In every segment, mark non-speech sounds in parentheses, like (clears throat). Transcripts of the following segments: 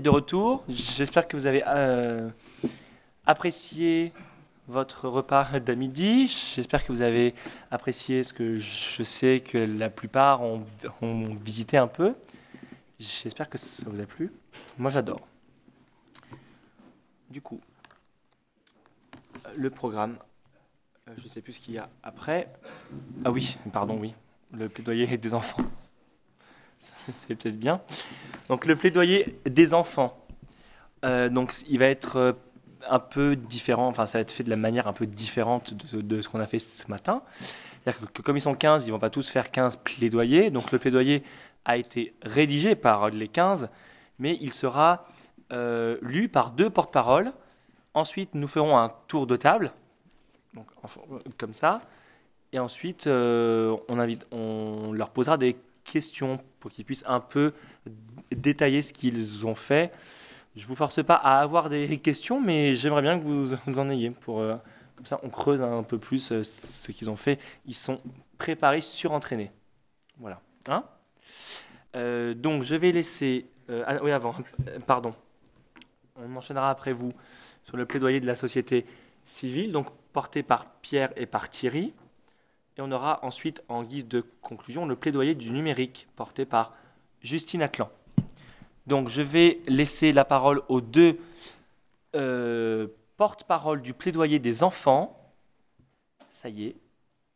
de retour. J'espère que vous avez euh, apprécié votre repas de midi. J'espère que vous avez apprécié ce que je sais que la plupart ont, ont visité un peu. J'espère que ça vous a plu. Moi, j'adore. Du coup, le programme, euh, je ne sais plus ce qu'il y a après. Ah oui, pardon, oui, le plaidoyer des enfants. (laughs) C'est peut-être bien. Donc le plaidoyer des enfants. Euh, donc il va être euh, un peu différent, enfin ça va être fait de la manière un peu différente de, ce qu'on a fait ce matin. C'est-à-dire que, comme ils sont 15, ils vont pas tous faire 15 plaidoyers. Donc le plaidoyer a été rédigé par les 15, mais il sera euh, lu par deux porte-paroles. Ensuite, nous ferons un tour de table, donc, comme ça. Et ensuite, on, on leur posera des questions pour qu'ils puissent un peu détailler ce qu'ils ont fait. Je ne vous force pas à avoir des (laughs) questions, mais j'aimerais bien que vous, en ayez. Pour, euh, comme ça, on creuse un peu plus euh, ce qu'ils ont fait. Ils sont préparés, surentraînés. Voilà. Hein? Euh, donc, je vais laisser. ah, oui, avant, pardon. On enchaînera après vous sur le plaidoyer de la société civile, donc porté par Pierre et par Thierry. Et on aura ensuite, en guise de conclusion, le plaidoyer du numérique, porté par Justine Atlan. Donc je vais laisser la parole aux deux euh, porte-parole du plaidoyer des enfants. Ça y est,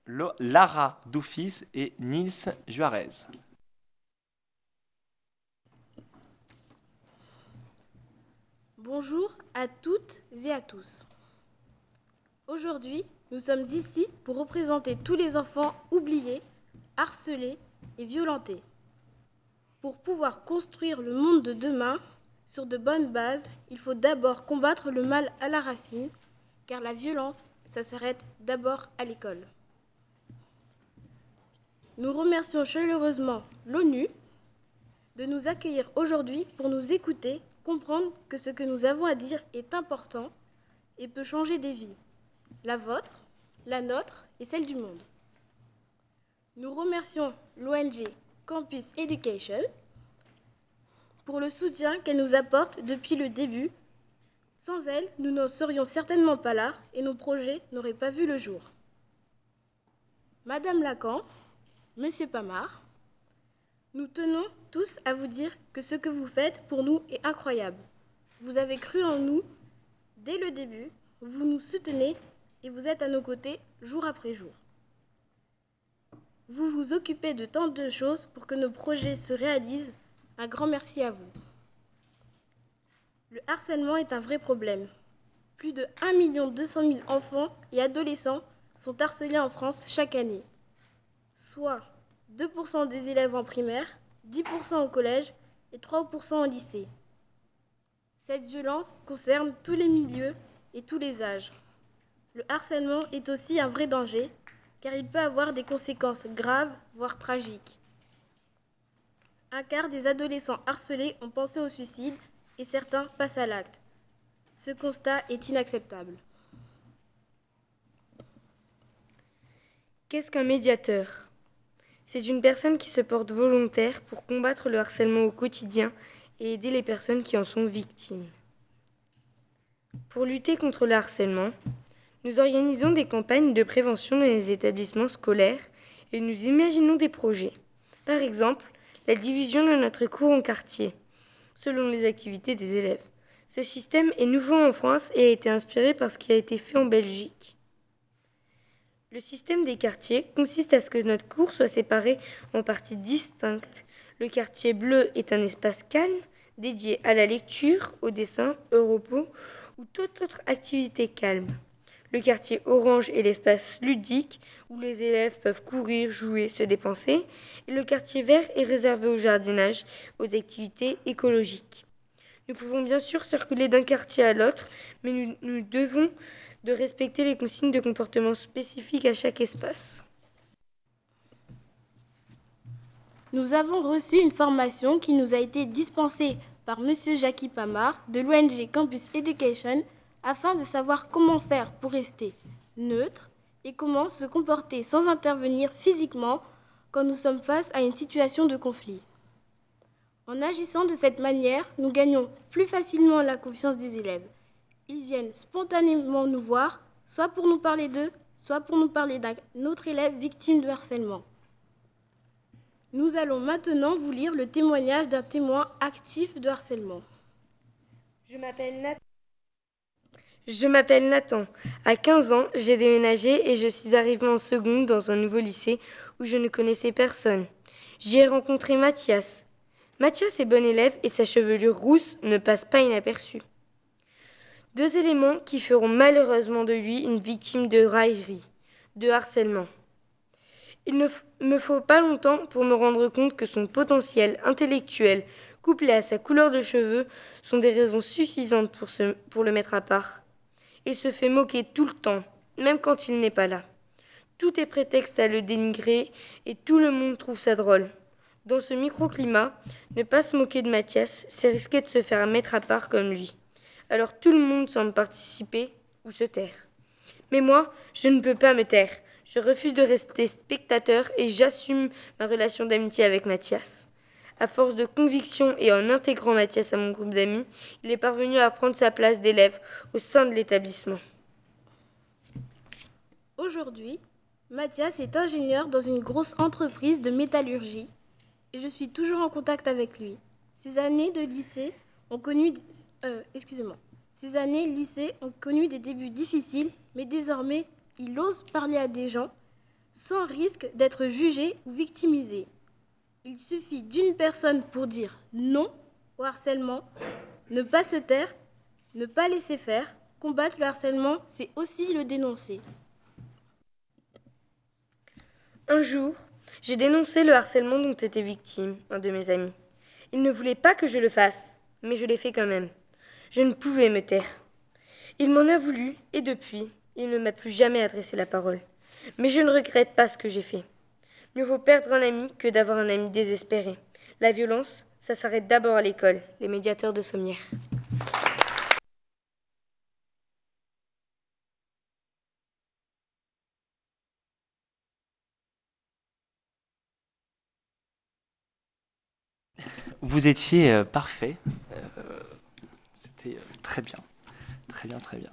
Lara Doufis et Nils Juarez. Bonjour à toutes et à tous. Aujourd'hui, nous sommes ici pour représenter tous les enfants oubliés, harcelés et violentés. Pour pouvoir construire le monde de demain sur de bonnes bases, il faut d'abord combattre le mal à la racine, car la violence, ça s'arrête d'abord à l'école. Nous remercions chaleureusement l'ONU de nous accueillir aujourd'hui pour nous écouter, comprendre que ce que nous avons à dire est important et peut changer des vies, la vôtre, la nôtre et celle du monde. Nous remercions l'ONG Campus Education pour le soutien qu'elle nous apporte depuis le début. Sans elle, nous n'en serions certainement pas là et nos projets n'auraient pas vu le jour. Madame Lacan, Monsieur Pamar, nous tenons tous à vous dire que ce que vous faites pour nous est incroyable. Vous avez cru en nous dès le début, vous nous soutenez et vous êtes à nos côtés jour après jour. Vous vous occupez de tant de choses pour que nos projets se réalisent. Un grand merci à vous. Le harcèlement est un vrai problème. Plus de 1 200 000 enfants et adolescents sont harcelés en France chaque année, soit 2% des élèves en primaire, 10% au collège et 3% au lycée. Cette violence concerne tous les milieux et tous les âges. Le harcèlement est aussi un vrai danger car il peut avoir des conséquences graves, voire tragiques. Un quart des adolescents harcelés ont pensé au suicide et certains passent à l'acte. Ce constat est inacceptable. Qu'est-ce qu'un médiateur? C'est une personne qui se porte volontaire pour combattre le harcèlement au quotidien et aider les personnes qui en sont victimes. Pour lutter contre le harcèlement, nous organisons des campagnes de prévention dans les établissements scolaires et nous imaginons des projets. Par exemple, la division de notre cours en quartiers, selon les activités des élèves. Ce système est nouveau en France et a été inspiré par ce qui a été fait en Belgique. Le système des quartiers consiste à ce que notre cours soit séparé en parties distinctes. Le quartier bleu est un espace calme dédié à la lecture, au dessin, au repos ou toute autre activité calme. Le quartier orange est l'espace ludique où les élèves peuvent courir, jouer, se dépenser. Et le quartier vert est réservé au jardinage, aux activités écologiques. Nous pouvons bien sûr circuler d'un quartier à l'autre, mais nous, devons de respecter les consignes de comportement spécifiques à chaque espace. Nous avons reçu une formation qui nous a été dispensée par M. Jackie Pamar de l'ONG Campus Education afin de savoir comment faire pour rester neutre et comment se comporter sans intervenir physiquement quand nous sommes face à une situation de conflit. En agissant de cette manière, nous gagnons plus facilement la confiance des élèves. Ils viennent spontanément nous voir, soit pour nous parler d'eux, soit pour nous parler d'un autre élève victime de harcèlement. Nous allons maintenant vous lire le témoignage d'un témoin actif de harcèlement. Je m'appelle Nathan. Je m'appelle Nathan. À 15 ans, j'ai déménagé et je suis arrivé en seconde dans un nouveau lycée où je ne connaissais personne. J'y ai rencontré Mathias. Mathias est bon élève et sa chevelure rousse ne passe pas inaperçue. Deux éléments qui feront malheureusement de lui une victime de raillerie, de harcèlement. Il ne me faut pas longtemps pour me rendre compte que son potentiel intellectuel, couplé à sa couleur de cheveux, sont des raisons suffisantes pour, le mettre à part. Il se fait moquer tout le temps, même quand il n'est pas là. Tout est prétexte à le dénigrer et tout le monde trouve ça drôle. Dans ce microclimat, ne pas se moquer de Mathias, c'est risquer de se faire mettre à part comme lui alors tout le monde semble participer ou se taire. Mais moi, je ne peux pas me taire. Je refuse de rester spectateur et j'assume ma relation d'amitié avec Mathias. À force de conviction et en intégrant Mathias à mon groupe d'amis, il est parvenu à prendre sa place d'élève au sein de l'établissement. Aujourd'hui, Mathias est ingénieur dans une grosse entreprise de métallurgie et je suis toujours en contact avec lui. Ses années de lycée ont connu euh, excusez-moi. Années lycée ont connu des débuts difficiles, mais désormais, il ose parler à des gens sans risque d'être jugé ou victimisé. Il suffit d'une personne pour dire non au harcèlement, ne pas se taire, ne pas laisser faire. Combattre le harcèlement, c'est aussi le dénoncer. Un jour, j'ai dénoncé le harcèlement dont était victime un de mes amis. Il ne voulait pas que je le fasse, mais je l'ai fait quand même. Je ne pouvais me taire. Il m'en a voulu, et depuis, il ne m'a plus jamais adressé la parole. Mais je ne regrette pas ce que j'ai fait. Mieux vaut perdre un ami que d'avoir un ami désespéré. La violence, ça s'arrête d'abord à l'école, les médiateurs de sommières. Vous étiez euh, parfait. Euh, C'était euh, très bien. Très bien, très bien.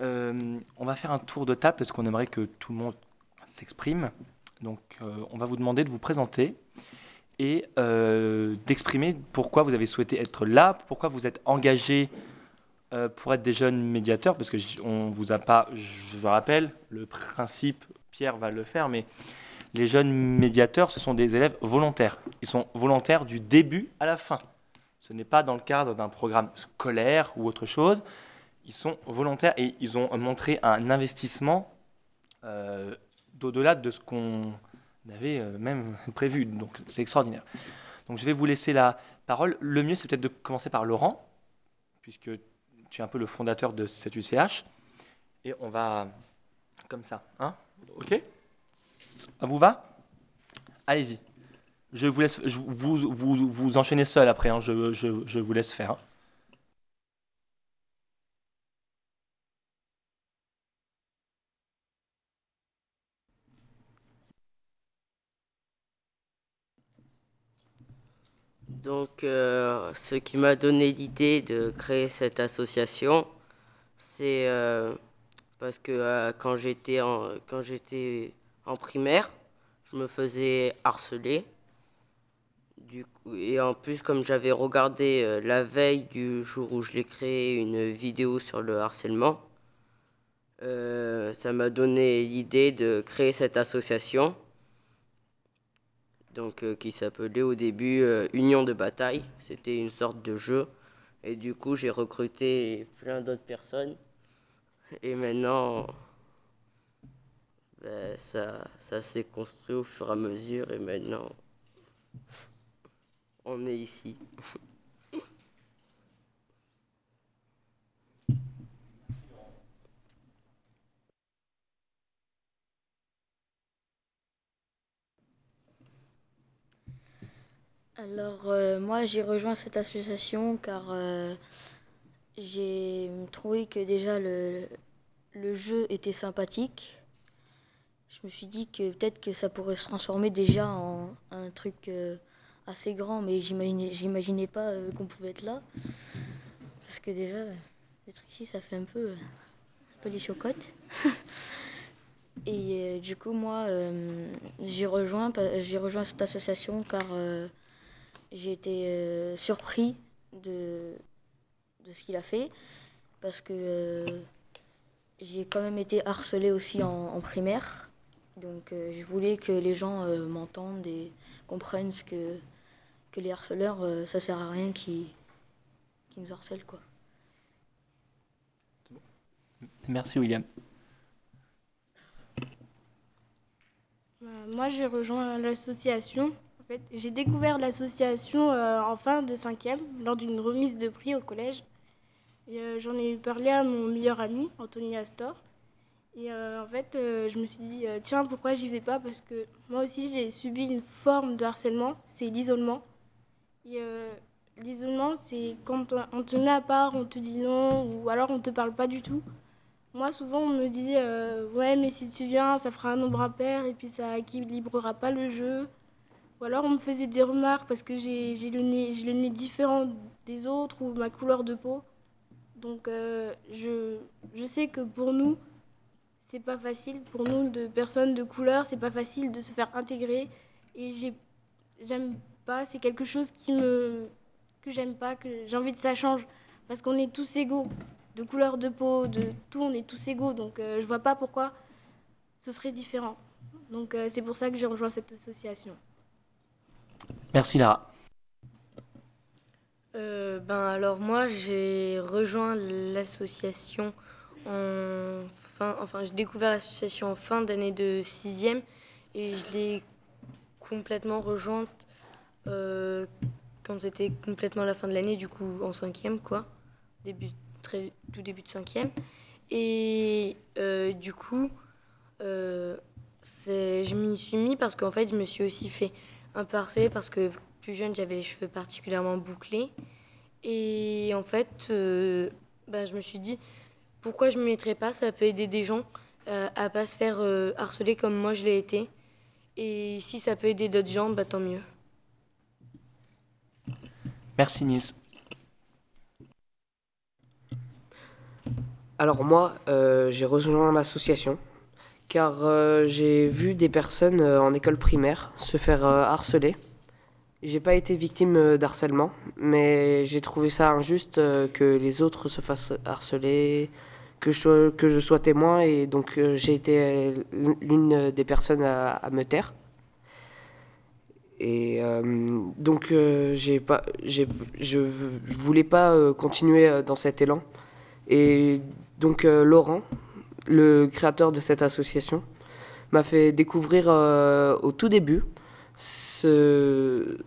On va faire un tour de table parce qu'on aimerait que tout le monde s'exprime. Donc, euh, on va vous demander de vous présenter et euh, d'exprimer pourquoi vous avez souhaité être là, pourquoi vous êtes engagé euh, pour être des jeunes médiateurs, parce que on vous a pas, je vous rappelle, le principe, Pierre va le faire, mais les jeunes médiateurs, ce sont des élèves volontaires. Ils sont volontaires du début à la fin. Ce n'est pas dans le cadre d'un programme scolaire ou autre chose. Ils sont volontaires et ils ont montré un investissement d'au-delà de ce qu'on avait euh, même (laughs) prévu. Donc c'est extraordinaire. Donc je vais vous laisser la parole. Le mieux, c'est peut-être de commencer par Laurent, puisque tu es un peu le fondateur de cette UCH. Et on va comme ça. Hein? Ok? Ça vous va? Allez-y. Je vous laisse, je, vous, vous, vous enchaînez seul après, hein. je, je, je vous laisse faire. Donc, euh, ce qui m'a donné l'idée de créer cette association, c'est euh, parce que euh, quand j'étais en, primaire, je me faisais harceler. Et en plus, comme j'avais regardé la veille du jour où je l'ai créé une vidéo sur le harcèlement, ça m'a donné l'idée de créer cette association donc euh, qui s'appelait au début euh, Union de bataille. C'était une sorte de jeu. Et du coup, j'ai recruté plein d'autres personnes. Et maintenant, ben, ça, ça s'est construit au fur et à mesure. Et maintenant, on est ici. (laughs) Alors, euh, moi, j'ai rejoint cette association car euh, j'ai trouvé que déjà le, le jeu était sympathique. Je me suis dit que peut-être que ça pourrait se transformer déjà en un truc euh, assez grand, mais j'imaginais, pas qu'on pouvait être là. Parce que déjà, les trucs ici, ça fait un peu, un peu les chocottes. (laughs) Et du coup, moi, j'ai rejoint, rejoint cette association car j'ai été euh, surpris de, de ce qu'il a fait. Parce que euh, j'ai quand même été harcelée aussi en, en primaire. Donc euh, je voulais que les gens euh, m'entendent et comprennent ce que, que les harceleurs, euh, ça sert à rien qui, qui nous harcèlent quoi. Merci William. Euh, moi, j'ai rejoint l'association. J'ai découvert l'association euh, en fin de cinquième, lors d'une remise de prix au collège. Euh, j'en ai parlé à mon meilleur ami, Anthony Astor. Et euh, en fait, je me suis dit, tiens, pourquoi j'y vais pas? Parce que moi aussi, j'ai subi une forme de harcèlement, c'est l'isolement. L'isolement, c'est quand on te met à part, on te dit non, ou alors on te parle pas du tout. Moi, souvent, on me dit Ouais, mais si tu viens, ça fera un nombre impair et puis ça équilibrera pas le jeu. Ou alors, on me faisait des remarques parce que j'ai le, nez- différent des autres ou ma couleur de peau. Donc, euh, je, sais que pour nous, c'est pas facile. Pour nous, de personnes de couleur, c'est pas facile de se faire intégrer. Et j'ai- j'aime pas, c'est quelque chose qui me, que j'aime pas, que j'ai envie que ça change. Parce qu'on est tous égaux de couleur de peau, de tout, on est tous égaux. Donc euh, je vois pas pourquoi ce serait différent. Donc euh, c'est pour ça que j'ai rejoint cette association. Merci Lara. Euh, ben alors moi j'ai rejoint l'association en fin, enfin j'ai découvert l'association en fin d'année de sixième et je l'ai complètement rejointe euh, quand c'était complètement la fin de l'année, du coup en cinquième quoi, début très tout début de cinquième et euh, du coup je m'y suis mis parce qu'en fait je me suis aussi fait un peu harceler parce que plus jeune j'avais les cheveux particulièrement bouclés et en fait, euh, bah, je me suis dit, pourquoi je ne me mettrais pas? Ça peut aider des gens euh, à pas se faire euh, harceler comme moi je l'ai été. Et si ça peut aider d'autres gens, bah, tant mieux. Merci Nils. Alors moi, euh, j'ai rejoint l'association car euh, j'ai vu des personnes euh, en école primaire se faire euh, harceler. J'ai pas été victime euh, d'harcèlement, mais j'ai trouvé ça injuste que les autres se fassent harceler, que je sois, que je sois témoin et donc j'ai été l'une des personnes à, me taire. Et donc pas, je, je voulais pas continuer dans cet élan. Et donc Laurent, le créateur de cette association, m'a fait découvrir euh, au tout début ce,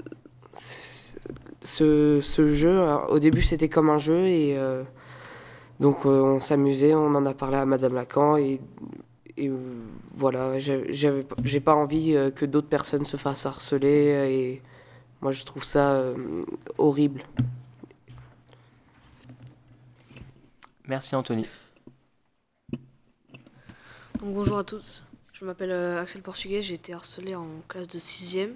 ce, jeu. Au début, c'était comme un jeu et euh, donc euh, on s'amusait, on en a parlé à Madame Lacan et, et voilà, j'ai pas envie que d'autres personnes se fassent harceler et moi je trouve ça horrible. Merci Anthony. Bonjour à tous, je m'appelle euh, Axel Portugais, j'ai été harcelé en classe de 6ème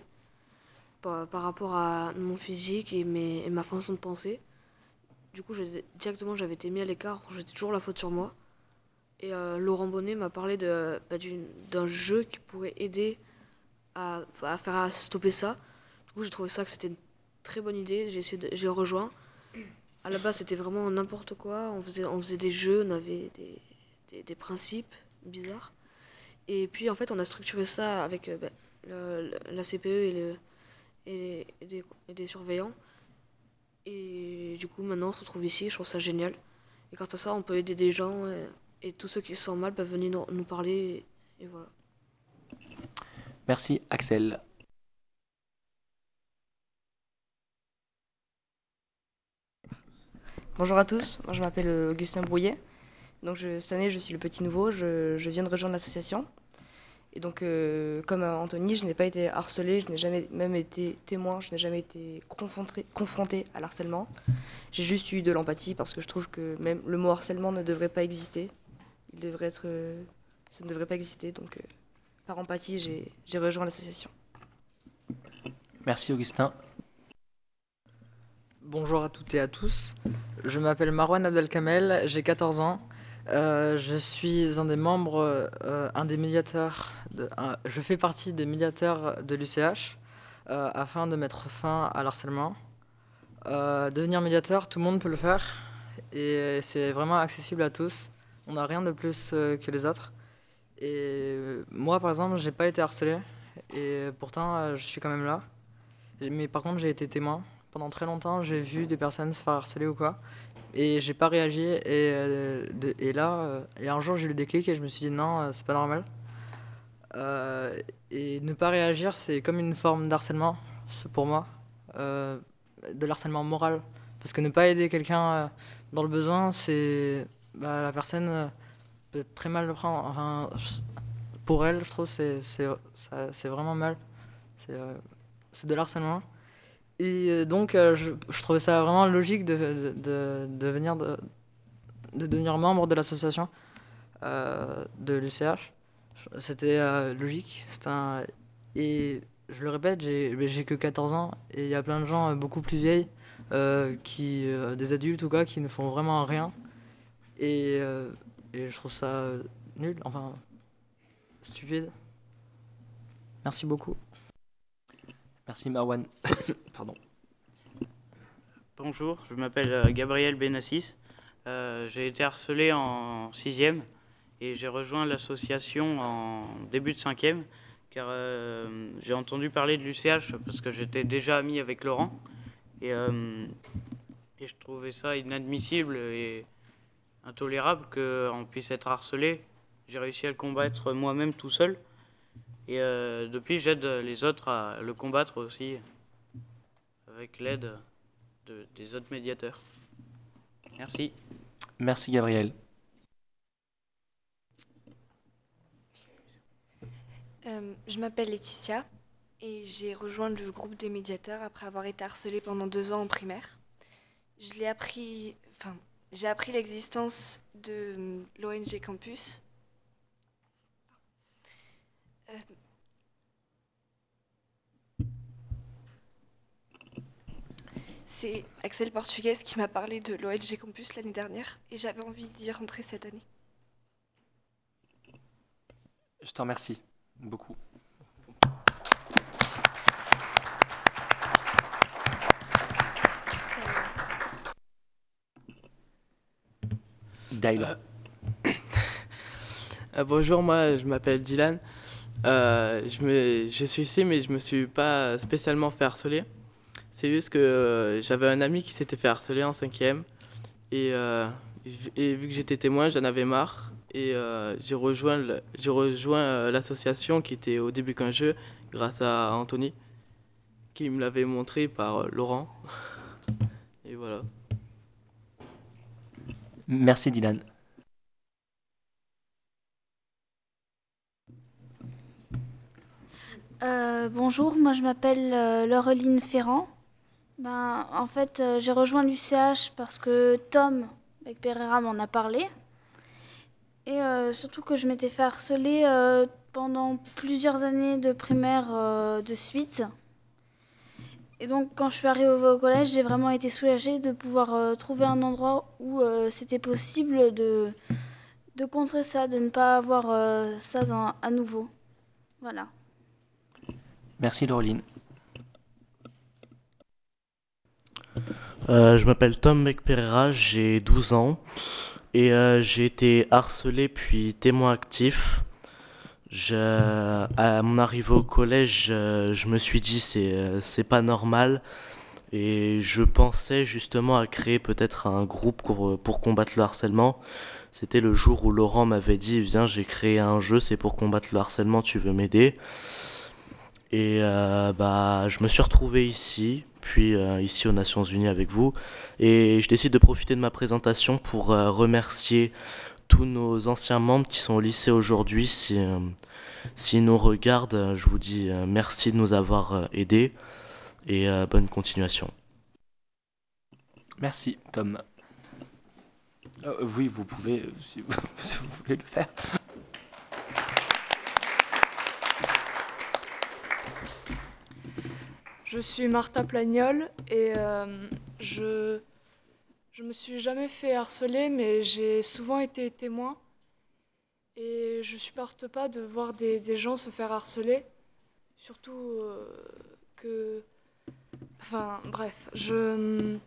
par, rapport à mon physique et, ma façon de penser. Du coup, directement j'avais été mis à l'écart, j'étais toujours la faute sur moi. Et euh, Laurent Bonnet m'a parlé bah, d'un jeu qui pourrait aider à, faire stopper ça. Du coup, j'ai trouvé ça que c'était une très bonne idée, j'ai rejoint. À la base, c'était vraiment n'importe quoi, on faisait, des jeux, on avait des principes bizarres. Et puis en fait, on a structuré ça avec euh, bah, le- le- la CPE et, le, et, et des, et des surveillants. Et du coup, maintenant, on se retrouve ici, je trouve ça génial. Et grâce à ça, on peut aider des gens et, et tous ceux qui se sentent mal peuvent venir nous, nous parler. Et, et voilà. Merci Axel. Bonjour à tous, moi je m'appelle euh, Augustin Brouillet. Donc je- cette année je suis le petit nouveau, je, je viens de rejoindre l'association. Et donc euh, comme euh, Anthony, je n'ai pas été harcelé, je n'ai jamais même été témoin, je n'ai jamais été confronté, confronté à l'harcèlement. J'ai juste eu de l'empathie parce que je trouve que même le mot harcèlement ne devrait pas exister. Il devrait être, euh, ça ne devrait pas exister. Donc euh, par empathie, j'ai j'ai rejoint l'association. Merci Augustin. Bonjour à toutes et à tous. Je m'appelle Marwan Abdelkamel, j'ai 14 ans. Euh, je suis un des membres, euh, un des médiateurs, je fais partie des médiateurs de l'UCH euh, afin de mettre fin à l'harcèlement. Devenir médiateur, tout le monde peut le faire et c'est vraiment accessible à tous. On n'a rien de plus que les autres. Et moi, par exemple, j'ai pas été harcelé et pourtant je suis quand même là. Mais par contre, j'ai été témoin. Pendant très longtemps, j'ai vu des personnes se faire harceler ou quoi. Et j'ai pas réagi. Et, euh, et là, euh, et un jour, j'ai eu le déclic et je me suis dit non, euh, c'est pas normal. Et ne pas réagir, c'est comme une forme d'harcèlement, c'est pour moi. De l'harcèlement moral. Parce que ne pas aider quelqu'un dans le besoin, c'est. bah, la personne peut très mal le prendre. Enfin, pour elle, je trouve, c'est c'est vraiment mal. C'est c'est de l'harcèlement. Et euh, donc, euh, je, trouvais ça vraiment logique de, de, de, de venir de, de devenir membre de l'association euh, de l'UCH. C'était logique. un... Et je le répète, j'ai que 14 ans et il y a plein de gens beaucoup plus vieilles, qui, des adultes ou quoi, qui ne font vraiment rien. Et, et je trouve ça nul, enfin stupide. Merci beaucoup. Merci Marwan. (coughs) Pardon. Bonjour, je m'appelle euh, Gabriel Benassis. Euh, j'ai été harcelé en sixième et j'ai rejoint l'association en début de cinquième car euh, j'ai entendu parler de l'UCH parce que j'étais déjà ami avec Laurent et, et je trouvais ça inadmissible et intolérable qu'on puisse être harcelé. J'ai réussi à le combattre moi-même tout seul et euh, depuis j'aide les autres à le combattre aussi avec l'aide de- des autres médiateurs. Merci. Merci Gabriel. Euh, je m'appelle Laetitia et j'ai rejoint le groupe des médiateurs après avoir été harcelée pendant deux ans en primaire. Je l'ai appris, enfin, j'ai appris l'existence de l'ONG Campus. Euh, C'est Axel Portugues qui m'a parlé de l'ONG Campus l'année dernière et j'avais envie d'y rentrer cette année. Je te remercie beaucoup. Dylan. (coughs) Euh, bonjour, moi je m'appelle Dylan. Euh, je, me, je suis ici, mais je me suis pas spécialement fait harceler. C'est juste que euh, j'avais un ami qui s'était fait harceler en cinquième. Et, euh, et vu que j'étais témoin, j'en avais marre. Et euh, j'ai rejoint j'ai rejoint l'association qui était au début qu'un jeu, grâce à Anthony, qui me l'avait montré par euh, Laurent. (laughs) Et voilà. Merci Dylan. Euh, bonjour, moi je m'appelle euh, Laureline Ferrand. Ben, en fait, euh, j'ai rejoint l'UCH parce que Tom avec Pereira m'en a parlé. Et euh, surtout que je m'étais fait harceler euh, pendant plusieurs années de primaire de suite. Et donc quand je suis arrivée au collège, j'ai vraiment été soulagée de pouvoir trouver un endroit où c'était possible de, de contrer ça, de ne pas avoir ça à nouveau. Voilà. Merci Laureline. Euh, je m'appelle Tom McPereira, j'ai 12 ans et euh, j'ai été harcelé puis témoin actif. À mon arrivée au collège, euh, je me suis dit c'est c'est pas normal et je pensais justement à créer peut-être un groupe pour, pour combattre le harcèlement. C'était le jour où Laurent m'avait dit viens j'ai créé un jeu c'est pour combattre le harcèlement tu veux m'aider? Et bah, je me suis retrouvé ici, puis euh, ici aux Nations Unies avec vous. Et je décide de profiter de ma présentation pour euh, remercier tous nos anciens membres qui sont au lycée aujourd'hui. Si, euh, s'ils nous regardent, je vous dis merci de nous avoir aidés et bonne continuation. Merci Tom. Oui, vous pouvez, si vous, (laughs) si vous voulez le faire. Je suis Martha Plagnol et euh, je je me suis jamais fait harceler, mais j'ai souvent été témoin. Et je supporte pas de voir des, gens se faire harceler. Surtout euh, que. Enfin, bref, je.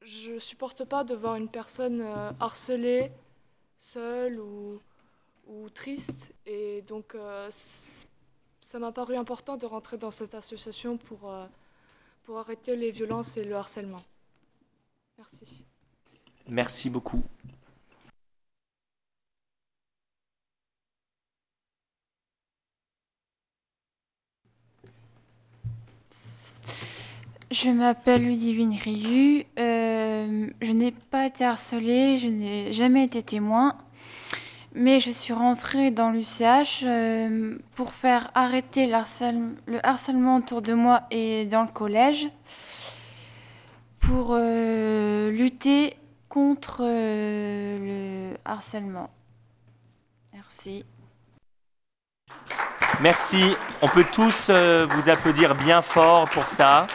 Je supporte pas de voir une personne euh, harcelée, seule ou, ou triste. Et donc, ça m'a paru important de rentrer dans cette association pour, euh, pour arrêter les violences et le harcèlement. Merci. Merci beaucoup. Je m'appelle Ludivine Riu. Euh, je n'ai pas été harcelée, je n'ai jamais été témoin, mais je suis rentrée dans l'UCH euh, pour faire arrêter le, harcèle- le harcèlement autour de moi et dans le collège, pour euh, lutter contre euh, le harcèlement. Merci. Merci. On peut tous vous applaudir bien fort pour ça.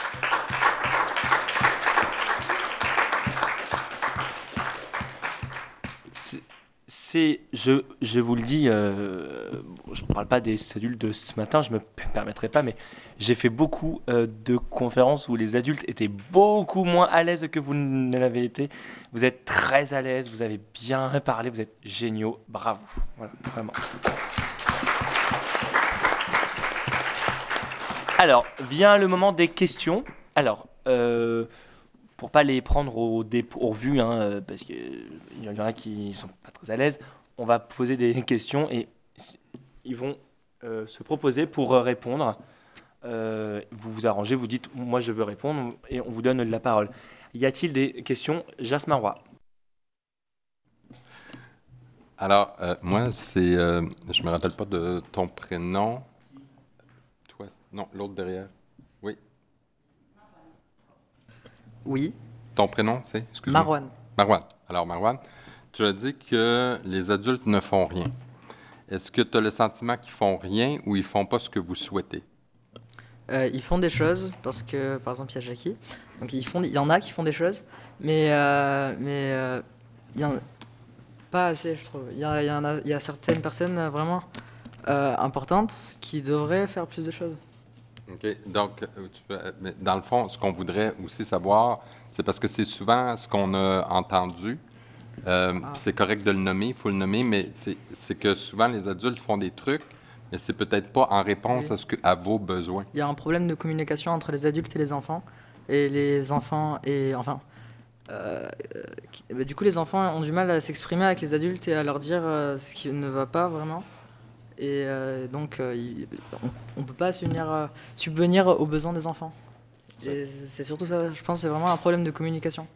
Je, vous le dis, euh, je ne parle pas des adultes de ce matin, je ne me permettrai pas, mais j'ai fait beaucoup euh, de conférences où les adultes étaient beaucoup moins à l'aise que vous ne l'avez été. Vous êtes très à l'aise, vous avez bien parlé, vous êtes géniaux, bravo. Alors, vient le moment des questions. Alors, euh, pour pas les prendre au dépourvu, hein, euh, parce qu'il y en a qui sont pas très à l'aise, on va poser des (laughs) questions et ils vont euh, se proposer pour euh, répondre. Vous vous arrangez, vous dites moi je veux répondre et on vous donne la parole. Y a-t-il des questions Jasmin Roy. Alors, moi, c'est. je me rappelle pas de ton prénom. Toi, non, l'autre derrière. Oui. Oui. Ton prénom, c'est? Excuse-moi. Marwan. Marwan. Alors, Marwan, tu as dit que les adultes ne font rien. Est-ce que tu as le sentiment qu'ils font rien ou ils font pas ce que vous souhaitez? Euh, ils font des choses parce que, par exemple, il y a Jackie. Donc, ils font, il y en a qui font des choses, mais, euh, mais euh, il y en pas assez, je trouve. Il y, a- il y en a, il y a certaines personnes vraiment importantes qui devraient faire plus de choses. OK. Donc, euh, euh, dans le fond, ce qu'on voudrait aussi savoir, c'est parce que c'est souvent ce qu'on a entendu. euh, puis C'est correct de le nommer, il faut le nommer, mais c'est que souvent les adultes font des trucs, mais c'est peut-être pas en réponse Oui. à, ce que, à vos besoins. Il y a un problème de communication entre les adultes et les enfants, et les enfants et enfin. euh, bah, du coup, les enfants ont du mal à s'exprimer avec les adultes et à leur dire ce qui ne va pas vraiment. Et euh, donc, euh, on ne peut pas subvenir, euh, subvenir aux besoins des enfants. C'est surtout ça, je pense, c'est vraiment un problème de communication.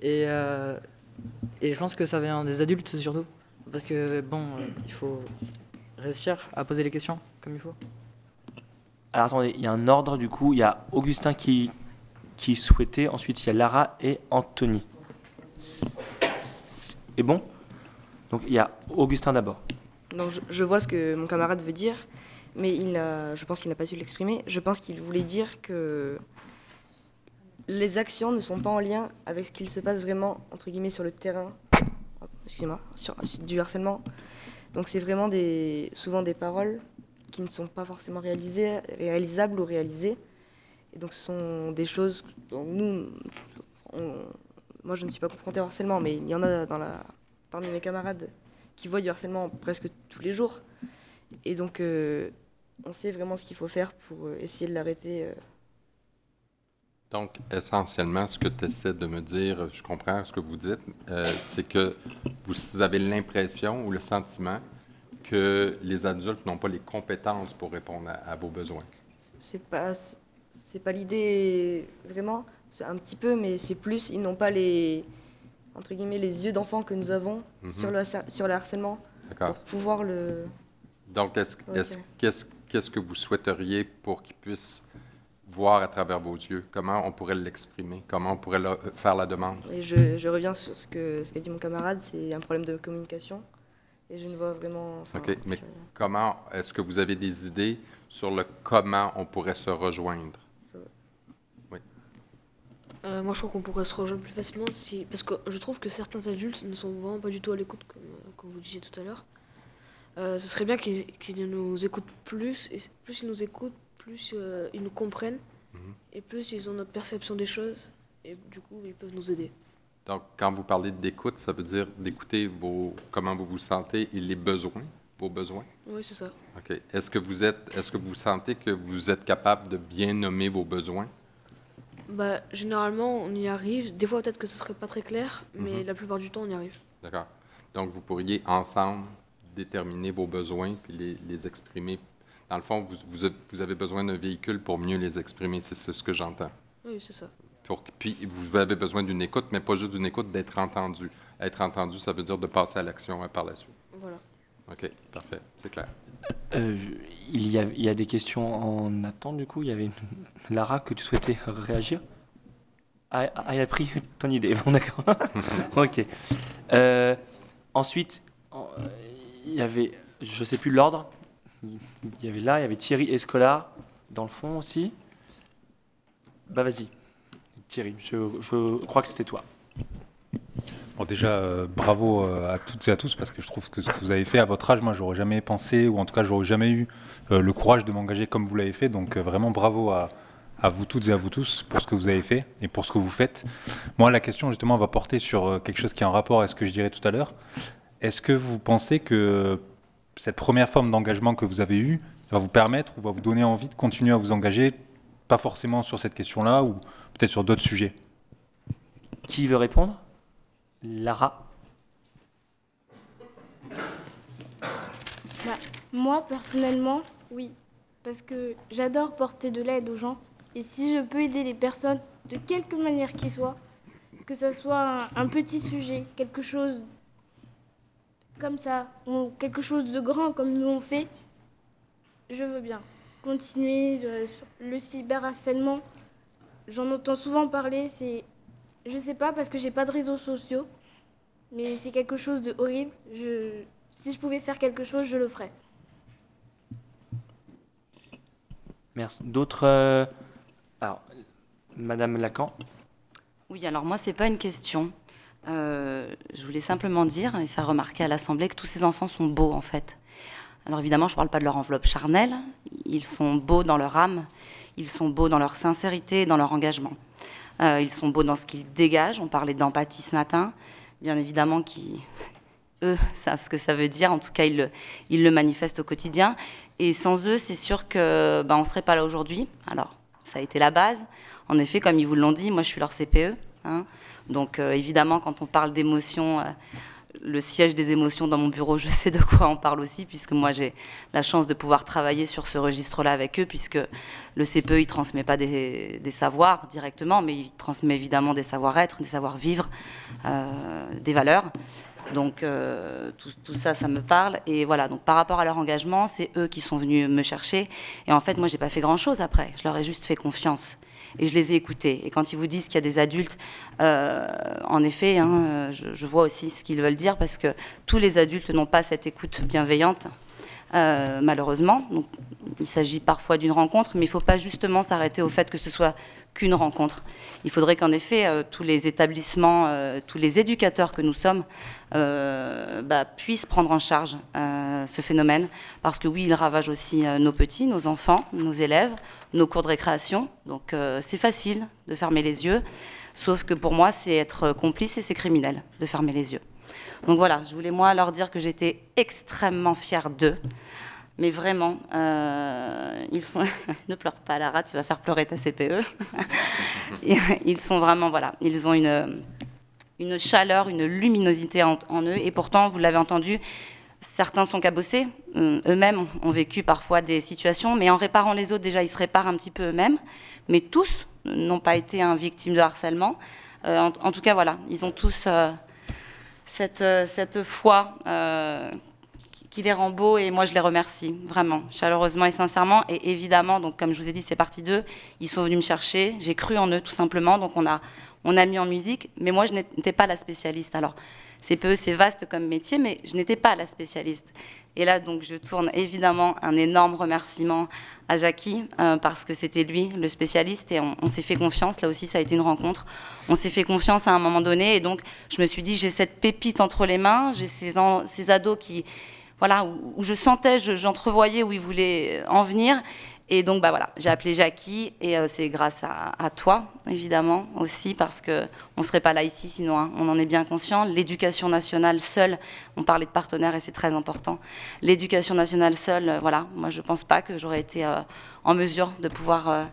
Et, et je pense que ça vient des adultes surtout. Parce que, bon, il faut réussir à poser les questions comme il faut. Alors attendez, il y a un ordre du coup. Il y a Augustin qui, qui souhaitait, ensuite il y a Lara et Anthony. Et bon? Donc il y a Augustin d'abord. Je, vois ce que mon camarade veut dire, mais il n'a- je pense qu'il n'a pas su l'exprimer. Je pense qu'il voulait dire que les actions ne sont pas en lien avec ce qu'il se passe vraiment, entre guillemets, sur le terrain, excusez-moi, sur, du harcèlement. Donc c'est vraiment des, souvent des paroles qui ne sont pas forcément réalisées, réalisables ou réalisées. Et donc ce sont des choses dont nous, moi je ne suis pas confrontée au harcèlement, mais il y en a parmi mes camarades qui voient du harcèlement presque tous les jours. Et donc euh, on sait vraiment ce qu'il faut faire pour euh, essayer de l'arrêter. euh. Donc, essentiellement, ce que tu essaies de me dire, je comprends ce que vous dites, euh, c'est que vous avez l'impression ou le sentiment que les adultes n'ont pas les compétences pour répondre à, à vos besoins. C'est pas, c'est pas l'idée vraiment, c'est un petit peu, mais c'est plus, ils n'ont pas les, entre guillemets, les yeux d'enfant que nous avons Mhm. sur, le, sur le harcèlement pour pouvoir le. Donc, est-ce, qu'est-ce, que vous souhaiteriez pour qu'ils puissent voir à travers vos yeux? Comment on pourrait l'exprimer? Comment on pourrait le- faire la demande? Et je, je reviens sur ce que ce qu'a dit mon camarade, c'est un problème de communication. Et je ne vois vraiment. enfin, OK, mais je- comment, est-ce que vous avez des idées sur le comment on pourrait se rejoindre? Euh, moi, je crois qu'on pourrait se rejoindre plus facilement si... Parce que je trouve que certains adultes ne sont vraiment pas du tout à l'écoute, comme, euh, comme vous disiez tout à l'heure. Euh, ce serait bien qu'ils nous écoutent plus, et plus ils nous écoutent, plus euh, ils nous comprennent, Mhm. et plus ils ont notre perception des choses, et du coup, ils peuvent nous aider. Donc, quand vous parlez d'écoute, ça veut dire d'écouter vos, comment vous vous sentez et les besoins, vos besoins? Oui, c'est ça. OK. Est-ce que vous êtes, est-ce que vous sentez que vous êtes capable de bien nommer vos besoins? Bah, généralement, on y arrive. Des fois, peut-être que ce serait pas très clair, mais Mhm. la plupart du temps, on y arrive. D'accord. Donc, vous pourriez ensemble déterminer vos besoins puis les, les exprimer. Dans le fond, vous, vous avez- vous avez besoin d'un véhicule pour mieux les exprimer. C'est c'est ce que j'entends. Oui, c'est ça. Pour- puis, vous avez besoin d'une écoute, mais pas juste d'une écoute, d'être entendu. Être entendu, ça veut dire de passer à l'action hein, par la suite. Voilà. OK, parfait. C'est clair. Euh, je- il, y a, il y a des questions en attente du coup. Il y avait une... Lara que tu souhaitais réagir? Ah, ah, elle a pris ton idée. Bon, d'accord. (laughs) ok. Euh, ensuite, en- il y avait, je sais plus l'ordre. Il y avait là, il y avait Thierry Escolar dans le fond aussi. Bah vas-y, Thierry. Je, je crois que c'était toi. Déjà, euh, bravo euh, à toutes et à tous parce que je trouve que ce que vous avez fait à votre âge, moi, j'aurais jamais pensé ou en tout cas, j'aurais jamais eu euh, le courage de m'engager comme vous l'avez fait. Donc, vraiment bravo à, à vous toutes et à vous tous pour ce que vous avez fait et pour ce que vous faites. Moi, la question justement va porter sur quelque chose qui est en rapport avec ce que je dirais tout à l'heure. Est-ce que vous pensez que cette première forme d'engagement que vous avez eue va vous permettre ou va vous donner envie de continuer à vous engager, pas forcément sur cette question-là ou peut-être sur d'autres sujets? Qui veut répondre? Lara. Bah, moi, personnellement, oui. Parce que j'adore porter de l'aide aux gens. Et si je peux aider les personnes de quelque manière qu'ils soient, que ce soit un, petit sujet, quelque chose comme ça, ou quelque chose de grand comme nous on fait, je veux bien. Continuer euh, le cyberharcèlement, j'en entends souvent parler, c'est... Je sais pas parce que j'ai pas de réseaux sociaux, mais c'est quelque chose de horrible. Je... Si je pouvais faire quelque chose, je le ferais. Merci. D'autres. euh, Alors, Madame Lacan. Oui, alors moi, c'est pas une question. Euh, je voulais simplement dire et faire remarquer à l'Assemblée que tous ces enfants sont beaux, en fait. Alors évidemment, je ne parle pas de leur enveloppe charnelle. Ils sont beaux dans leur âme, ils sont beaux dans leur sincérité, dans leur engagement. Euh, ils sont beaux dans ce qu'ils dégagent. On parlait d'empathie ce matin. Bien évidemment, qui (laughs) eux savent ce que ça veut dire. En tout cas, ils le, manifestent au quotidien. Et sans eux, c'est sûr que ben, on ne serait pas là aujourd'hui. Alors, ça a été la base. En effet, comme ils vous l'ont dit, moi, je suis leur CPE. hein. Donc, euh, évidemment, quand on parle d'émotions, euh, le siège des émotions dans mon bureau, (laughs) je sais de quoi on parle aussi, puisque moi, j'ai la chance de pouvoir travailler sur ce registre-là avec eux, puisque le CPE, il ne transmet pas des, savoirs directement, mais il transmet évidemment des savoir-être, des savoir-vivre, euh, des valeurs. Donc euh, tout, tout ça, ça me parle. Et voilà, donc par rapport à leur engagement, c'est eux qui sont venus me chercher. Et en fait, moi, j'ai pas fait grand-chose après. Je leur ai juste fait confiance. Et je les ai écoutés. Et quand ils vous disent qu'il y a des adultes, euh, en effet, hein, je vois aussi ce qu'ils veulent dire parce que tous les adultes n'ont pas cette écoute bienveillante. Euh, malheureusement. Il s'agit parfois d'une rencontre, mais il ne faut pas justement s'arrêter au fait que ce soit qu'une rencontre. Il faudrait qu'en effet, euh, tous les établissements, euh, tous les éducateurs que nous sommes, bah, puissent prendre en charge ce phénomène, parce que oui, il ravage aussi nos petits, nos enfants, nos élèves, nos cours de récréation. Donc c'est facile de fermer les yeux, sauf que pour moi, c'est être complice et c'est criminel de fermer les yeux. Donc voilà, je voulais moi leur dire que j'étais extrêmement fière d'eux. Mais vraiment, euh, ils sont. (laughs) ne pleure pas, Lara, tu vas faire pleurer ta CPE. (laughs) ils sont vraiment, voilà, ils ont une, une chaleur, une luminosité en, en eux. Et pourtant, vous l'avez entendu, certains sont cabossés. Euh, Eux-mêmes ont vécu parfois des situations, mais en réparant les autres, déjà, ils se réparent un petit peu eux-mêmes. Mais tous n'ont pas été hein, victimes de harcèlement. Euh, en, en, tout cas, voilà, ils ont tous euh, cette, cette foi euh, qui les rend beaux et moi je les remercie vraiment, chaleureusement et sincèrement. Et évidemment, donc comme je vous ai dit, c'est partie d'eux. Ils sont venus me chercher, j'ai cru en eux tout simplement. Donc on a, on a mis en musique, mais moi je n'étais pas la spécialiste. Alors c'est peu, c'est vaste comme métier, mais je n'étais pas la spécialiste. Et là, donc, je tourne évidemment un énorme remerciement à Jackie, euh, parce que c'était lui le spécialiste, et on, s'est fait confiance. Là aussi, ça a été une rencontre. On s'est fait confiance à un moment donné, et donc, je me suis dit, j'ai cette pépite entre les mains, j'ai ces, ces ados qui, voilà, où, je sentais, je- j'entrevoyais où ils voulaient en venir. Et donc, bah voilà, j'ai appelé Jackie et euh, c'est grâce à, toi, évidemment, aussi, parce que on serait pas là ici sinon, hein, on en est bien conscient. L'éducation nationale seule, on parlait de partenaires et c'est très important. L'éducation nationale seule, euh, voilà, moi je pense pas que j'aurais été euh, en mesure de pouvoir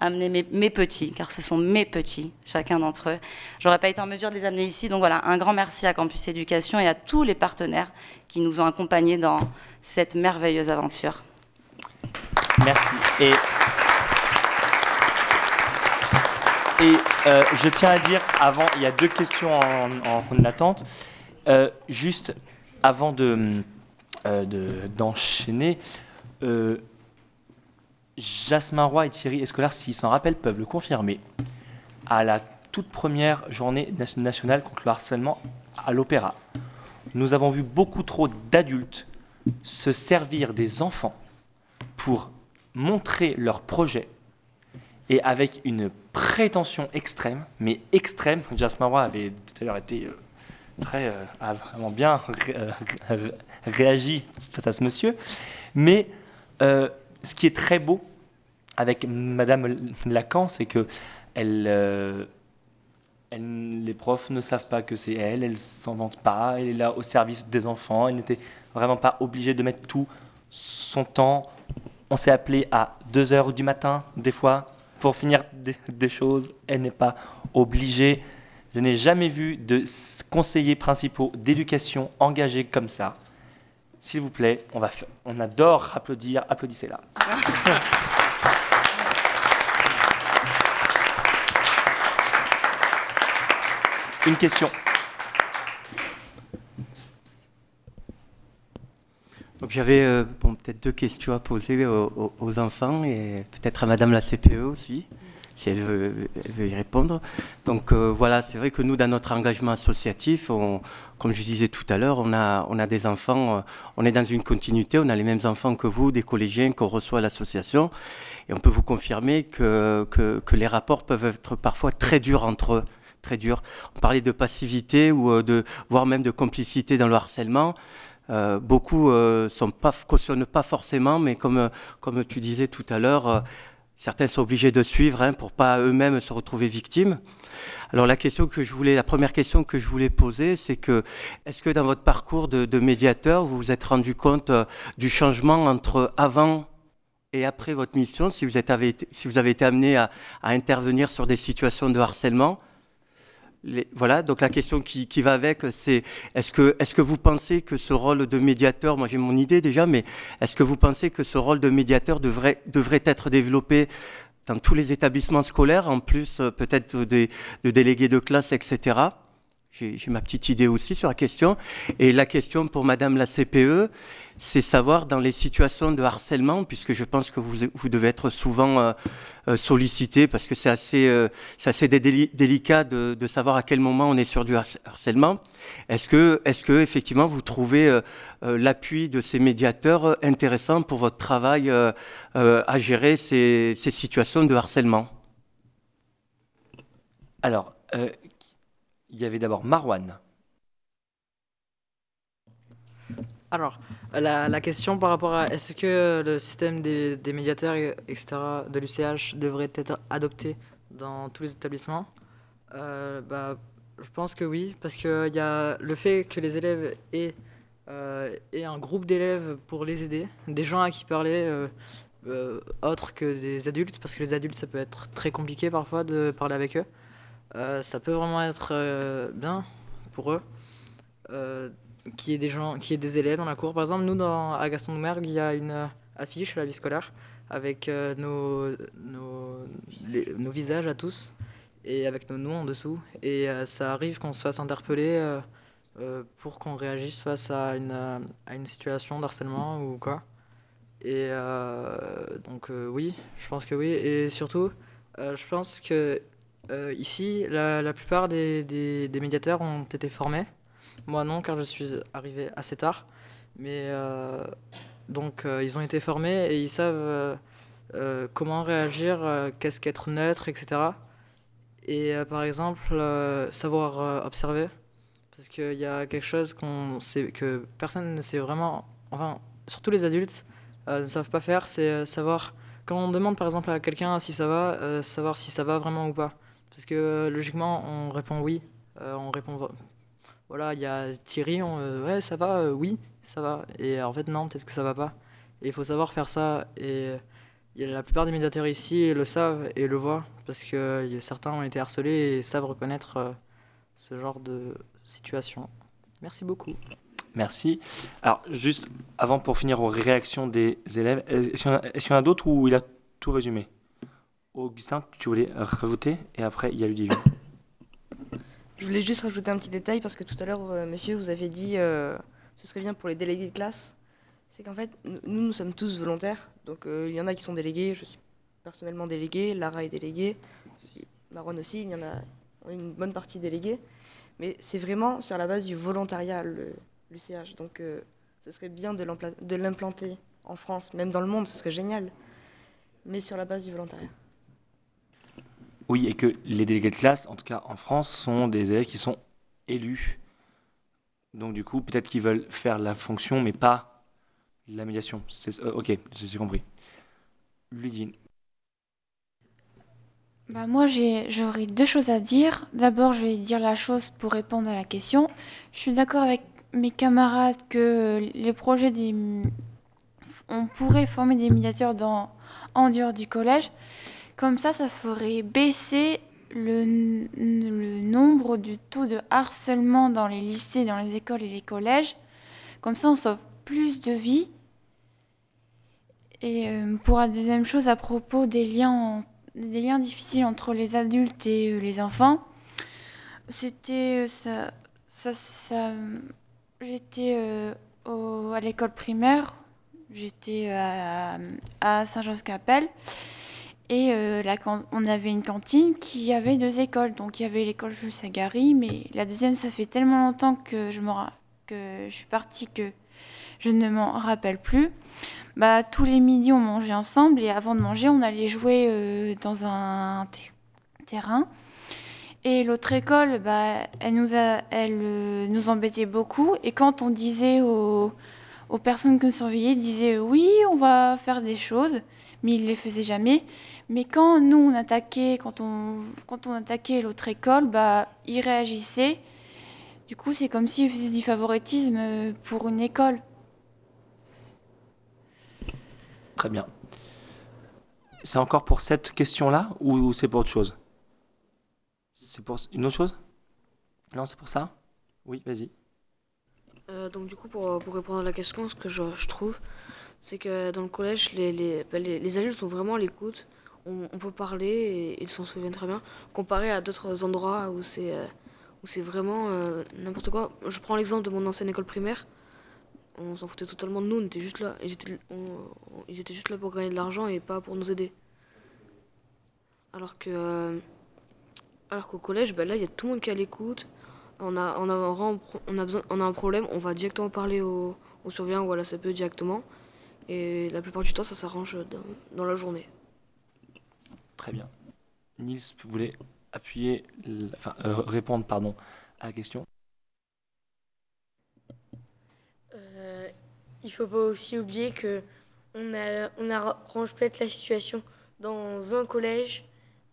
amener mes, mes petits, car ce sont mes petits, chacun d'entre eux. J'aurais pas été en mesure de les amener ici, donc voilà, un grand merci à Campus Éducation et à tous les partenaires qui nous ont accompagnés dans cette merveilleuse aventure. Merci. Et, euh, je tiens à dire, avant, il y a deux questions en, en- en attente. Euh, juste avant de, euh, de- d'enchaîner, Jasmin Roy et Thierry Escolar, s'ils s'en rappellent, peuvent le confirmer. À la toute première journée nation- nationale contre le harcèlement à l'Opéra, nous avons vu beaucoup trop d'adultes se servir des enfants pour montrer leur projet et avec une prétention extrême, mais extrême. Jasmin Roy avait d'ailleurs été euh, très, euh, vraiment bien euh, ré- réagi face à ce monsieur. Mais ce qui est très beau avec Madame Lacan, c'est que elle, elle- les profs ne savent pas que c'est elle, elle s'en vante pas, elle est là au service des enfants, elle n'était vraiment pas obligée de mettre tout son temps. On s'est appelé à 2 heures du matin, des fois, pour finir des, des choses. Elle n'est pas obligée. Je n'ai jamais vu de conseillers principaux d'éducation engagés comme ça. S'il vous plaît, on, va on adore applaudir, applaudissez-la. (laughs) Une question. Donc j'avais euh, peut-être deux questions à poser aux, enfants et peut-être à Madame la CPE aussi, si elle veut, y répondre. Donc euh, voilà, c'est vrai que nous, dans notre engagement associatif, comme je disais tout à l'heure, on a, des enfants, euh, on est dans une continuité, on a les mêmes enfants que vous, des collégiens qu'on reçoit à l'association, et on peut vous confirmer que, les rapports peuvent être parfois très durs entre eux. Très durs. On parlait de passivité ou de, voire même de complicité dans le harcèlement. Euh, beaucoup euh, pas, cautionnent pas forcément, mais comme, euh, comme tu disais tout à l'heure, certains sont obligés de suivre hein, pour pas eux-mêmes se retrouver victimes. Alors la question que je voulais, la première question que je voulais poser, c'est que est-ce que dans votre parcours de, médiateur, vous vous êtes rendu compte du changement entre avant et après votre mission, si vous, avez été, amené à intervenir sur des situations de harcèlement? Voilà, donc la question qui, va avec, c'est est-ce que, est-ce que vous pensez que ce rôle de médiateur, moi j'ai mon idée déjà, mais est-ce que vous pensez que ce rôle de médiateur devrait, devrait être développé dans tous les établissements scolaires, en plus euh, peut-être de délégués de classe, etc. J'ai ma petite idée aussi sur la question. Et la question pour Madame la CPE, c'est savoir dans les situations de harcèlement, puisque je pense que vous, vous devez être souvent euh, euh, sollicité, parce que c'est assez, euh, assez dé- déli- délicat de, savoir à quel moment on est sur du harc- harcèlement. Est-ce que, est-ce que effectivement vous trouvez euh, euh, l'appui de ces médiateurs intéressant pour votre travail à gérer ces, ces situations de harcèlement? Alors, il y avait d'abord Marwan. Alors, la, question par rapport à est-ce que le système des, médiateurs, et- etc., de l'UCH devrait être adopté dans tous les établissements Euh, bah, Je pense que oui, parce qu'il y a le fait que les élèves aient, euh, aient un groupe d'élèves pour les aider, des gens à qui parler, euh, euh, autres que des adultes, parce que les adultes, ça peut être très compliqué parfois de parler avec eux. Euh, ça peut vraiment être euh, bien pour eux euh, qu'il y ait des gens, qu'il y des élèves dans la cour. Par exemple, nous, dans, à Gaston Doumergue, il y a une affiche à la vie scolaire avec euh, nos, nos, visages à tous et avec nos noms en dessous. Et ça arrive qu'on se fasse interpeller pour qu'on réagisse face à une, à une situation d'harcèlement ou quoi. Et donc oui, je pense que oui. Et surtout, je pense que euh, ici, la, plupart des, médiateurs ont été formés. Moi non, car je suis arrivé assez tard. Mais euh, donc euh, ils ont été formés et ils savent comment réagir, qu'est-ce qu'être neutre, etc. Et par exemple, savoir observer. Parce qu'il y a quelque chose que personne ne sait vraiment, enfin, surtout les adultes, ne savent pas faire, c'est savoir, quand on demande par exemple à quelqu'un si ça va, savoir si ça va vraiment ou pas. Parce que euh, logiquement, on répond oui, euh, on répond, vo- voilà, il y a Thierry, euh, ouais, ça va, oui, ça va. Et en fait, non, peut-être que ça va pas. Et il faut savoir faire ça. Et la plupart des médiateurs ici le savent et le voient, parce que certains ont été harcelés et savent reconnaître ce genre de situation. Merci beaucoup. Merci. Alors, juste avant pour finir aux réactions des élèves, est-ce qu'il y en a, d'autres où il a tout résumé? Augustin, tu voulais rajouter Et après, il y a Ludivine. Je voulais juste rajouter un petit détail parce que tout à l'heure, euh, monsieur, vous avez dit euh, ce serait bien pour les délégués de classe. C'est qu'en fait, nous, nous sommes tous volontaires. Donc, euh, il y en a qui sont délégués. Je suis personnellement déléguée. Lara est déléguée. Maron aussi, il y en a une bonne partie déléguée. Mais c'est vraiment sur la base du volontariat, le, l'UCH. Donc, euh, ce serait bien de l'implanter en France, même dans le monde, ce serait génial. Mais sur la base du volontariat. Oui, et que les délégués de classe, en tout cas en France, sont des élèves qui sont élus. Donc du coup, peut-être qu'ils veulent faire la fonction, mais pas la médiation. Euh, ok, j'ai compris. Ludivine. Bah moi, j'aurais deux choses à dire. D'abord, je vais dire la chose pour répondre à la question. Je suis d'accord avec mes camarades que les projets des... On pourrait former des médiateurs en dehors du collège. Comme ça, ça ferait baisser le, le nombre du taux de harcèlement dans les lycées, dans les écoles et les collèges. Comme ça, on sauve plus de vies. Et euh, pour la deuxième chose, à propos des liens, en- des liens difficiles entre les adultes et euh, les enfants, c'était euh, ça, ça, j'étais à l'école primaire, j'étais à, à Saint-Jean-Capelle, et euh, on avait une cantine qui avait deux écoles. Donc il y avait l'école Jules Sagari, mais la deuxième, ça fait tellement longtemps que je, que je suis partie que je ne m'en rappelle plus. Bah, tous les midis, on mangeait ensemble et avant de manger, on allait jouer euh, dans un ter- terrain. Et l'autre école, bah, elle, euh, nous embêtait beaucoup. Et quand on disait aux, personnes que nous surveillaient, disaient oui, on va faire des choses, mais ils ne les faisaient jamais. Mais quand nous, on attaquait, quand on, quand on attaquait l'autre école, bah, ils réagissaient. Du coup, c'est comme s'ils faisaient du favoritisme euh, pour une école. Très bien. C'est encore pour cette question-là ou c'est pour autre chose? C'est pour une autre chose? Non, c'est pour ça? Oui, vas-y. Euh, donc du coup, pour, pour répondre à la question, ce que je, je trouve, c'est que dans le collège, les, les, bah, adultes sont vraiment à l'écoute. On, peut parler et ils s'en souviennent très bien, comparé à d'autres endroits où c'est euh, vraiment euh, n'importe quoi. Je prends l'exemple de mon ancienne école primaire. On s'en foutait totalement de nous, on était juste là. Ils étaient, juste là pour gagner de l'argent et pas pour nous aider. Alors que, euh, qu'au collège, bah là, il y a tout le monde qui est à l'écoute. On a, un, problème, on va directement parler au, au ou à la CPE directement. Et la plupart du temps, ça s'arrange dans, dans la journée. Très bien. Nils, vous voulez appuyer, enfin, euh, répondre, pardon, à la question? Euh, il faut pas aussi oublier que on, a, on arrange peut-être la situation dans un collège,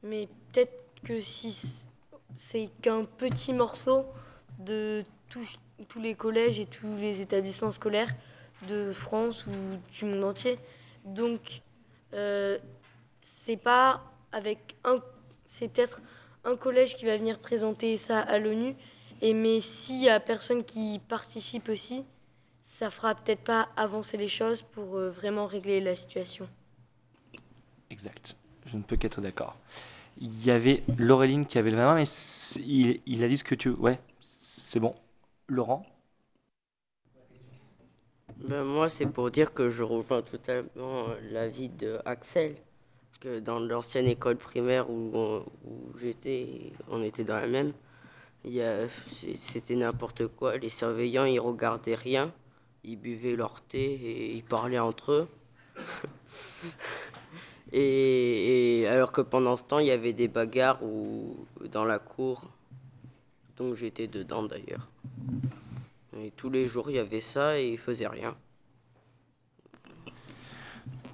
mais peut-être que si c'est qu'un petit morceau de tous, tous les collèges et tous les établissements scolaires de France ou du monde entier. Donc, euh, c'est pas avec un, c'est peut-être un collège qui va venir présenter ça à l'ONU, mais s'il y a personne qui participe aussi, ça fera peut-être pas avancer les choses pour euh, vraiment régler la situation. Exact. Je ne peux qu'être d'accord. Il y avait Laureline qui avait le main, mais il, il a dit ce que tu... Ouais, c'est bon. Laurent? Ben, moi, c'est pour dire que je rejoins totalement euh, l'avis de Axel, que dans l'ancienne école primaire où, où j'étais, on était dans la même, il y a- c'était n'importe quoi. Les surveillants, ils regardaient rien, ils buvaient leur thé et ils parlaient entre eux. (laughs) et alors que pendant ce temps, il y avait des bagarres ou, dans la cour, donc j'étais dedans d'ailleurs. Et tous les jours, il y avait ça et ils faisaient rien.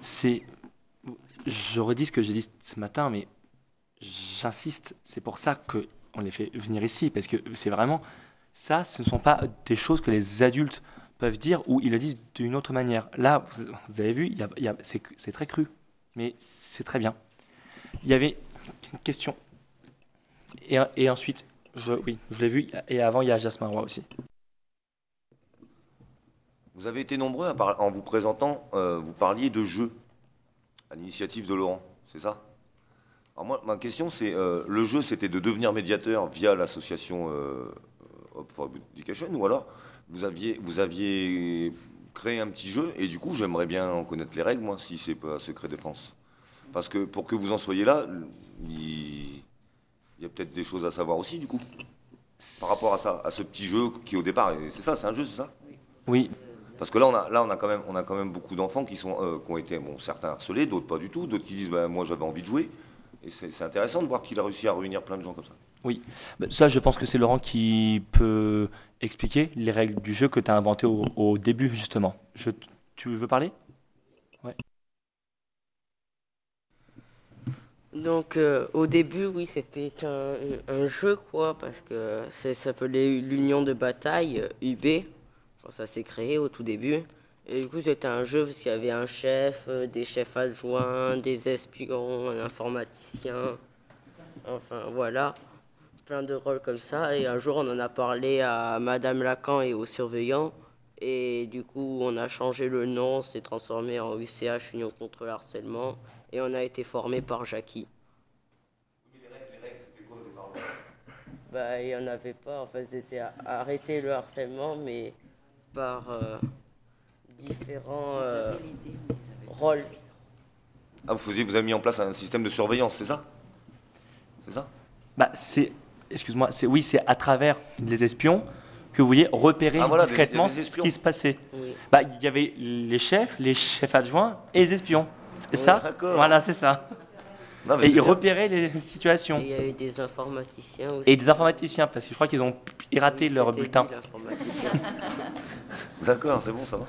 C'est. Je redis ce que j'ai dit ce matin, mais j'insiste, c'est pour ça qu'on les fait venir ici, parce que c'est vraiment. Ça, ce ne sont pas des choses que les adultes peuvent dire ou ils le disent d'une autre manière. Là, vous, avez vu, c'est très cru, mais c'est très bien. Il y avait une question. Et, ensuite, oui, je l'ai vu, et avant, il y a Jasmin Roy aussi. Vous avez été nombreux à par- en vous présentant, euh, vous parliez de jeu à l'initiative de Laurent, c'est ça? Alors moi, ma question, c'est euh, le jeu, c'était de devenir médiateur via l'association euh, for Education, ou alors vous aviez, vous aviez créé un petit jeu, et du coup, j'aimerais bien en connaître les règles, moi, si c'est pas secret défense. Parce que pour que vous en soyez là, il, il y a peut-être des choses à savoir aussi, du coup, par rapport à ça, à ce petit jeu qui au départ, c'est ça, c'est un jeu, c'est ça? Oui. Parce que là, on a, là, on a quand même, on a quand même beaucoup d'enfants qui sont, euh, qui ont été, bon, certains harcelés, d'autres pas du tout, d'autres qui disent, bah, moi, j'avais envie de jouer. Et c'est c'est intéressant de voir qu'il a réussi à réunir plein de gens comme ça. Oui, Bah, ça je pense que c'est Laurent qui peut expliquer les règles du jeu que tu as inventé au, au début justement. Je, tu veux parler? Ouais. Donc euh, au début, oui, c'était qu'un un jeu, quoi, parce que ça s'appelait l'Union de bataille, euh, UB. Enfin, ça s'est créé au tout début. Et du coup, c'était un jeu parce qu'il y avait un chef, euh, des chefs adjoints, des espions, un informaticien. Enfin, voilà. Plein de rôles comme ça. Et un jour, on en a parlé à Madame Lacan et aux surveillants. Et du coup, on a changé le nom, c'est transformé en UCH, Union contre le harcèlement. Et on a été formé par Jackie. Bah, il n'y en avait pas. En fait, c'était arrêter le harcèlement, mais par euh, différents euh, rôles. Ah, vous, faisiez, vous avez mis en place un système de surveillance, c'est ça? C'est ça? Bah c'est, excuse-moi, c'est oui, c'est à travers les espions que vous vouliez repérer Ah, voilà, discrètement a des ce qui se passait. Oui. Bah il y avait les chefs, les chefs adjoints et les espions. C'est Oui. ça? D'accord. Voilà, c'est ça. Non, mais et ils bien. repéraient les situations. Et il y avait des informaticiens aussi. Et des informaticiens, parce que je crois qu'ils ont piraté leur c'était bulletin. (laughs) (laughs) D'accord, c'est bon, ça va.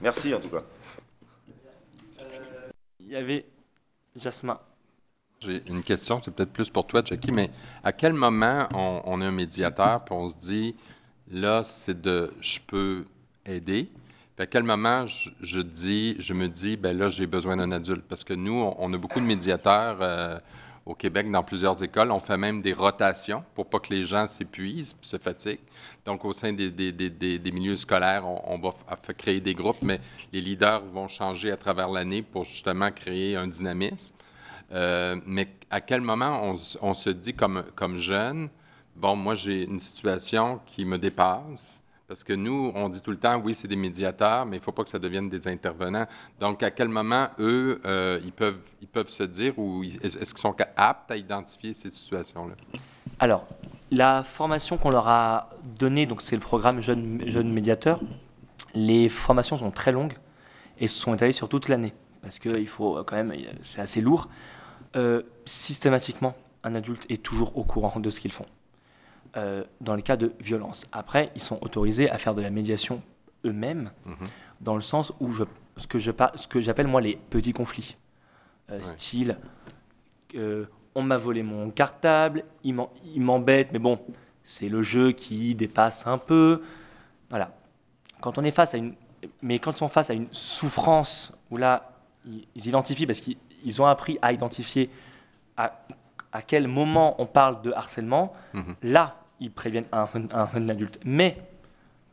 Merci en tout cas. Il y avait Jasmin. J'ai une question, c'est peut-être plus pour toi, Jackie, mais à quel moment on, on est un médiateur puis on se dit, là, c'est de, je peux aider? Puis à quel moment je, je dis, je me dis, ben là, j'ai besoin d'un adulte? Parce que nous, on, on a beaucoup de médiateurs euh, au Québec dans plusieurs écoles. On fait même des rotations pour pas que les gens s'épuisent, puis se fatiguent. Donc, au sein des, des- des- des- milieux scolaires, on, va créer des groupes, mais les leaders vont changer à travers l'année pour justement créer un dynamisme. Euh, mais à quel moment on, se dit comme, comme jeune, bon, moi j'ai une situation qui me dépasse, parce que nous, on dit tout le temps, oui, c'est des médiateurs, mais il ne faut pas que ça devienne des intervenants. Donc, à quel moment, eux, euh, ils, peuvent, ils peuvent se dire, ou est-ce qu'ils sont aptes à identifier ces situations-là? Alors, la formation qu'on leur a donnée, donc c'est le programme Jeune, Jeune Médiateur, les formations sont très longues et sont étalées sur toute l'année. Parce que il faut quand même, c'est assez lourd. Euh, systématiquement, un adulte est toujours au courant de ce qu'ils font. Euh, dans les cas de violence. Après, ils sont autorisés à faire de la médiation eux-mêmes, dans le sens où je, ce que j'appelle moi les petits conflits. Euh, Style, on m'a volé mon cartable, il m'embête, mais bon, c'est le jeu qui dépasse un peu. Voilà. Quand on est face à une, mais quand ils sont face à une souffrance où là, ils, identifient parce qu'ils ils ont appris à identifier à, à quel moment on parle de harcèlement, Mhm. là, ils préviennent un, un- un adulte. Mais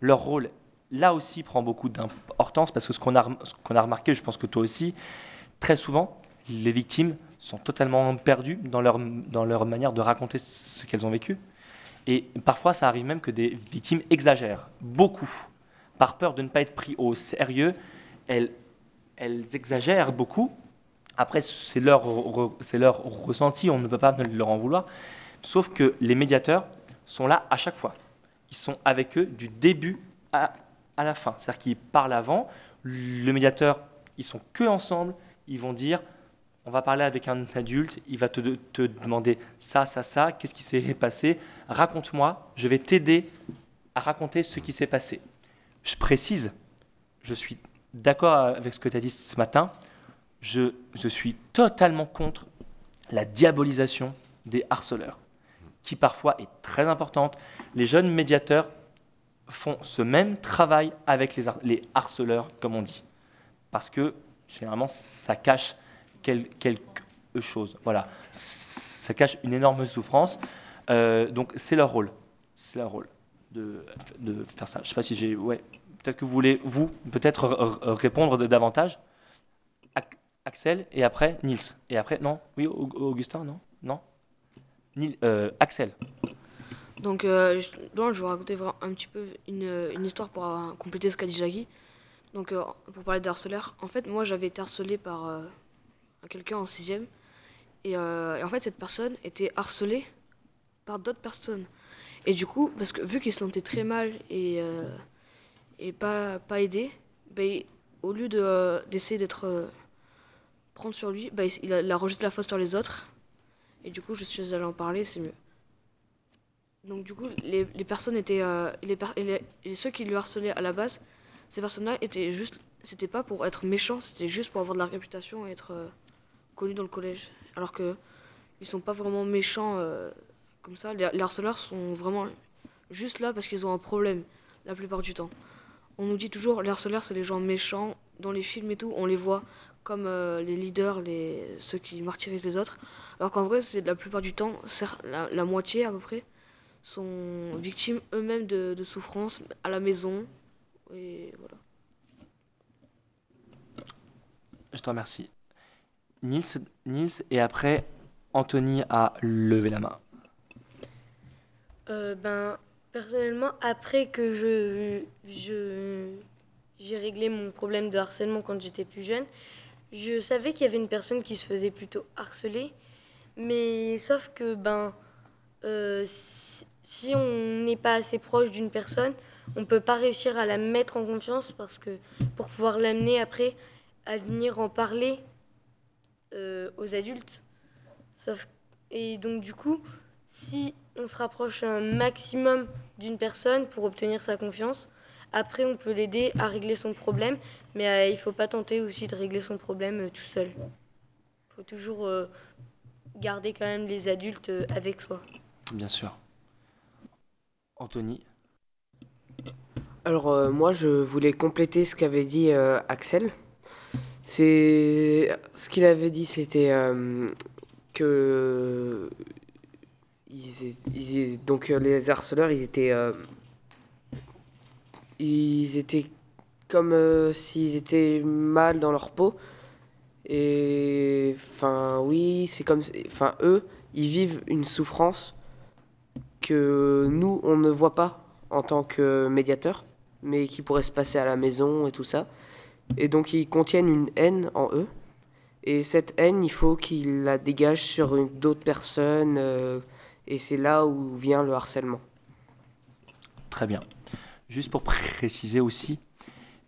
leur rôle, là aussi, prend beaucoup d'importance parce que ce qu'on a, rem- ce qu'on a remarqué, je pense que toi aussi, très souvent, les victimes sont totalement perdues dans leur, dans leur manière de raconter ce qu'elles ont vécu. Et parfois, ça arrive même que des victimes exagèrent beaucoup. Par peur de ne pas être pris au sérieux, elles, elles exagèrent beaucoup. Après, c'est leur, c'est leur ressenti, on ne peut pas leur en vouloir. Sauf que les médiateurs sont là à chaque fois. Ils sont avec eux du début à, à la fin. C'est-à-dire qu'ils parlent avant. Le médiateur, ils sont que ensemble. Ils vont dire on va parler avec un adulte, il va te, te demander ça, ça, ça, qu'est-ce qui s'est (laughs) passé, raconte-moi, je vais t'aider à raconter ce qui s'est passé. Je précise, je suis d'accord avec ce que tu as dit ce matin, je, je suis totalement contre la diabolisation des harceleurs, qui parfois est très importante. Les jeunes médiateurs font ce même travail avec les, les harceleurs, comme on dit, parce que généralement, ça cache quelque chose. Voilà, ça cache une énorme souffrance. Euh, donc c'est leur rôle, c'est leur rôle de, faire ça. Je sais pas si j'ai, ouais, peut-être que vous voulez vous peut-être répondre davantage. Axel et après Nils et après non, oui Augustin non, non, Nils, euh, Axel. Donc, euh, je, donc, je vais vous raconter un petit peu une, histoire pour compléter ce qu'a dit Jackie. Donc, pour parler de harceleur, en fait, moi j'avais été harcelé par quelqu'un en sixième. Et, euh, et, en fait, cette personne était harcelée par d'autres personnes. Et du coup, parce que vu qu'il se sentait très mal et, euh, et pas, pas aidé, bah, au lieu d'essayer de, d'être euh, prendre sur lui, bah, il, a, il, rejeté la faute sur les autres. Et du coup, je suis allée en parler, c'est mieux. Donc du coup, les, les personnes étaient... Euh, les, ceux qui lui harcelaient à la base, ces personnes-là étaient juste... C'était pas pour être méchants, c'était juste pour avoir de la réputation et être connus dans le collège. Alors que ils sont pas vraiment méchants euh, comme ça. Les, harceleurs sont vraiment juste là parce qu'ils ont un problème la plupart du temps. On nous dit toujours les harceleurs c'est les gens méchants. Dans les films et tout, on les voit comme euh, les leaders, les, ceux qui martyrisent les autres. Alors qu'en vrai, c'est la plupart du temps, la, la, moitié à peu près, sont victimes eux-mêmes de, de souffrances à la maison. Et voilà. Je te remercie. Nils, et après Anthony a levé la main. Euh, ben, personnellement, après que je, je, j'ai réglé mon problème de harcèlement quand j'étais plus jeune, je savais qu'il y avait une personne qui se faisait plutôt harceler, mais sauf que ben, euh, si, si on n'est pas assez proche d'une personne, on ne peut pas réussir à la mettre en confiance parce que pour pouvoir l'amener après à venir en parler euh, aux adultes. Sauf... Et donc du coup, si on se rapproche un maximum d'une personne pour obtenir sa confiance, après on peut l'aider à régler son problème, mais euh, il ne faut pas tenter aussi de régler son problème euh, tout seul. Il faut toujours euh, garder quand même les adultes euh, avec soi. Bien sûr. Anthony Alors euh, moi je voulais compléter ce qu'avait dit euh, Axel. C'est ce qu'il avait dit, c'était euh, que ils, ils, donc euh, les harceleurs, ils étaient euh, ils étaient comme s'ils étaient mal dans leur peau. Et enfin oui, c'est comme eux, ils vivent une souffrance que nous on ne voit pas en tant que médiateur, mais qui pourrait se passer à la maison et tout ça. Et donc ils contiennent une haine en eux. Et cette haine, il faut qu'ils la dégagent sur d'autres personnes. Euh, et c'est là où vient le harcèlement. Très bien. Juste pour préciser aussi,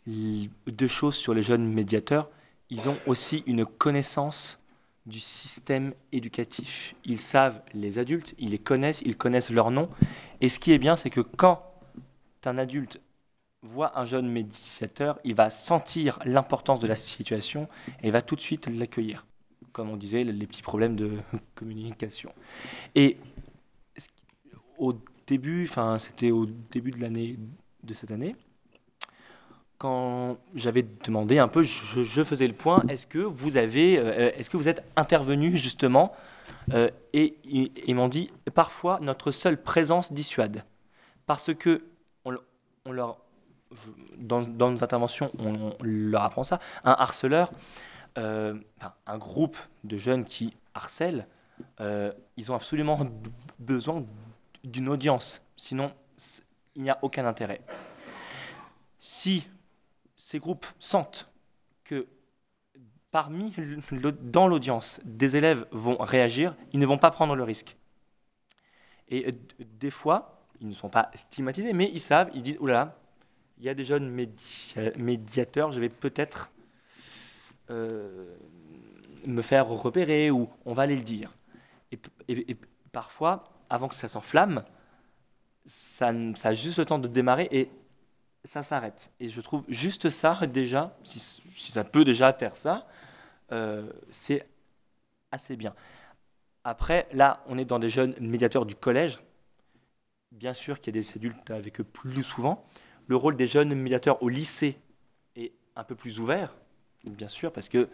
deux choses sur les jeunes médiateurs. Ils ont aussi une connaissance du système éducatif. Ils savent les adultes, ils les connaissent, ils connaissent leur nom. Et ce qui est bien, c'est que quand un adulte voit un jeune médiateur, il va sentir l'importance de la situation et va tout de suite l'accueillir. Comme on disait, les petits problèmes de (laughs) communication. Et au début, enfin c'était au début de l'année de cette année, quand j'avais demandé un peu, je, faisais le point, est-ce que vous avez, euh, est-ce que vous êtes intervenu justement euh, Et ils m'ont dit, parfois notre seule présence dissuade, parce que on, on leur dans, nos interventions, on, leur apprend ça. Un harceleur, euh, un groupe de jeunes qui harcèlent, euh, ils ont absolument (laughs) besoin d'une audience. Sinon, il n'y a aucun intérêt. Si ces groupes sentent que parmi dans l'audience, des élèves vont réagir, ils ne vont pas prendre le risque. Et des fois, ils ne sont pas stigmatisés, mais ils savent, ils disent, oula, il y a des jeunes médiateurs, je vais peut-être euh, me faire repérer ou on va aller le dire. Et, parfois, avant que ça s'enflamme, ça, a juste le temps de démarrer et ça s'arrête. Et je trouve juste ça déjà, si, si ça peut déjà faire ça, euh, c'est assez bien. Après, là, on est dans des jeunes médiateurs du collège. Bien sûr qu'il y a des adultes avec eux plus souvent. Le rôle des jeunes médiateurs au lycée est un peu plus ouvert, bien sûr, parce que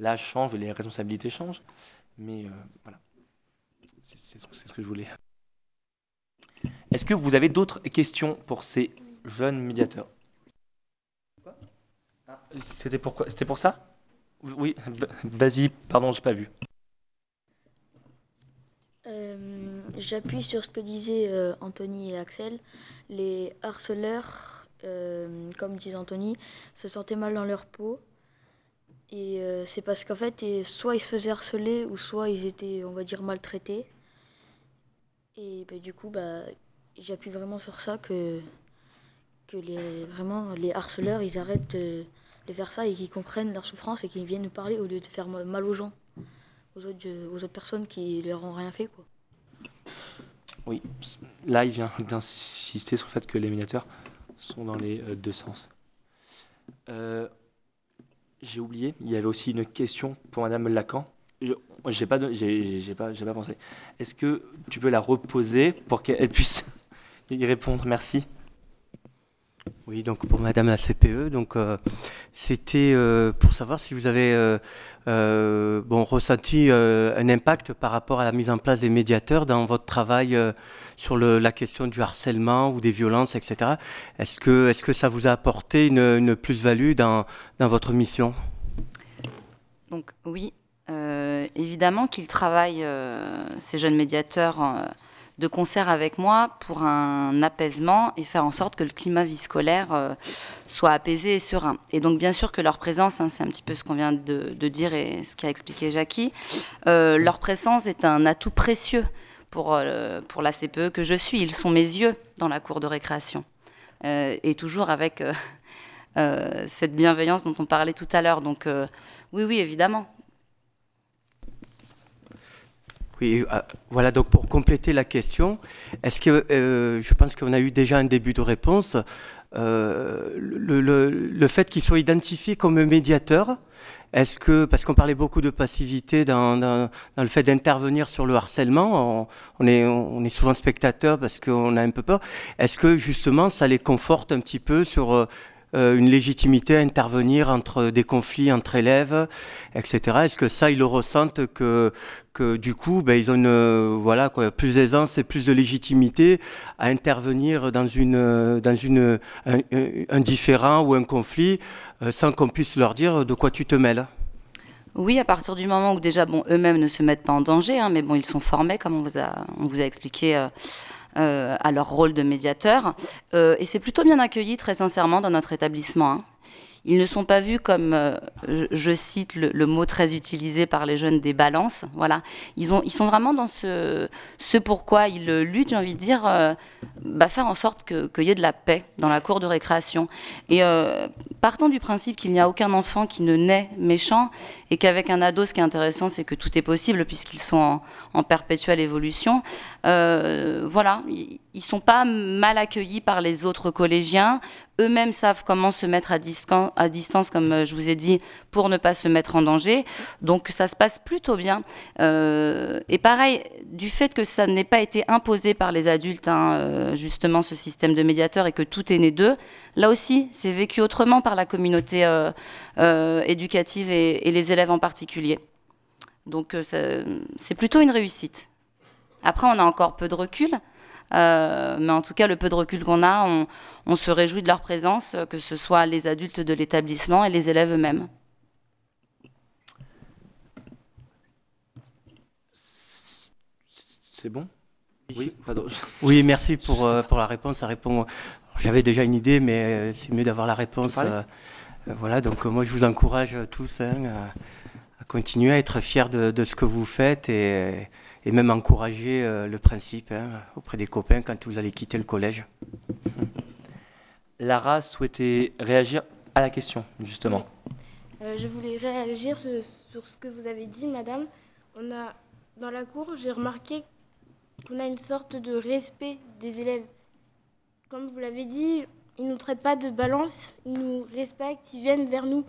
l'âge change, les responsabilités changent. Mais euh, voilà, c'est ce que je voulais. Est-ce que vous avez d'autres questions pour ces jeunes médiateurs? Ah, C'était pourquoi C'était pour ça? Oui, vas-y, pardon, j'ai pas vu. Euh, J'appuie sur ce que disaient euh, Anthony et Axel. Les harceleurs, euh, comme disait Anthony, se sentaient mal dans leur peau. Et euh, c'est parce qu'en fait, soit ils se faisaient harceler, ou soit ils étaient, on va dire, maltraités. Et bah, du coup, bah, j'appuie vraiment sur ça que, que les, vraiment, les harceleurs, ils arrêtent de, de faire ça et qu'ils comprennent leur souffrance et qu'ils viennent nous parler au lieu de faire mal aux gens, aux autres, aux autres personnes qui leur ont rien fait. Quoi. Oui, là, il vient d'insister sur le fait que les médiateurs sont dans les euh, deux sens. Euh, J'ai oublié, il y avait aussi une question pour Madame Lacan. J'ai pas, j'ai pas, pas pensé. Est-ce que tu peux la reposer pour qu'elle puisse (laughs) y répondre? Merci. Oui, donc pour Madame la CPE, donc euh, c'était euh, pour savoir si vous avez euh, bon ressenti un impact par rapport à la mise en place des médiateurs dans votre travail sur la question du harcèlement ou des violences, etc. Est-ce que ça vous a apporté une, une plus-value dans, dans votre mission? Donc oui, évidemment qu'ils travaillent ces jeunes médiateurs de concert avec moi pour un apaisement et faire en sorte que le climat vie scolaire euh, soit apaisé et serein. Et donc bien sûr que leur présence, hein, c'est un petit peu ce qu'on vient de, dire et ce qu'a expliqué Jackie, euh, leur présence est un atout précieux pour, euh, pour la CPE que je suis. Ils sont mes yeux dans la cour de récréation. Et toujours avec (laughs) cette bienveillance dont on parlait tout à l'heure. Donc oui, oui, évidemment. Oui, euh, voilà, donc pour compléter la question, est-ce que euh, je pense qu'on a eu déjà un début de réponse euh, le, fait qu'il soit identifié comme médiateur, est-ce que, parce qu'on parlait beaucoup de passivité dans, le fait d'intervenir sur le harcèlement, on, est, on est souvent spectateur parce qu'on a un peu peur, est-ce que justement ça les conforte un petit peu sur une légitimité à intervenir entre des conflits entre élèves, etc. Est-ce que ça, ils le ressentent que, que du coup, ben, ils ont une, voilà, plus d'aisance et plus de légitimité à intervenir dans, une, dans une, un, un différent ou un conflit euh, sans qu'on puisse leur dire de quoi tu te mêles? Oui, à partir du moment où déjà, bon, eux-mêmes ne se mettent pas en danger, hein, mais bon, ils sont formés, comme on vous a, on vous a expliqué euh, euh, à leur rôle de médiateur. Euh, et c'est plutôt bien accueilli, très sincèrement, dans notre établissement. Hein. Ils ne sont pas vus comme, euh, je, cite le, mot très utilisé par les jeunes, des balances. Voilà, ils, ont, ils sont vraiment dans ce, pourquoi ils luttent, j'ai envie de dire, bah, faire en sorte qu'il y ait de la paix dans la cour de récréation. Et euh, partant du principe qu'il n'y a aucun enfant qui ne naît méchant et qu'avec un ado, ce qui est intéressant, c'est que tout est possible puisqu'ils sont en, perpétuelle évolution. Euh, voilà, ils ne sont pas mal accueillis par les autres collégiens eux-mêmes savent comment se mettre à, distance, comme euh, je vous ai dit, pour ne pas se mettre en danger. Donc ça se passe plutôt bien. Euh, et pareil, du fait que ça n'ait pas été imposé par les adultes, hein, justement, ce système de médiateurs, et que tout est né d'eux, là aussi, c'est vécu autrement par la communauté éducative et, les élèves en particulier. Donc c'est plutôt une réussite. Après, on a encore peu de recul. Euh, mais en tout cas, le peu de recul qu'on a, on, on, se réjouit de leur présence, que ce soit les adultes de l'établissement et les élèves eux-mêmes. C'est bon? Oui, pardon. Oui, merci pour, euh, pour la réponse. Ça répond. J'avais déjà une idée, mais euh, c'est mieux d'avoir la réponse. euh, euh, voilà, donc euh, moi je vous encourage tous hein, à, à continuer à être fiers de, de ce que vous faites et, et même encourager euh, le principe hein, auprès des copains quand vous allez quitter le collège. (laughs) Lara souhaitait réagir à la question, justement. Euh, je voulais réagir sur, sur ce que vous avez dit, madame. On a, dans la cour, j'ai remarqué qu'on a une sorte de respect des élèves. Comme vous l'avez dit, ils ne nous traitent pas de balance, ils nous respectent, ils viennent vers nous.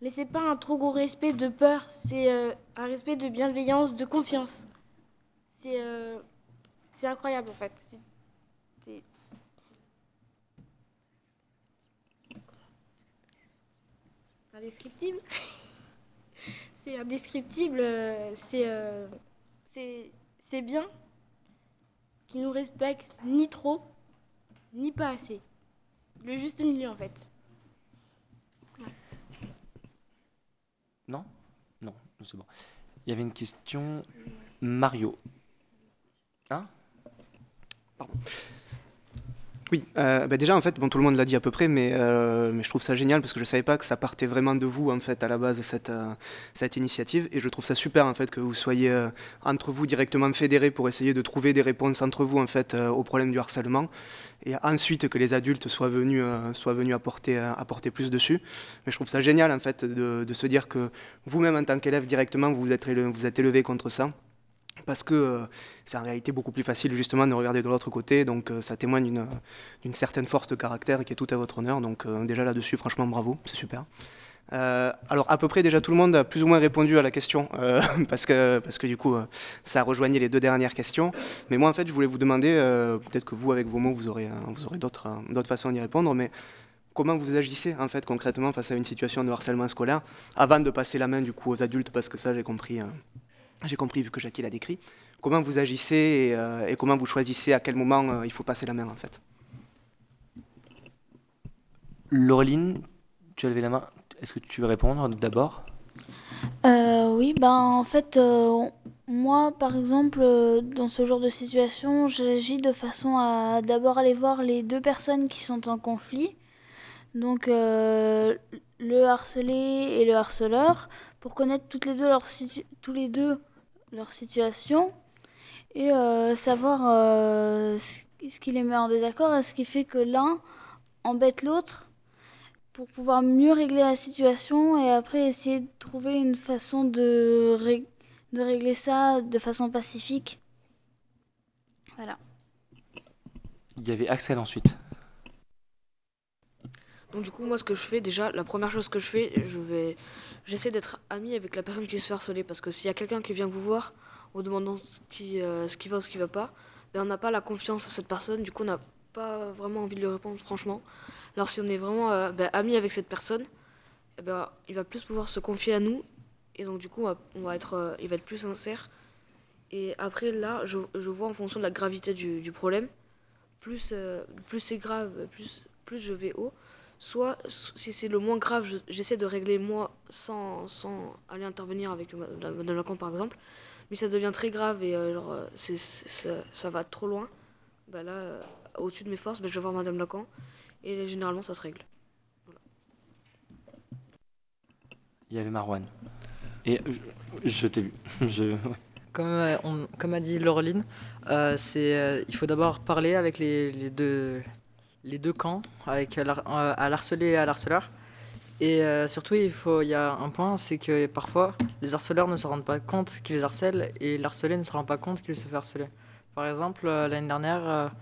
Mais c'est pas un trop gros respect de peur, c'est euh, un respect de bienveillance, de confiance. C'est euh, c'est incroyable en fait. C'est- c'est- indescriptible. (laughs) c'est indescriptible. euh, C'est euh, c'est c'est bien qu'ils nous respectent ni trop, ni pas assez. Le juste milieu en fait. Non Non, c'est bon. Il y avait une question. Mario. Oui, euh, bah déjà en fait, bon, tout le monde l'a dit à peu près, mais, euh, mais je trouve ça génial parce que je savais pas que ça partait vraiment de vous en fait à la base cette, euh, cette initiative. Et je trouve ça super en fait que vous soyez entre vous directement fédérés pour essayer de trouver des réponses entre vous en fait au problème du harcèlement. Et ensuite que les adultes soient venus, soient venus apporter, plus dessus. Mais je trouve ça génial en fait de, se dire que vous-même en tant qu'élève directement vous êtes, vous êtes élevé contre ça parce que euh, c'est en réalité beaucoup plus facile justement de regarder de l'autre côté, donc euh, ça témoigne d'une certaine force de caractère qui est tout à votre honneur, donc euh, déjà là-dessus franchement bravo, c'est super. Alors à peu près déjà tout le monde a plus ou moins répondu à la question, (laughs) parce, que, parce que du coup ça rejoignait les deux dernières questions, mais moi en fait je voulais vous demander, peut-être que vous avec vos mots vous aurez, euh, vous aurez d'autres euh, d'autres façons d'y répondre, mais comment vous agissez en fait concrètement face à une situation de harcèlement scolaire, avant de passer la main du coup aux adultes, parce que ça j'ai compris. J'ai compris vu que Jackie l'a décrit. Comment vous agissez et, euh, et comment vous choisissez à quel moment euh, il faut passer la main en fait Laureline, tu as levé la main. Est-ce que tu veux répondre d'abord? Euh, oui, ben en fait, euh, moi par exemple, euh, dans ce genre de situation, j'agis de façon à d'abord aller voir les deux personnes qui sont en conflit, donc euh, le harcelé et le harceleur, pour connaître toutes les deux leur situ- tous les deux leur situation et euh, savoir euh, ce qui les met en désaccord et ce qui fait que l'un embête l'autre pour pouvoir mieux régler la situation et après essayer de trouver une façon de, de régler ça de façon pacifique. Voilà. Il y avait Axel ensuite. Donc du coup, moi, ce que je fais, déjà, la première chose que je fais, je vais, j'essaie d'être ami avec la personne qui se fait harceler, parce que s'il y a quelqu'un qui vient vous voir en vous demandant ce qui, euh, ce qui va ou ce qui va pas, ben, on n'a pas la confiance à cette personne, du coup, on n'a pas vraiment envie de lui répondre, franchement. Alors si on est vraiment euh, ben, ami avec cette personne, eh ben, il va plus pouvoir se confier à nous, et donc du coup, on va, être, euh, il va être plus sincère. Et après, là, je, je vois en fonction de la gravité du, du problème, plus, plus c'est grave, plus, plus je vais haut. Soit, si c'est le moins grave, je- j'essaie de régler moi sans, sans aller intervenir avec Madame Lacan par exemple. Mais ça devient très grave et euh, genre, euh, ça, ça va trop loin. Bah là, euh, au-dessus de mes forces, bah, je vais voir Madame Lacan. Et généralement, ça se règle. Il y avait Marwan. Et je, je t'ai vu. (laughs) Je... Comme, euh, on- comme a dit Laureline, euh, c'est, euh, il faut d'abord parler avec les, les deux, les deux camps, avec euh, à l'harcelé et à l'harceleur. Et euh, surtout, il faut, il y a un point, c'est que parfois, les harceleurs ne se rendent pas compte qu'ils les harcèlent et l'harcelé ne se rend pas compte qu'il se fait harceler. Par exemple, euh, l'année dernière,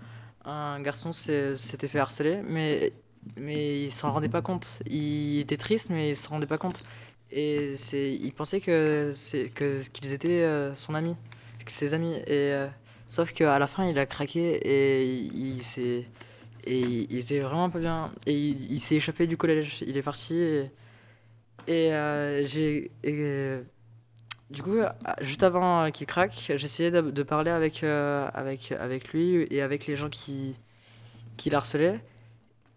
un garçon s'était fait harceler, mais, mais il s'en rendait pas compte. Il était triste, mais il s'en rendait pas compte. Et c'est, il pensait que c'est que qu'ils étaient son ami, ses amis. Et euh, sauf qu'à la fin, il a craqué et il s'est et il était vraiment pas bien. Et il, s'est échappé du collège. Il est parti et, euh, j'ai du coup juste avant qu'il craque, j'essayais de, de parler avec euh, avec avec lui et avec les gens qui qui l'harcelaient.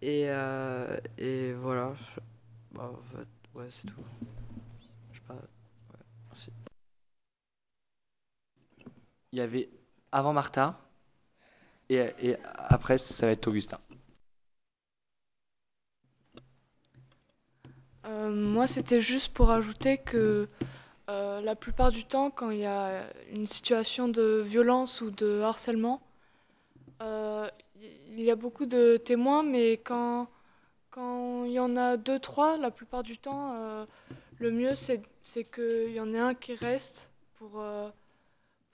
Et euh, et voilà. Bah, en fait, ouais, c'est tout. Je sais pas. Merci. Il y avait avant Martha. Et, après, ça va être Augustin. Euh, moi, c'était juste pour ajouter que euh, la plupart du temps, quand il y a une situation de violence ou de harcèlement, euh, il y a beaucoup de témoins, mais quand, quand il y en a deux, trois, la plupart du temps, le mieux c'est qu'il y en ait un qui reste pour,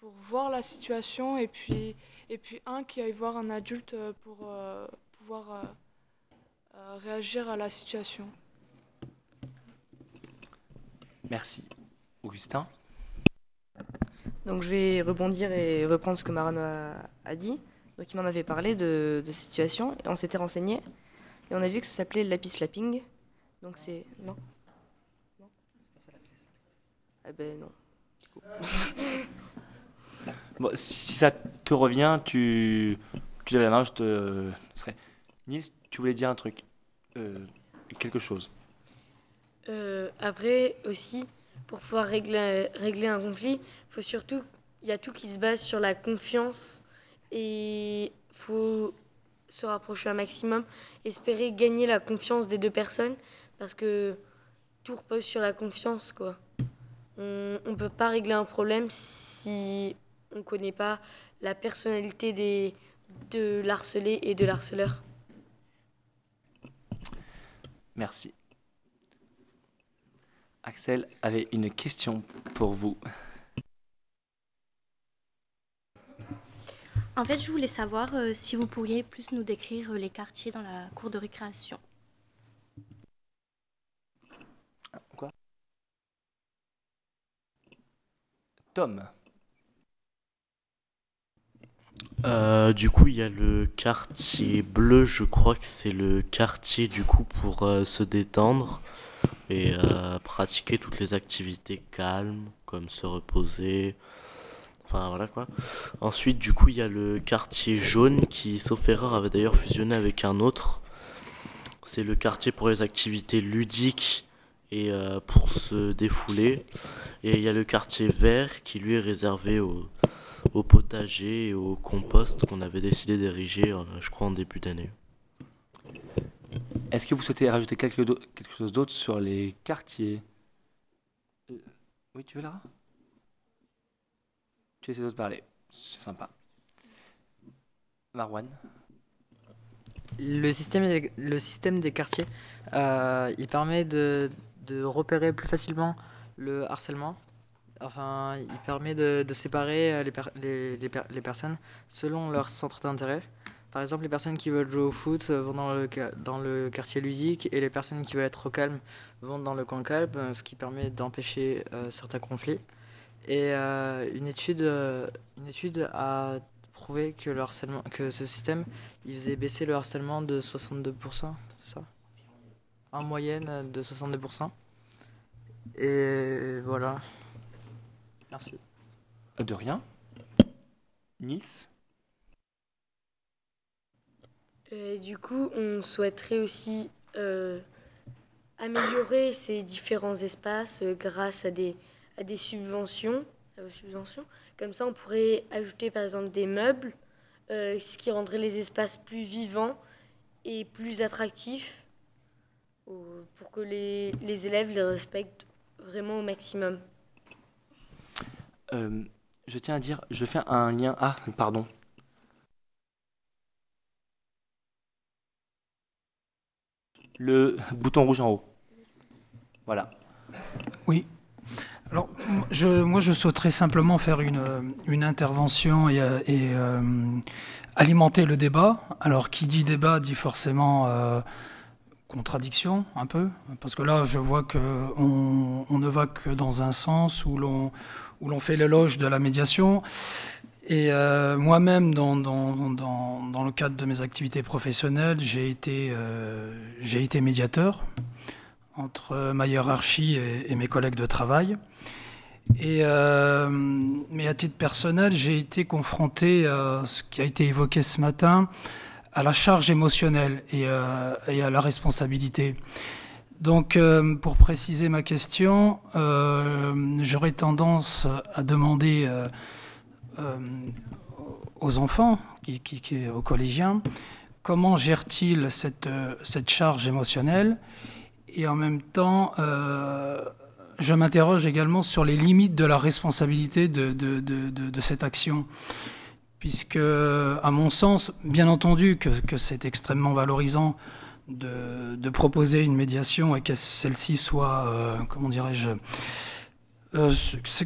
pour voir la situation et puis, et puis un qui aille voir un adulte pour euh, pouvoir euh, euh, réagir à la situation. Merci. Augustin? Donc je vais rebondir et reprendre ce que Marano a, a dit. Donc il m'en avait parlé de, de cette situation et on s'était renseigné et on a vu que ça s'appelait lapis slapping. Donc c'est non? Non? Ah ben non. (laughs) Si, ça te revient, tu, tu lèves la main, je te serai. Nils, tu voulais dire un truc Euh, Quelque chose. Euh, après aussi, pour pouvoir régler, régler un conflit, faut surtout, il y a tout qui se base sur la confiance et faut se rapprocher un maximum, espérer gagner la confiance des deux personnes parce que tout repose sur la confiance quoi. On ne peut pas régler un problème si on ne connaît pas la personnalité des, de l'harcelé et de l'harceleur. Merci. Axel avait une question pour vous. En fait, je voulais savoir euh, si vous pourriez plus nous décrire euh, les quartiers dans la cour de récréation. Quoi? Tom. Euh, du coup, il y a le quartier bleu, je crois que c'est le quartier du coup pour euh, se détendre et euh, pratiquer toutes les activités calmes, comme se reposer. Enfin voilà quoi. Ensuite, du coup, il y a le quartier jaune qui, sauf erreur, avait d'ailleurs fusionné avec un autre. C'est le quartier pour les activités ludiques et pour se défouler. Et il y a le quartier vert qui lui est réservé aux au potager et au compost qu'on avait décidé d'ériger, euh, je crois, en début d'année. Est-ce que vous souhaitez rajouter quelque, do- quelque chose d'autre sur les quartiers? Euh, Oui, tu veux Lara? Tu essaies de parler. C'est sympa. Marwan? Le système, des- le système des quartiers, euh, il permet de, de repérer plus facilement le harcèlement. Enfin, il permet de, séparer euh, les, per- les, les per- les personnes selon leur centre d'intérêt. Par exemple, les personnes qui veulent jouer au foot euh, vont dans le, quartier ludique et les personnes qui veulent être au calme vont dans le coin calme, euh, ce qui permet d'empêcher certains conflits. Et une étude, a prouvé que ce système, faisait baisser le harcèlement de 62%, c'est ça? En moyenne de 62%. Et voilà. Merci. De rien. Nice Euh, du coup, on souhaiterait aussi euh, améliorer ces différents espaces euh, grâce à des, à des subventions, subventions. Comme ça, on pourrait ajouter par exemple des meubles, euh, ce qui rendrait les espaces plus vivants et plus attractifs pour que les, les élèves les respectent vraiment au maximum. Euh, je tiens à dire, je fais un lien. Ah, pardon. Le bouton rouge en haut. Voilà. Oui. Alors, je, moi, je souhaiterais simplement faire une, une intervention et, et, euh, alimenter le débat. Alors, qui dit débat dit forcément euh, contradiction, un peu, parce que là, je vois qu'on on ne va que dans un sens où l'on où l'on fait l'éloge de la médiation. Et euh, moi-même, dans, dans, dans, dans le cadre de mes activités professionnelles, j'ai été, euh, j'ai été médiateur entre ma hiérarchie et, mes collègues de travail. Et, euh, mais à titre personnel, j'ai été confronté à ce qui a été évoqué ce matin, à la charge émotionnelle et, à la responsabilité. Donc, euh, pour préciser ma question, euh, j'aurais tendance à demander euh, aux enfants, aux collégiens, comment gèrent-ils cette, cette charge émotionnelle? Et en même temps, je m'interroge également sur les limites de la responsabilité de cette action. Puisque, à mon sens, bien entendu que, que c'est extrêmement valorisant de, de proposer une médiation et que celle-ci soit, euh, comment dirais-je, euh,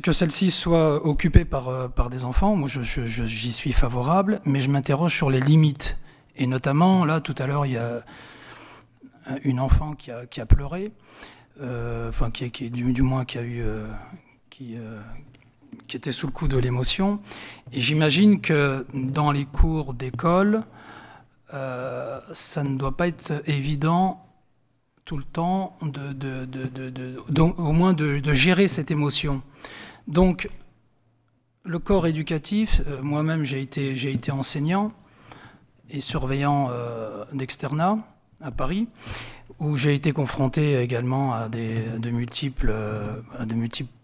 que celle-ci soit occupée par, euh, par des enfants, moi je- je- j'y suis favorable, mais je m'interroge sur les limites. Et notamment, là, tout à l'heure, il y a une enfant qui a, qui a pleuré, enfin, qui, qui- du, du moins qui a eu. qui, qui était sous le coup de l'émotion. Et j'imagine que dans les cours d'école, euh, ça ne doit pas être évident tout le temps, au moins de, gérer cette émotion. Donc, le corps éducatif, euh, moi-même j'ai été, j'ai été enseignant et surveillant euh, d'externat à Paris, où j'ai été confronté également à, des, de, multiples, euh,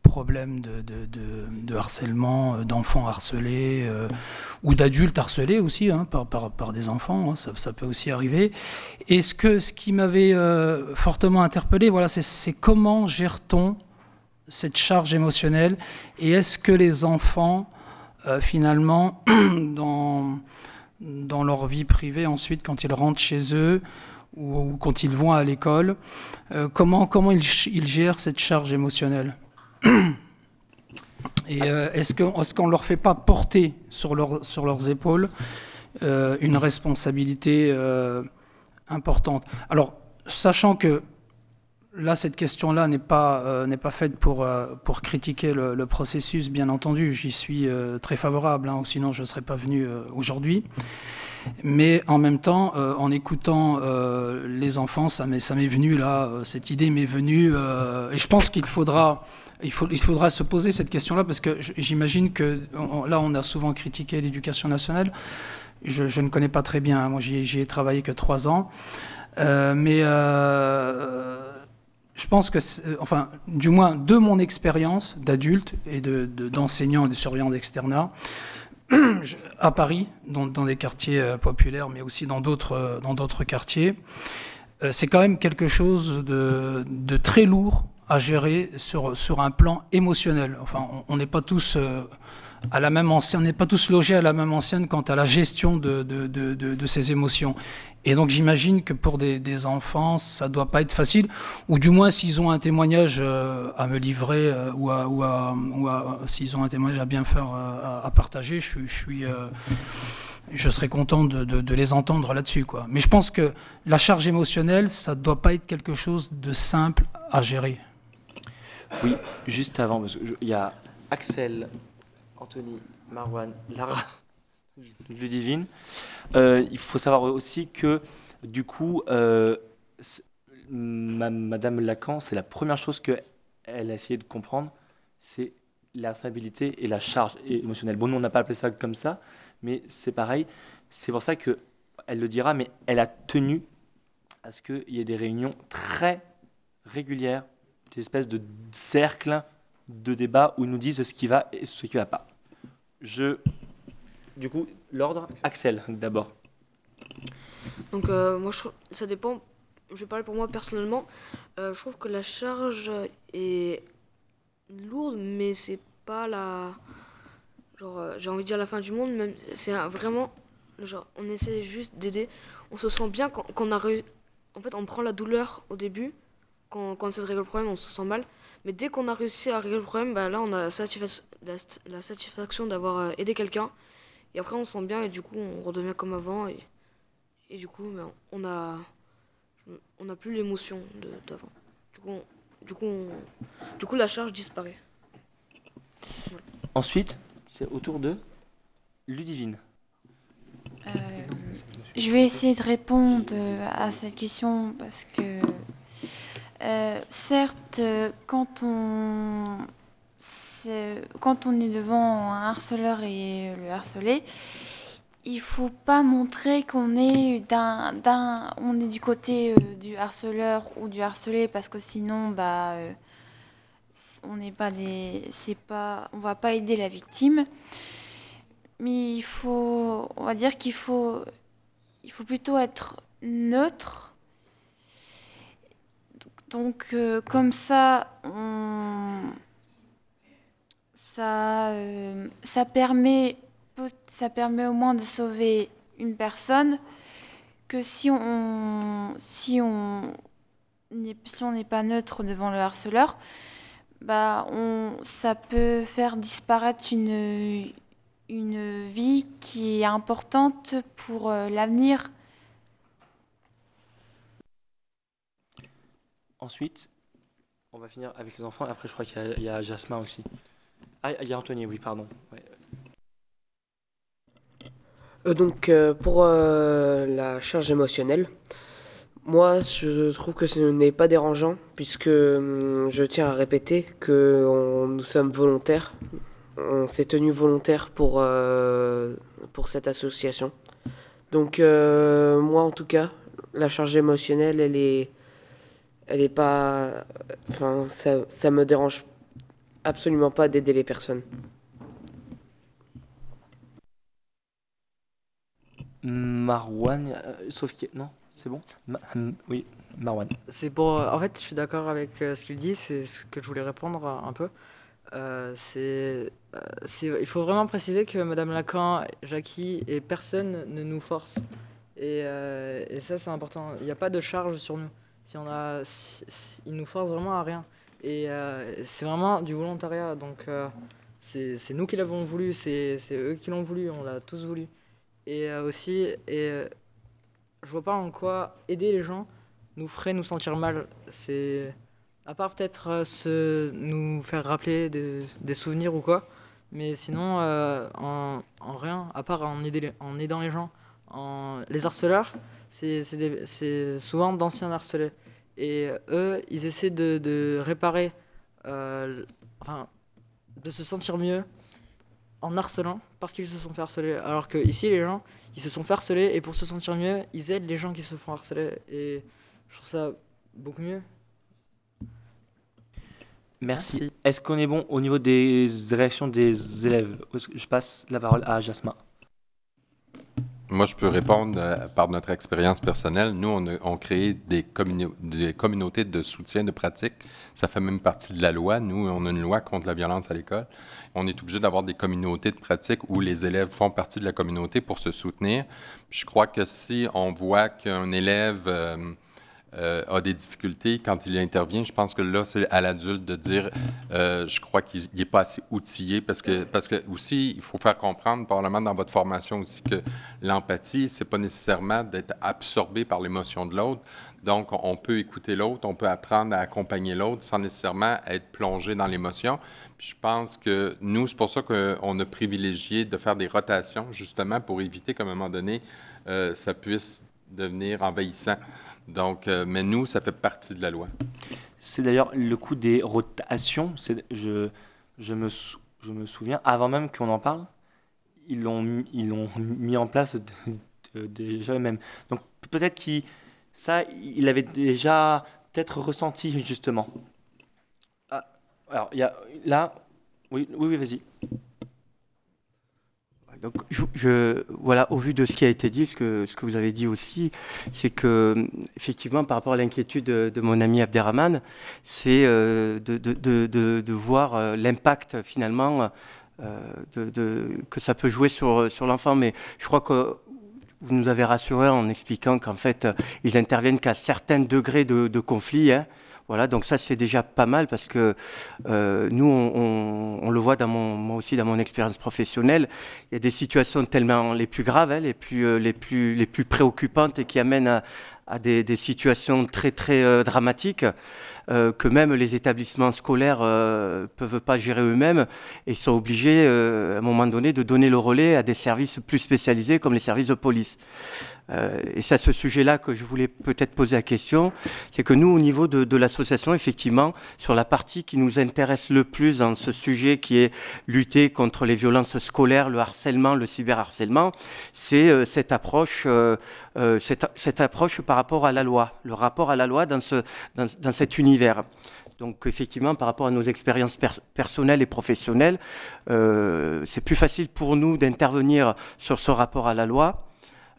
problèmes de, harcèlement, euh, d'enfants harcelés euh, ou d'adultes harcelés aussi hein, par, des enfants, hein, ça, peut aussi arriver. Et ce, que, ce qui m'avait fortement interpellé, voilà, c'est- comment gère-t-on cette charge émotionnelle et est-ce que les enfants, finalement, (clears throat) dans leur vie privée, ensuite, quand ils rentrent chez eux ou, quand ils vont à l'école, euh, comment, comment ils, ils gèrent cette charge émotionnelle? (clears throat) Et euh, est-ce qu'on est ne leur fait pas porter sur, leur- sur leurs épaules euh, une responsabilité importante? Alors, sachant que Là, cette question-là n'est pas, pas faite pour, pour critiquer le, processus, bien entendu. J'y suis très favorable, hein, sinon je ne serais pas venu aujourd'hui. Mais en même temps, euh, en écoutant euh, les enfants, ça m'est, venu là, euh, cette idée m'est venue. et je pense qu'il faudra, il faut, il faudra se poser cette question-là parce que j'imagine que là, on a souvent critiqué l'éducation nationale. Je, ne connais pas très bien. hein. Moi, j'y, ai- travaillé que trois ans. Mais je pense que, enfin, du moins de mon expérience d'adulte et de, de- d'enseignant et de surveillant d'externat, (clears throat) à Paris, dans, des quartiers euh, populaires, mais aussi dans d'autres, euh, quartiers, euh, c'est quand même quelque chose de, très lourd à gérer sur, un plan émotionnel. Enfin, on- n'est pas tous à la même ancienne, n'est pas tous logés à la même ancienne quant à la gestion de ces émotions. Et donc j'imagine que pour des, enfants, ça doit pas être facile, ou du moins s'ils ont un témoignage euh, à me livrer, euh, ou, à, s'ils ont un témoignage à bien faire, euh, à, partager, je, suis- je serais content de, les entendre là-dessus. Mais je pense que la charge émotionnelle, ça ne doit pas être quelque chose de simple à gérer. Oui, juste avant, parce qu'il y a Axel, Anthony, Marwan, Lara, Ludivine. Euh, il faut savoir aussi que, du coup, euh, Madame Lacan, c'est la première chose qu'elle a essayé de comprendre, c'est la responsabilité et la charge émotionnelle. Bon, nous, on n'a pas appelé ça comme ça, mais c'est pareil. C'est pour ça que elle le dira, mais elle a tenu à ce qu'il y ait des réunions très régulières, des espèces de cercles de débat où ils nous disent ce qui va et ce qui ne va pas. Je... Du coup, l'ordre, Axel, d'abord. Donc euh, moi ça dépend. Je vais parler pour moi personnellement. Euh, je trouve que la charge est lourde, mais c'est pas la genre euh, j'ai envie de dire la fin du monde. C'est vraiment genre on essaie juste d'aider. On se sent bien quand, on a réussi. En fait on prend la douleur au début. Quand, on essaie de régler le problème, on se sent mal. Mais dès qu'on a réussi à régler le problème, bah là on a la, satisfa- la, la satisfaction d'avoir aidé quelqu'un. Et après on se sent bien et du coup on redevient comme avant. Et, et du coup, ben, on a, on n'a plus l'émotion d'avant. Du coup, on- du coup, on- du coup, la charge disparaît. Ensuite, c'est au tour de Ludivine. Je vais essayer de répondre euh, à cette question parce que, euh, certes, euh, quand on, quand on est devant un harceleur et le harcelé, il faut pas montrer qu'on est on est du côté euh, du harceleur ou du harcelé parce que sinon, bah, euh, on n'est pas des, c'est pas, on va pas aider la victime. mais il faut, on va dire qu'il faut, il faut plutôt être neutre. Donc, euh, comme ça, on, ça, euh, ça permet, au moins de sauver une personne que si on, si on, si on n'est pas neutre devant le harceleur, bah ça peut faire disparaître une, une vie qui est importante pour euh, l'avenir. Ensuite, on va finir avec les enfants. Après, je crois qu'il y, y, a Jasmin aussi. Ah, il y oui, pardon. Euh, donc, euh, pour euh, la charge émotionnelle, moi, je trouve que ce n'est pas dérangeant, puisque hum, je tiens à répéter que nous sommes volontaires. On s'est tenu volontaire pour, cette association. Donc, moi, en tout cas, la charge émotionnelle, elle est, pas, enfin, ça, ça me dérange absolument pas d'aider les personnes. Marwan, euh, sauf qu'il non, c'est bon. Ma oui, Marwan. C'est pour, en fait, je suis d'accord avec euh, ce qu'il dit. C'est ce que je voulais répondre un peu. Euh, c'est, il faut vraiment préciser que Madame Lacan, Jackie et personne ne nous force. Et, et ça, c'est important. Il n'y a pas de charge sur nous. Si on a, si, si, ils nous forcent vraiment à rien. Et c'est vraiment du volontariat. Donc c'est nous qui l'avons voulu. C'est eux qui l'ont voulu. On l'a tous voulu. Et euh, aussi, et, euh, je vois pas en quoi aider les gens nous ferait nous sentir mal. C'est à part peut-être euh, se nous faire rappeler des, des, souvenirs ou quoi. Mais sinon, euh, en, en, rien, à part en, aider, en aidant les gens. En, les harceleurs, c'est souvent d'anciens harcelés. Et eux, ils essaient de, de réparer, euh, enfin, de se sentir mieux en harcelant parce qu'ils se sont fait harceler. Alors que ici, les gens, ils se sont fait harceler et pour se sentir mieux, ils aident les gens qui se font harceler. Et je trouve ça beaucoup mieux. Merci. Merci. Est-ce qu'on est bon au niveau des réactions des élèves? Je passe la parole à Jasmin? Moi, je peux répondre euh, par notre expérience personnelle. Nous, on a on crée des, communautés de soutien de pratique. Ça fait même partie de la loi. Nous, on a une loi contre la violence à l'école. On est obligé d'avoir des communautés de pratique où les élèves font partie de la communauté pour se soutenir. Je crois que si on voit qu'un élève euh, euh, a des difficultés quand il intervient, je pense que là, c'est à l'adulte de dire, euh, je crois qu'il n'est pas assez outillé parce que, parce que aussi, il faut faire comprendre, probablement dans votre formation aussi, que l'empathie, c'est pas nécessairement d'être absorbé par l'émotion de l'autre. Donc, on peut écouter l'autre, on peut apprendre à accompagner l'autre sans nécessairement être plongé dans l'émotion. Je pense que nous, c'est pour ça qu'on a privilégié de faire des rotations, justement, pour éviter qu'à un moment donné, euh, ça puisse devenir envahissant. Donc, euh, mais nous, ça fait partie de la loi. C'est d'ailleurs le coût des rotations. Je, me, souviens, avant même qu'on en parle, ils l'ont mis en place déjà eux-mêmes. Donc peut-être qu'il ça, il avait déjà peut-être ressenti justement. Ah, alors là, oui, oui vas-y. Donc, je, voilà, au vu de ce qui a été dit, ce que, ce que vous avez dit aussi, c'est que, effectivement, par rapport à l'inquiétude de, de, mon ami Abderrahman, c'est euh, de, de, de, voir euh, l'impact finalement euh, que ça peut jouer sur, sur l'enfant. Mais je crois que vous nous avez rassuré en expliquant qu'en fait, ils interviennent qu'à certains degrés de, conflit. Hein, voilà, donc ça c'est déjà pas mal parce que euh, nous, on, le voit dans mon, moi aussi dans mon expérience professionnelle, il y a des situations tellement les plus graves, hein, les, plus, euh, les, plus, les plus préoccupantes et qui amènent à, des, situations très très euh, dramatiques que même les établissements scolaires euh, peuvent pas gérer eux-mêmes et sont obligés à un moment donné de donner le relais à des services plus spécialisés comme les services de police. Euh, et c'est à ce sujet-là que je voulais peut-être poser la question, c'est que nous, au niveau de, l'association, effectivement, sur la partie qui nous intéresse le plus dans ce sujet qui est lutter contre les violences scolaires, le harcèlement, le cyberharcèlement, c'est euh, cette approche, euh, cette, approche par rapport à la loi, le rapport à la loi dans, ce, dans, dans cet univers. Donc effectivement, par rapport à nos expériences pers- personnelles et professionnelles, c'est plus facile pour nous d'intervenir sur ce rapport à la loi.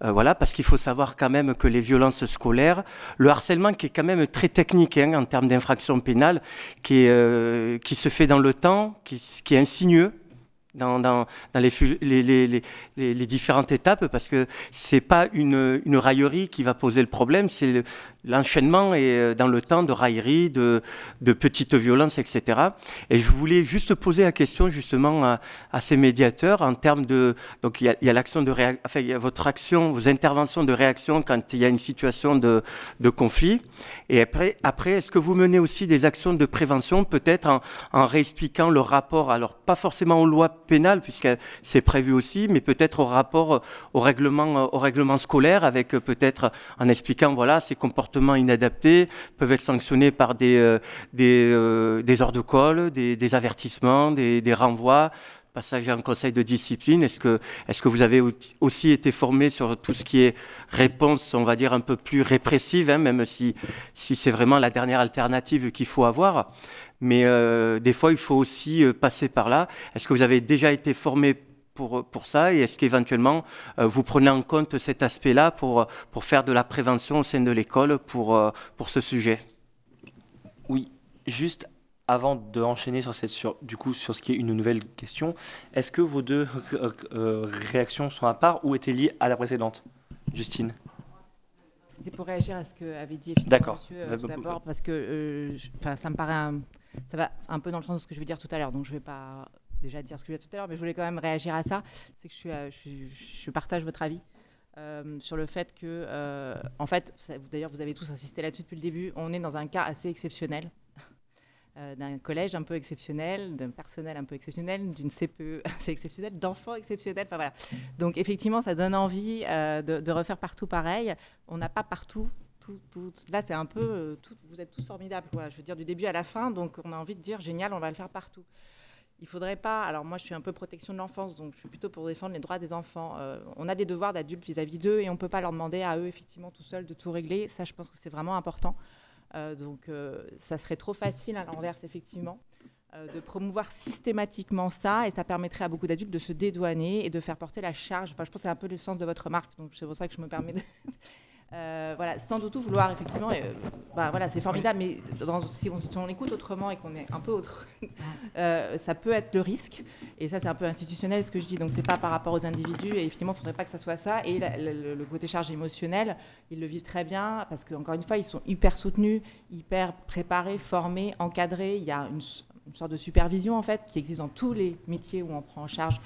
Euh, voilà, parce qu'il faut savoir quand même que les violences scolaires, le harcèlement qui est quand même très technique hein, en termes d'infraction pénale, qui, euh, se fait dans le temps, qui, est insinueux dans, les, différentes étapes, parce que c'est pas une, une raillerie qui va poser le problème, c'est l'enchaînement et euh, dans le temps de railleries, de, de petites violences, etc. Et je voulais juste poser la question justement à, ces médiateurs en termes de donc il y a, l'action de enfin votre action, vos interventions de réaction quand il y a une situation de, conflit. Et après, après est-ce que vous menez aussi des actions de prévention, peut-être en, en réexpliquant le rapport, alors pas forcément aux lois pénales puisque c'est prévu aussi, mais peut-être au rapport au règlement, au règlement scolaire avec euh, peut-être en expliquant voilà ces comportements inadaptés peuvent être sanctionnés par des, euh, des, euh, heures de colle, des, avertissements, des, des renvois, passage en conseil de discipline. Est-ce que, est que vous avez au- aussi été formé sur tout ce qui est réponse, on va dire, un peu plus répressive, hein, même si, si c'est vraiment la dernière alternative qu'il faut avoir mais euh, des fois, il faut aussi euh, passer par là. Est-ce que vous avez déjà été formé pour, pour ça et est-ce qu'éventuellement, euh, vous prenez en compte cet aspect-là pour, pour faire de la prévention au sein de l'école pour, euh, pour ce sujet? Oui, juste avant de enchaîner sur cette, sur, du coup, sur ce qui est une nouvelle question, est-ce que vos deux euh, réactions sont à part ou étaient liées à la précédente? Justine? C'était pour réagir à ce qu'avait dit effectivement D'accord. monsieur euh, tout d'abord, parce que euh, je- ça me paraît un- ça va un peu dans le sens de ce que je vais dire tout à l'heure, donc je ne vais pas déjà dire ce que je vais dire tout à l'heure, mais je voulais quand même réagir à ça. C'est que je, euh, partage votre avis euh, sur le fait que, euh, en fait, d'ailleurs vous avez tous insisté là-dessus depuis le début, on est dans un cas assez exceptionnel. (laughs) d'un collège un peu exceptionnel, d'un personnel un peu exceptionnel, d'une CPE (laughs) assez exceptionnelle, d'enfants exceptionnels. Enfin voilà. Donc effectivement, ça donne envie de, refaire partout pareil. On n'a pas partout. Tout, tout- là, c'est un peu. vous êtes tous formidables. Je veux dire, du début à la fin. Donc, on a envie de dire génial, on va le faire partout. Il faudrait pas. Alors, moi, je suis un peu protection de l'enfance, donc je suis plutôt pour défendre les droits des enfants. Euh, on a des devoirs d'adultes vis-à-vis d'eux et on ne peut pas leur demander à eux, effectivement, tout seuls, de tout régler. Ça, je pense que c'est vraiment important. Euh, donc, euh, ça serait trop facile à l'inverse, effectivement, de promouvoir systématiquement ça, et ça permettrait à beaucoup d'adultes de se dédouaner et de faire porter la charge. Enfin, je pense que c'est un peu le sens de votre remarque, donc c'est pour ça que je me permets de. Euh, voilà, sans du tout vouloir effectivement, euh, bah, voilà, c'est formidable, mais dans- si, on, si on l'écoute autrement et qu'on est un peu autre, (laughs) euh, ça peut être le risque. Et ça, c'est un peu institutionnel ce que je dis. Donc, c'est pas par rapport aux individus. Et effectivement, il faudrait pas que ça soit ça. Et la- la- le, côté charge émotionnelle, ils le vivent très bien parce qu'encore une fois, ils sont hyper soutenus, hyper préparés, formés, encadrés. Il y a une, une sorte de supervision en fait qui existe dans tous les métiers où on prend en charge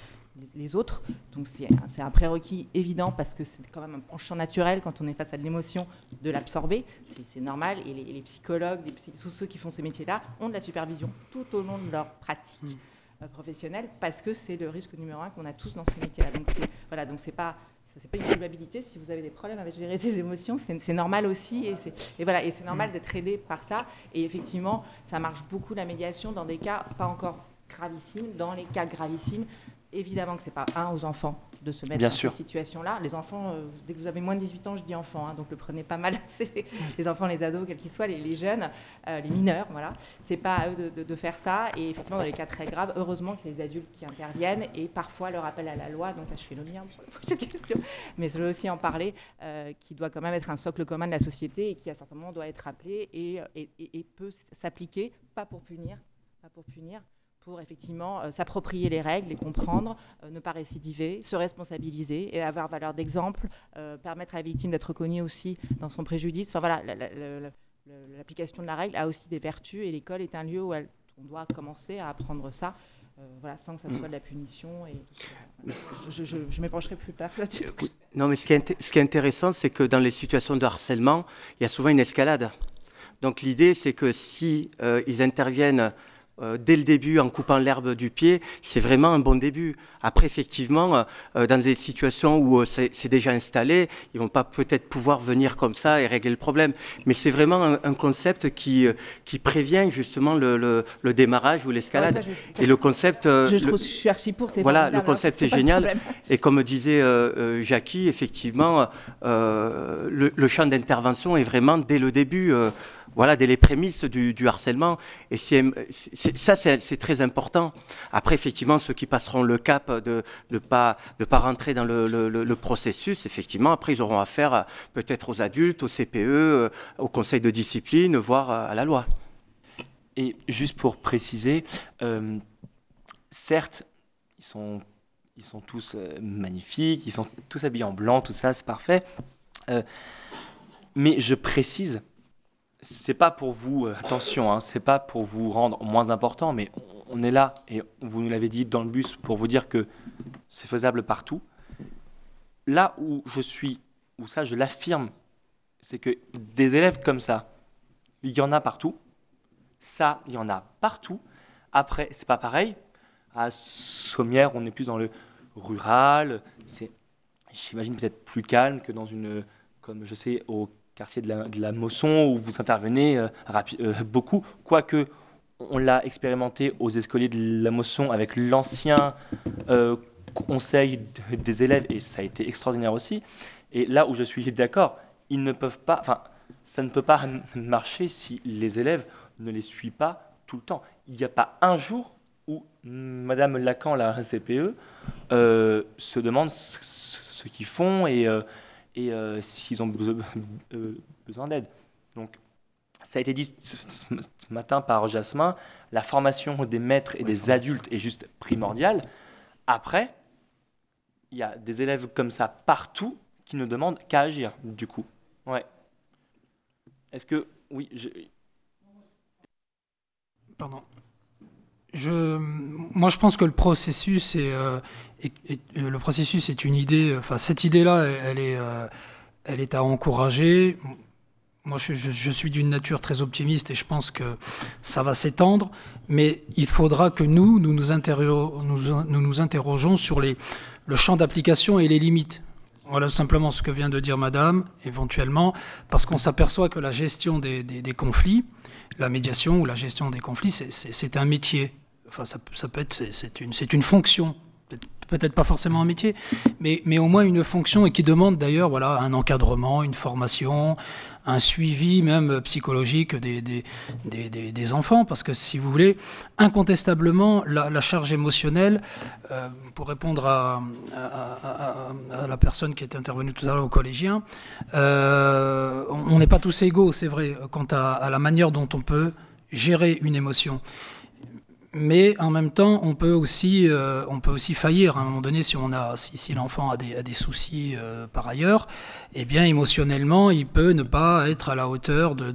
les- autres. Donc c'est un- prérequis évident parce que c'est quand même un penchant naturel quand on est face à de l'émotion de l'absorber. C'est- normal. Et les, psychologues, les psy- tous ceux qui font ces métiers-là ont de la supervision tout au long de leur pratique euh, professionnelle parce que c'est le risque numéro un qu'on a tous dans ces métiers-là. Donc c'est voilà, donc c'est pas ça, c'est pas une culpabilité. Si vous avez des problèmes avec gérer ces émotions, c'est normal aussi. Et, voilà, et c'est normal d'être aidé par ça. Et effectivement, ça marche beaucoup la médiation dans des cas pas encore gravissimes. Dans les cas gravissimes, évidemment que c'est pas un aux enfants de se mettre Bien dans sûr. ces situations-là. Les enfants, euh, dès que vous avez moins de 18 ans, je dis enfants, hein, donc le prenez pas mal. C'est les enfants, les ados, quels qu'ils soient, les, les jeunes, euh, les mineurs, voilà. C'est pas à eux de, de- de faire ça. Et effectivement, dans les cas très graves, heureusement qu'il y a des adultes qui interviennent et parfois le rappel à la loi. Donc là, je fais le lien sur la prochaine question, mais je veux aussi en parler, euh, qui doit quand même être un socle commun de la société et qui à certains moments doit être rappelé et, et- et- et peut s'appliquer, pas pour punir, pas pour punir, pour effectivement euh, s'approprier les règles, les comprendre, euh, ne pas récidiver, se responsabiliser et avoir valeur d'exemple, euh, permettre à la victime d'être reconnue aussi dans son préjudice. Enfin voilà, la- la- la- la- le- l'application de la règle a aussi des vertus et l'école est un lieu où elle- on doit commencer à apprendre ça. euh, voilà, sans que ça soit de la punition et. Je, je- je m'épancherai plus tard là-dessus. Non, mais ce qui est, int- ce qui est intéressant, c'est que dans les situations de harcèlement, il y a souvent une escalade. Donc l'idée, c'est que si euh, ils interviennent euh, dès le début en coupant l'herbe du pied, c'est vraiment un bon début. Après, effectivement, euh, dans des situations où euh, c'est déjà installé, ils vont pas peut-être pouvoir venir comme ça et régler le problème. Mais c'est vraiment un, un concept qui, qui prévient justement le, le- le démarrage ou l'escalade. Ouais, je- et le concept... Je le- trouve- je suis archi pour, Voilà, le hein, concept est génial. Et comme disait Jackie, effectivement, le champ d'intervention est vraiment dès le début. Euh, voilà, dès les prémices du, harcèlement. Et c'est- ça, c'est très important. Après, effectivement, ceux qui passeront le cap de ne pas, de pas rentrer dans le, processus, effectivement, après, ils auront affaire à- peut-être aux adultes, au CPE, euh, au conseil de discipline, voire à, la loi. Et juste pour préciser, euh, certes, ils sont, ils sont tous euh, magnifiques, ils sont tous habillés en blanc, tout ça, c'est parfait. Euh, mais je précise, c'est pas pour vous, euh, attention, hein, c'est pas pour vous rendre moins important, mais on, est là et vous nous l'avez dit dans le bus pour vous dire que c'est faisable partout. Là où je suis, où ça je l'affirme, c'est que des élèves comme ça, il y en a partout. Ça, il y en a partout. Après, c'est pas pareil. À Sommières, on est plus dans le rural. C'est, j'imagine, peut-être plus calme que dans une, comme je sais, au quartier de la, de Mosson où vous intervenez euh, euh, beaucoup. Quoique, on l'a expérimenté aux escaliers de la Mosson avec l'ancien euh, conseil de- des élèves et ça a été extraordinaire aussi. Et là où je suis d'accord, ils ne peuvent pas, enfin, ça ne peut pas marcher si les élèves ne les suivent pas tout le temps. Il n'y a pas un jour où Madame Lacan, la CPE, se demande ce, qu'ils font et, et euh, s'ils ont besoin, euh, besoin d'aide. Donc, ça a été dit ce matin par Jasmin, la formation des maîtres et des adultes est juste primordiale. Après, il y a des élèves comme ça partout qui ne demandent qu'à agir, du coup. Ouais. Est-ce que. Oui, je... Pardon. Je, moi, je pense que le processus est, euh, euh, le processus est une idée. Enfin, cette idée-là, elle, est, euh, elle est à encourager. Moi, je, suis d'une nature très optimiste et je pense que ça va s'étendre. Mais il faudra que nous, nous nous, interro- nous, nous nous interrogeons sur les, le champ d'application et les limites. Voilà simplement ce que vient de dire Madame, éventuellement, parce qu'on s'aperçoit que la gestion des, conflits, la médiation ou la gestion des conflits, c'est- un métier. Enfin, ça, peut- être, c'est- une, une fonction. Peut-être- pas forcément un métier, mais, au moins une fonction et qui demande d'ailleurs voilà, un encadrement, une formation, un suivi même psychologique des, des, enfants. Parce que si vous voulez, incontestablement, la, charge émotionnelle, euh, pour répondre à, la personne qui est intervenue tout à l'heure, au collégien, euh, on n'est pas tous égaux, c'est vrai, quant à la manière dont on peut gérer une émotion. Mais en même temps, on peut aussi, euh, on peut aussi faillir à un moment donné si si, l'enfant a des, soucis euh, par ailleurs. Eh bien, émotionnellement, il peut ne pas être à la hauteur de.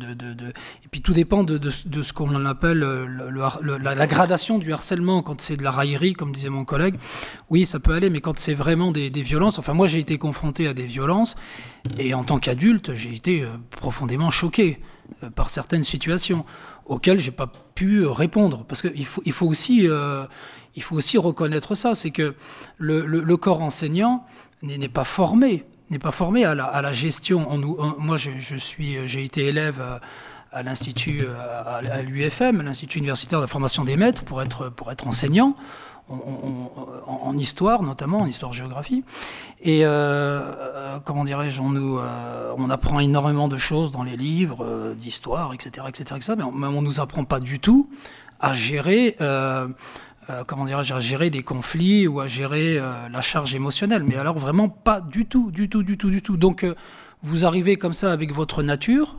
Et puis tout dépend de, ce qu'on appelle la, gradation du harcèlement. Quand c'est de la raillerie, comme disait mon collègue, oui, ça peut aller. Mais quand c'est vraiment des, des violences, enfin moi j'ai été confronté à des violences et en tant qu'adulte, j'ai été euh, profondément choqué par certaines situations auxquelles j'ai pas pu euh, répondre. Parce qu'il faut, il faut, aussi, euh, faut aussi reconnaître ça, c'est que le, corps enseignant n'est pas formé, n'est pas formé à la, à la gestion. Moi, je, suis, j'ai été élève à, à l'institut, euh, l'UFM, l'Institut universitaire de la formation des maîtres, pour être, pour être enseignant. En, histoire notamment, en histoire-géographie. Et euh, euh, comment dirais-je, on, euh, on apprend énormément de choses dans les livres d'histoire, etc., etc., etc., mais on, on nous apprend pas du tout à gérer, comment dirais-je, à gérer des conflits ou à gérer la charge émotionnelle. Mais alors vraiment pas du tout, du tout, du tout, du tout. Donc vous arrivez comme ça avec votre nature,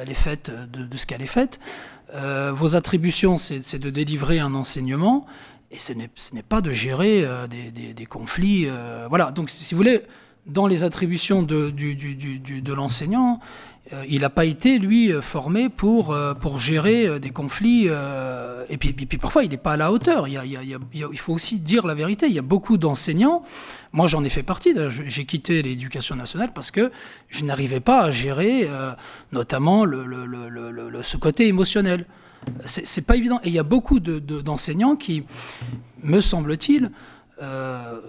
elle est faite de, ce qu'elle est faite. Vos attributions, c'est de délivrer un enseignement. Et ce n'est pas de gérer euh, des, conflits. euh, voilà, donc si vous voulez, dans les attributions de, l'enseignant, euh, il n'a pas été, lui, formé pour, gérer des conflits. et, puis, parfois, il n'est pas à la hauteur. Il, faut aussi dire la vérité. Il y a beaucoup d'enseignants, moi j'en ai fait partie, j'ai quitté l'éducation nationale parce que je n'arrivais pas à gérer notamment ce côté émotionnel. C'est pas évident. Et il y a beaucoup de- de- d'enseignants qui, me semble-t-il, euh,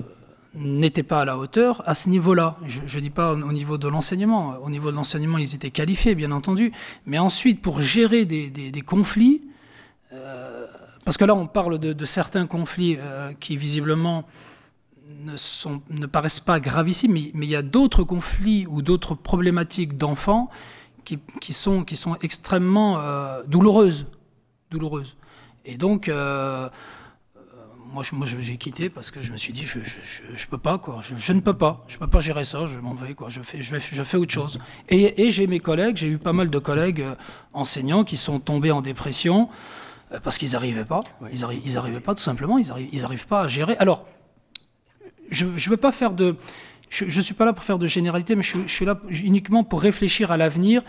n'étaient pas à la hauteur à ce niveau-là. Je ne dis pas au au niveau de l'enseignement. Au niveau de l'enseignement, ils étaient qualifiés, bien entendu. Mais ensuite, pour gérer des, conflits, euh, parce que là, on parle de, certains conflits euh, qui, visiblement, ne, paraissent pas gravissimes, mais, mais il y a d'autres conflits ou d'autres problématiques d'enfants qui, sont, extrêmement douloureuses. Douloureuses. Et donc, euh, moi, je, moi, j'ai quitté parce que je me suis dit, je, je, je, je peux pas, quoi. Je, ne peux pas. Je peux pas gérer ça. Je m'en vais, quoi. Je fais, je, je fais autre chose. Et, et j'ai mes collègues. J'ai eu pas mal de collègues euh, enseignants qui sont tombés en dépression euh, parce qu'ils n'arrivaient pas. Ils n'arrivaient pas, tout simplement. Ils n'arrivent ils arrivent pas à gérer. Alors, je ne veux pas faire de. Je ne suis pas là pour faire de généralité, mais je suis là uniquement pour réfléchir à l'avenir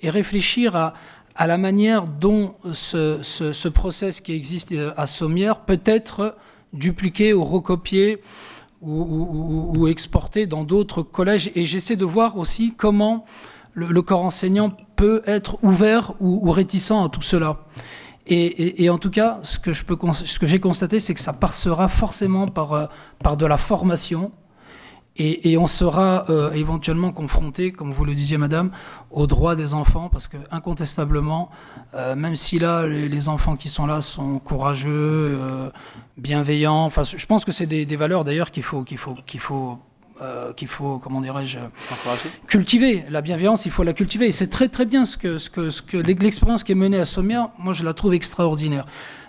et réfléchir à, à la manière dont ce, ce, ce, process qui existe à Sommières peut être dupliqué ou recopié ou, exporté dans d'autres collèges. Et j'essaie de voir aussi comment le, corps enseignant peut être ouvert ou, réticent à tout cela. Et, en tout cas, ce que, j'ai constaté, c'est que ça passera forcément par, par de la formation, et, et, on sera euh, éventuellement confronté, comme vous le disiez, madame, aux droits des enfants, parce que incontestablement, euh, même si là, les, les, enfants qui sont là sont courageux, euh, bienveillants, enfin, je pense que c'est des, des, valeurs d'ailleurs qu'il faut, qu'il faut, qu'il faut, euh, qu'il faut, comment dirais-je, cultiver. La bienveillance, il faut la cultiver. Et c'est très très bien ce que, ce que, ce que l'expérience qui est menée à Sommières, moi je la trouve extraordinaire.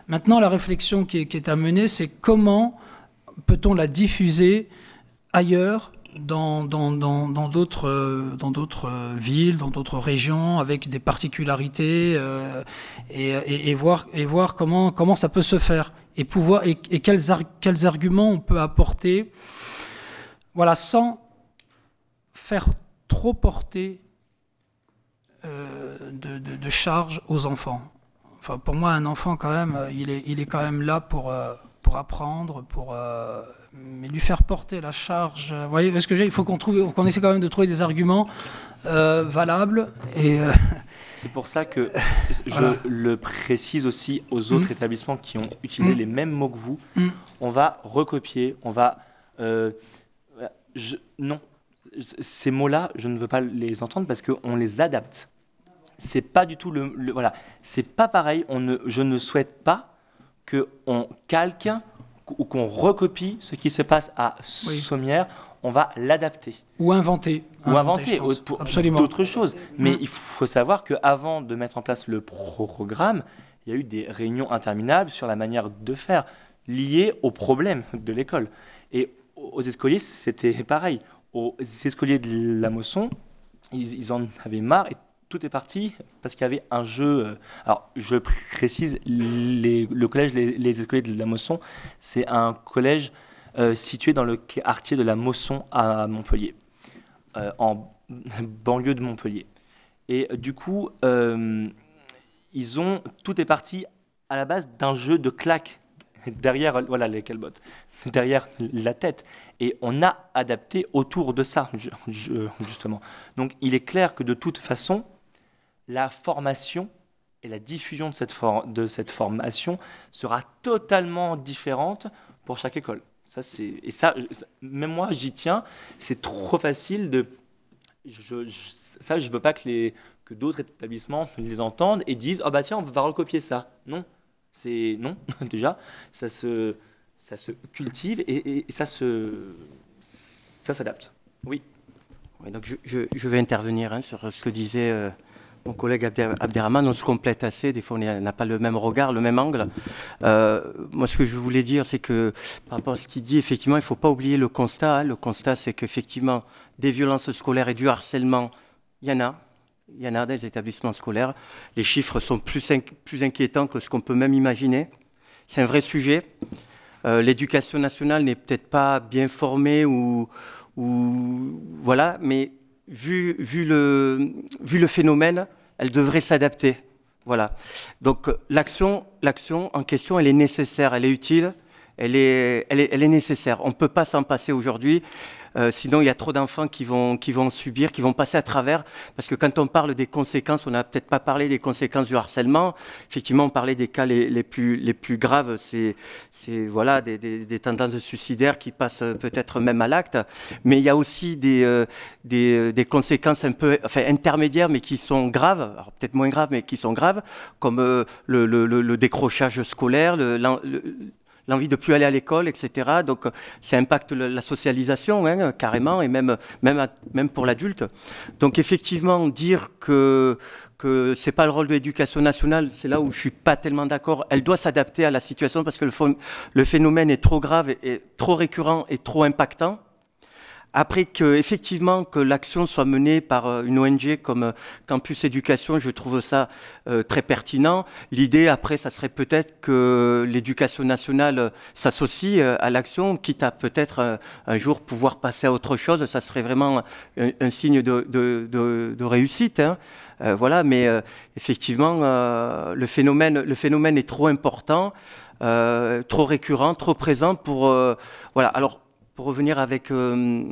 Maintenant, la réflexion qui est, qui est à mener, c'est comment peut-on la diffuser ailleurs dans d'autres euh, dans d'autres euh, villes, dans d'autres régions, avec des particularités, euh, et, et, voir, et voir comment, comment ça peut se faire, et, pouvoir, et, quels, quels arguments on peut apporter, voilà, sans faire trop porter euh, de, de, de charges aux enfants. Enfin, pour moi, un enfant, quand même, il est, il est quand même là pour, euh, pour apprendre, pour mais lui faire porter la charge. Vous voyez ce que j'ai Il faut qu'on trouve, qu'on essaie quand même de trouver des arguments euh, valables. Et euh... c'est pour ça que (laughs) je voilà. le précise aussi aux autres mmh. établissements qui ont utilisé mmh. les mêmes mots que vous. Mmh. On va recopier, on va euh, je, non. Ces mots-là, je ne veux pas les entendre parce qu'on les adapte. C'est pas du tout le, le voilà. C'est pas pareil. On ne, je ne souhaite pas que on calque ou qu'on recopie ce qui se passe à oui. Sommières, on va l'adapter. Ou inventer. Ou inventer, inventer pour d'autres choses. Mais mmh. il faut savoir qu'avant de mettre en place le programme, il y a eu des réunions interminables sur la manière de faire, liées aux problèmes de l'école. Et aux escoliers, c'était pareil. Aux escoliers de la Mosson, ils, ils en avaient marre et tout est parti parce qu'il y avait un jeu. Euh, alors, je précise, le collège Les, Écoliers de la Mosson, c'est un collège euh, situé dans le quartier de la Mosson à Montpellier, euh, en (laughs) banlieue de Montpellier. Et du coup, ils ont. Tout est parti à la base d'un jeu de claques derrière voilà les (laughs) derrière la tête. Et on a adapté autour de ça, justement. Donc il est clair que de toute façon, la formation et la diffusion de cette, for de cette formation sera totalement différente pour chaque école. Ça, et ça, même moi, j'y tiens. C'est trop facile de. Je, je, ça, je ne veux pas que, les, que d'autres établissements les entendent et disent oh bah tiens, on va recopier ça. Non, c'est. Non, (laughs) déjà, ça se, ça se cultive et, et, et ça se. Ça s'adapte. Oui. Donc je, je, je, vais intervenir hein, sur ce que disait. Euh mon collègue Abderrahman, on se complète assez, des fois on n'a pas le même regard, le même angle. Euh, moi ce que je voulais dire, c'est que par rapport à ce qu'il dit, effectivement, il ne faut pas oublier le constat. Hein. Le constat, c'est qu'effectivement, des violences scolaires et du harcèlement, il y en a. Il y en a des établissements scolaires. Les chiffres sont plus, inqui plus inquiétants que ce qu'on peut même imaginer. C'est un vrai sujet. Euh, L'éducation nationale n'est peut-être pas bien formée ou voilà, mais vu, le, le phénomène, elle devrait s'adapter. Voilà. Donc l'action, l'action en question, elle est nécessaire, elle est utile, elle est, nécessaire. On ne peut pas s'en passer aujourd'hui. Euh, sinon, il y a trop d'enfants qui vont, qui vont subir, qui vont passer à travers. Parce que quand on parle des conséquences, on n'a peut-être pas parlé des conséquences du harcèlement. Effectivement, on parlait des cas les, plus, les plus graves, c'est voilà, des, des, des, tendances suicidaires qui passent peut-être même à l'acte. Mais il y a aussi des, euh, des, des, conséquences un peu enfin, intermédiaires, mais qui sont graves, peut-être moins graves, mais qui sont graves, comme euh, le, le, le, décrochage scolaire, le, l'envie de plus aller à l'école, etc. Donc ça impacte la socialisation hein, carrément et même, même, même pour l'adulte. Donc effectivement, dire que que c'est pas le rôle de l'éducation nationale, c'est là où je suis pas tellement d'accord. Elle doit s'adapter à la situation parce que le, le phénomène est trop grave et trop récurrent et trop impactant. Après que effectivement que l'action soit menée par euh, une ONG comme euh, Campus Éducation, je trouve ça euh, très pertinent. L'idée après, ça serait peut-être que l'éducation nationale s'associe à l'action, quitte à peut-être un jour pouvoir passer à autre chose. Ça serait vraiment un, signe de, de, de, de réussite. Hein. voilà, mais effectivement, le phénomène, le phénomène est trop important. Euh, trop récurrent, trop présent pour euh, voilà. Alors revenir avec euh,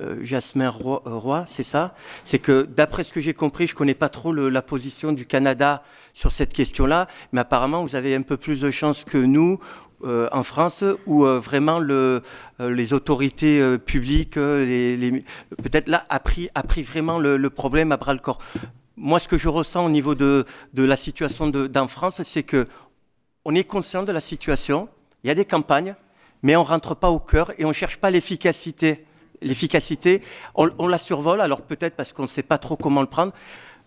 euh, Jasmin Roy, Roy c'est ça? C'est que d'après ce que j'ai compris, je connais pas trop la position du Canada sur cette question-là, mais apparemment vous avez un peu plus de chance que nous euh, en France, où euh, vraiment le, euh, les autorités publiques, peut-être là, a pris, vraiment le, problème à bras le corps. Moi, ce que je ressens au niveau de, la situation d'en France, c'est que on est conscient de la situation, il y a des campagnes, mais on ne rentre pas au cœur et on ne cherche pas l'efficacité. L'efficacité, on, la survole, alors peut-être parce qu'on ne sait pas trop comment le prendre.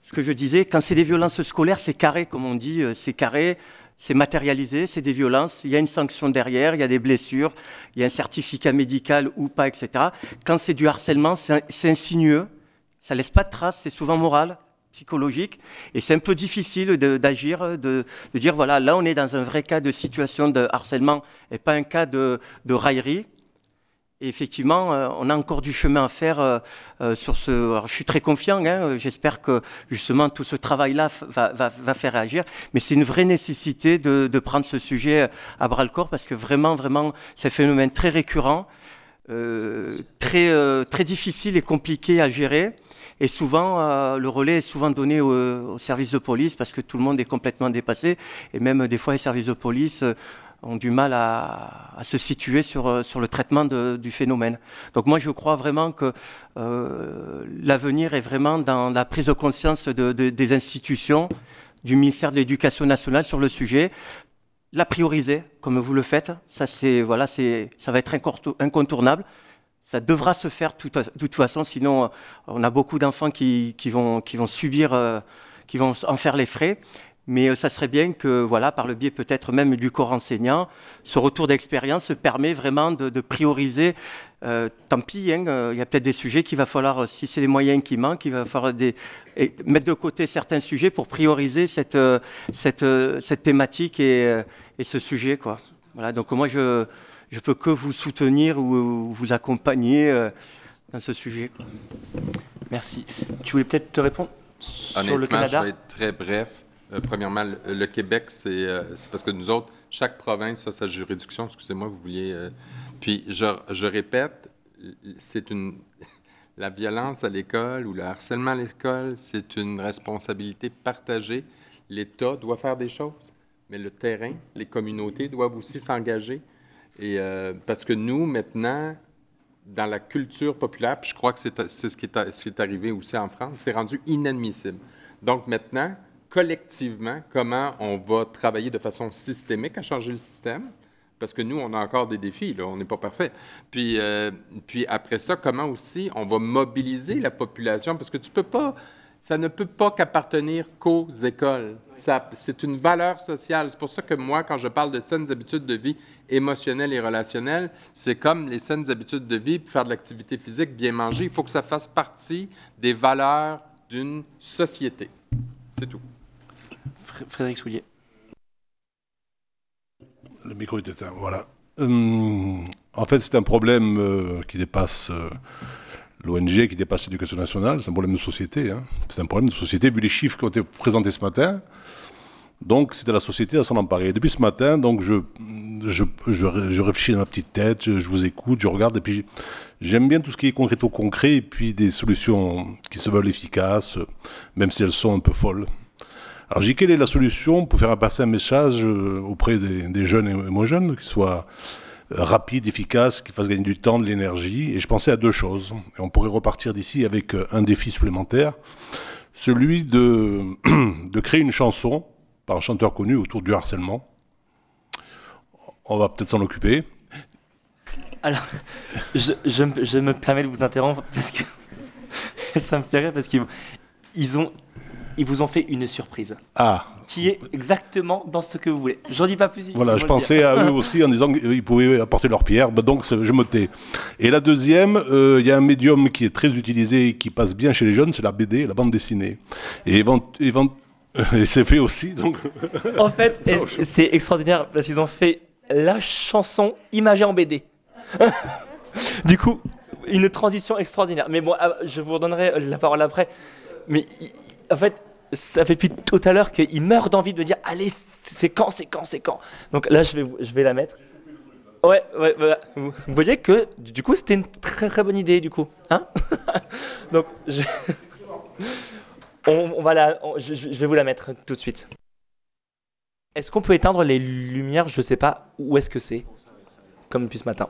Ce que je disais, quand c'est des violences scolaires, c'est carré, comme on dit, euh, c'est carré, c'est matérialisé, c'est des violences, il y a une sanction derrière, il y a des blessures, il y a un certificat médical ou pas, etc. Quand c'est du harcèlement, c'est insinueux, ça laisse pas de traces, c'est souvent moral, psychologique. Et c'est un peu difficile d'agir, de, de, de, dire voilà, là on est dans un vrai cas de situation de harcèlement et pas un cas de, de raillerie. Et effectivement, euh, on a encore du chemin à faire euh, euh, sur ce. Alors, je suis très confiant. Hein, J'espère que justement tout ce travail-là va, va, va, faire réagir. Mais c'est une vraie nécessité de, de, prendre ce sujet à bras le corps parce que vraiment, vraiment, c'est un phénomène très récurrent, très, très difficile et compliqué à gérer. Et souvent, euh, le relais est souvent donné aux au services de police parce que tout le monde est complètement dépassé. Et même des fois, les services de police euh, ont du mal à, se situer sur, euh, sur le traitement du phénomène. Donc moi, je crois vraiment que euh, l'avenir est vraiment dans la prise de conscience de, de, des institutions, du ministère de l'Éducation nationale sur le sujet, la prioriser comme vous le faites. Ça, voilà, ça va être incontournable ça devra se faire de toute, façon, sinon euh, on a beaucoup d'enfants qui, vont, subir, euh, qui vont en faire les frais. Mais euh, ça serait bien que, voilà, par le biais peut-être même du corps enseignant, ce retour d'expérience permet vraiment de, prioriser. Tant pis, hein, il y a peut-être des sujets qu'il va falloir, si c'est les moyens qui manquent, il va falloir mettre de côté certains sujets pour prioriser cette, thématique et, ce sujet. Voilà, donc moi je, je peux que vous soutenir ou vous accompagner euh, dans ce sujet. Merci. Tu voulais peut-être te répondre sur le Canada? je vais être très bref. Euh, premièrement, le, le Québec, c'est euh, parce que nous autres, chaque province a sa juridiction. Excusez-moi, vous vouliez. Euh, puis, je, je répète, c'est une. (laughs) La violence à l'école ou le harcèlement à l'école, c'est une responsabilité partagée. L'État doit faire des choses, mais le terrain, les communautés doivent aussi s'engager. Et euh, parce que nous, maintenant, dans la culture populaire, puis je crois que c'est ce, qui est, arrivé aussi en France, c'est rendu inadmissible. Donc maintenant, collectivement, comment on va travailler de façon systémique à changer le système? Parce que nous, on a encore des défis, on n'est pas parfait. Puis, euh, puis après ça, comment aussi on va mobiliser la population? Parce que tu peux pas ça ne peut pas qu'appartenir qu'aux écoles. C'est une valeur sociale. C'est pour ça que moi, quand je parle de saines habitudes de vie émotionnelles et relationnelles, c'est comme les saines habitudes de vie, pour faire de l'activité physique, bien manger, il faut que ça fasse partie des valeurs d'une société. C'est tout. Frédéric Soulier. Le micro est éteint, voilà. Hum, en fait, c'est un problème euh, qui dépasse... Euh, l'ONG qui dépasse l'éducation nationale, c'est un problème de société. Hein. C'est un problème de société, vu les chiffres qui ont été présentés ce matin. Donc, c'est à la société à s'en emparer. Et depuis ce matin, donc, je, je, je, réfléchis dans ma petite tête, je, vous écoute, je regarde, et puis j'aime bien tout ce qui est concret au concret, et puis des solutions qui se veulent efficaces, même si elles sont un peu folles. Alors, j'ai quelle est la solution pour faire passer un message euh, auprès des, des jeunes et moins jeunes, qui soit rapide, efficace, qui fasse gagner du temps, de l'énergie. Et je pensais à deux choses. Et on pourrait repartir d'ici avec euh, un défi supplémentaire, celui de, (clears throat) de créer une chanson par un chanteur connu autour du harcèlement. on va peut-être s'en occuper. Alors, je, je, je me permets de vous interrompre parce que (laughs) ça me fait rire parce qu'ils ils ont, ils vous ont fait une surprise Ah, qui est exactement dans ce que vous voulez. J'en dis pas plus. Voilà, je pensais à eux (laughs) aussi en disant qu'ils pouvaient apporter leur pierre, bah, donc je me tais. Et la deuxième, euh, il y a un médium qui est très utilisé et qui passe bien chez les jeunes, c'est la BD, la bande dessinée. (laughs) Et, c'est fait aussi, donc. (laughs) En fait, c'est extraordinaire parce qu'ils ont fait la chanson imagée en BD. du coup, une transition extraordinaire. Mais bon, ah, je vous redonnerai la parole après. Mais en fait, ça fait depuis tout à l'heure qu'il meurt d'envie de me dire allez, c'est quand, c'est quand, c'est quand. Donc là, je vais, je vais la mettre. Ouais, ouais, voilà. Vous voyez que du coup, c'était une très très bonne idée, du coup. Hein (laughs) Donc, je... (laughs) on, va la, je, vais vous la mettre tout de suite. Est-ce qu'on peut éteindre les lumières? Je sais pas où est-ce que c'est. Comme depuis ce matin.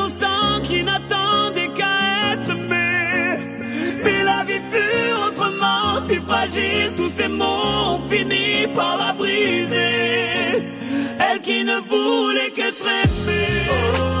tous ces mots ont fini par la briser. Elle qui ne voulait qu'être aimée.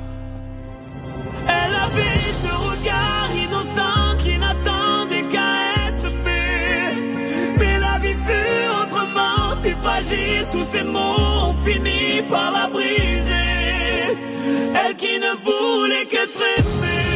Elle avait ce regard innocent qui n'attendait qu'à être aimé. Mais la vie fut autrement si fragile, tous ces mots ont fini par la briser. Elle qui ne voulait qu'être aimée.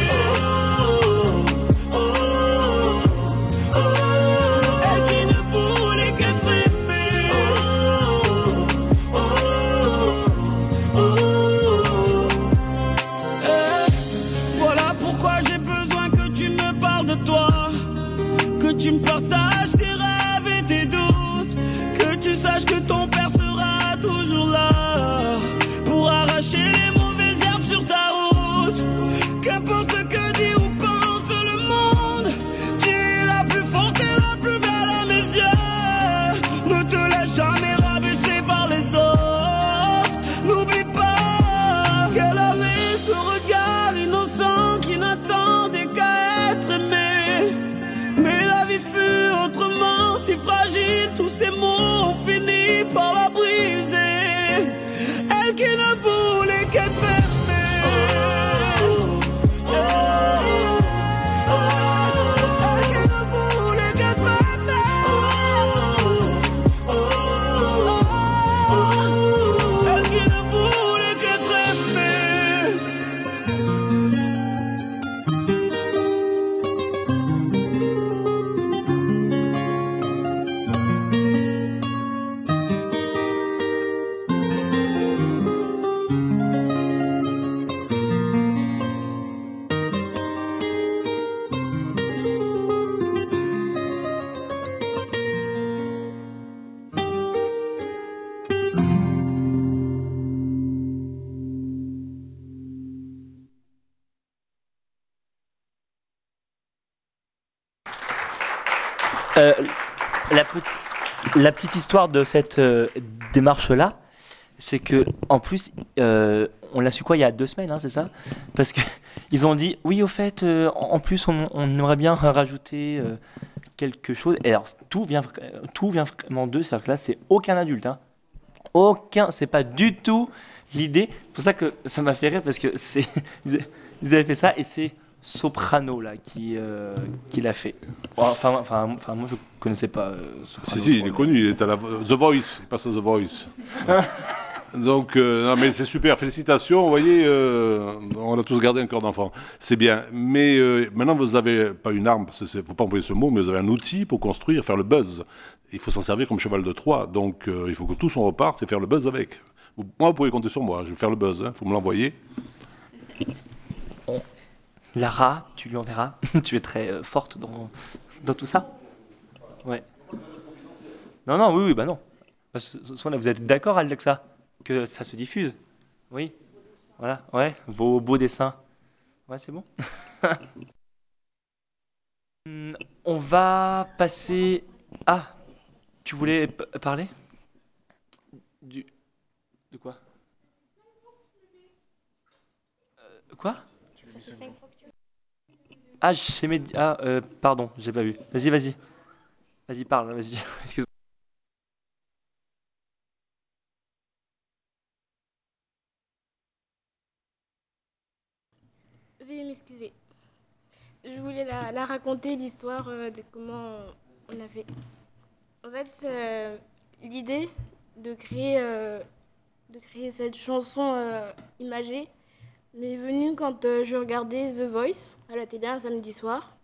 La petite histoire de cette euh, démarche-là, c'est que en plus, euh, on l'a su quoi il y a deux semaines, hein, c'est ça? Parce que (laughs) ils ont dit oui, au fait, euh, en plus, on, on aimerait bien rajouter quelque chose. Et alors, tout vient, tout vient vraiment d'eux, c'est-à-dire que là, c'est aucun adulte, hein. Aucun, c'est pas du tout l'idée. C'est pour ça que ça m'a fait rire parce que c'est, (laughs) ils avaient fait ça et c'est Soprano là qui, euh, qui l'a fait. Enfin, enfin, enfin, moi je connaissais pas. euh, Soprano, Si, si, il est connu, il est à la The Voice, il passe à The Voice. (laughs) Donc, euh, non, mais c'est super, félicitations, vous voyez, euh, on a tous gardé un cœur d'enfant, c'est bien. Mais maintenant, vous n'avez pas une arme, il ne faut pas employer ce mot, mais vous avez un outil pour construire, faire le buzz. Il faut s'en servir comme cheval de Troie, donc il faut que tous on reparte et faire le buzz avec. Vous- moi, vous pouvez compter sur moi, je vais faire le buzz, il faut me l'envoyer. Lara, tu lui enverras. (laughs) tu es très euh, forte dans, tout ça. Ouais. Non, non, oui, oui, bah non. Swan, vous êtes d'accord, Alexa, que ça se diffuse? Oui. Voilà, ouais, vos beaux dessins. Ouais, c'est bon. (laughs) Hmm, On va passer. Ah, tu voulais parler? Du. De quoi? Euh, Quoi? Ah, j'ai mes... Ah, euh, pardon, j'ai pas vu. Vas-y, vas-y. Vas-y, parle, vas-y. (laughs) Excuse-moi. Veuillez m'excuser. Je voulais la, raconter, l'histoire euh, de comment on a fait. En fait, euh, l'idée de créer, euh, de créer cette chanson imagée m'est venue quand euh, je regardais The Voice à la télé un samedi soir.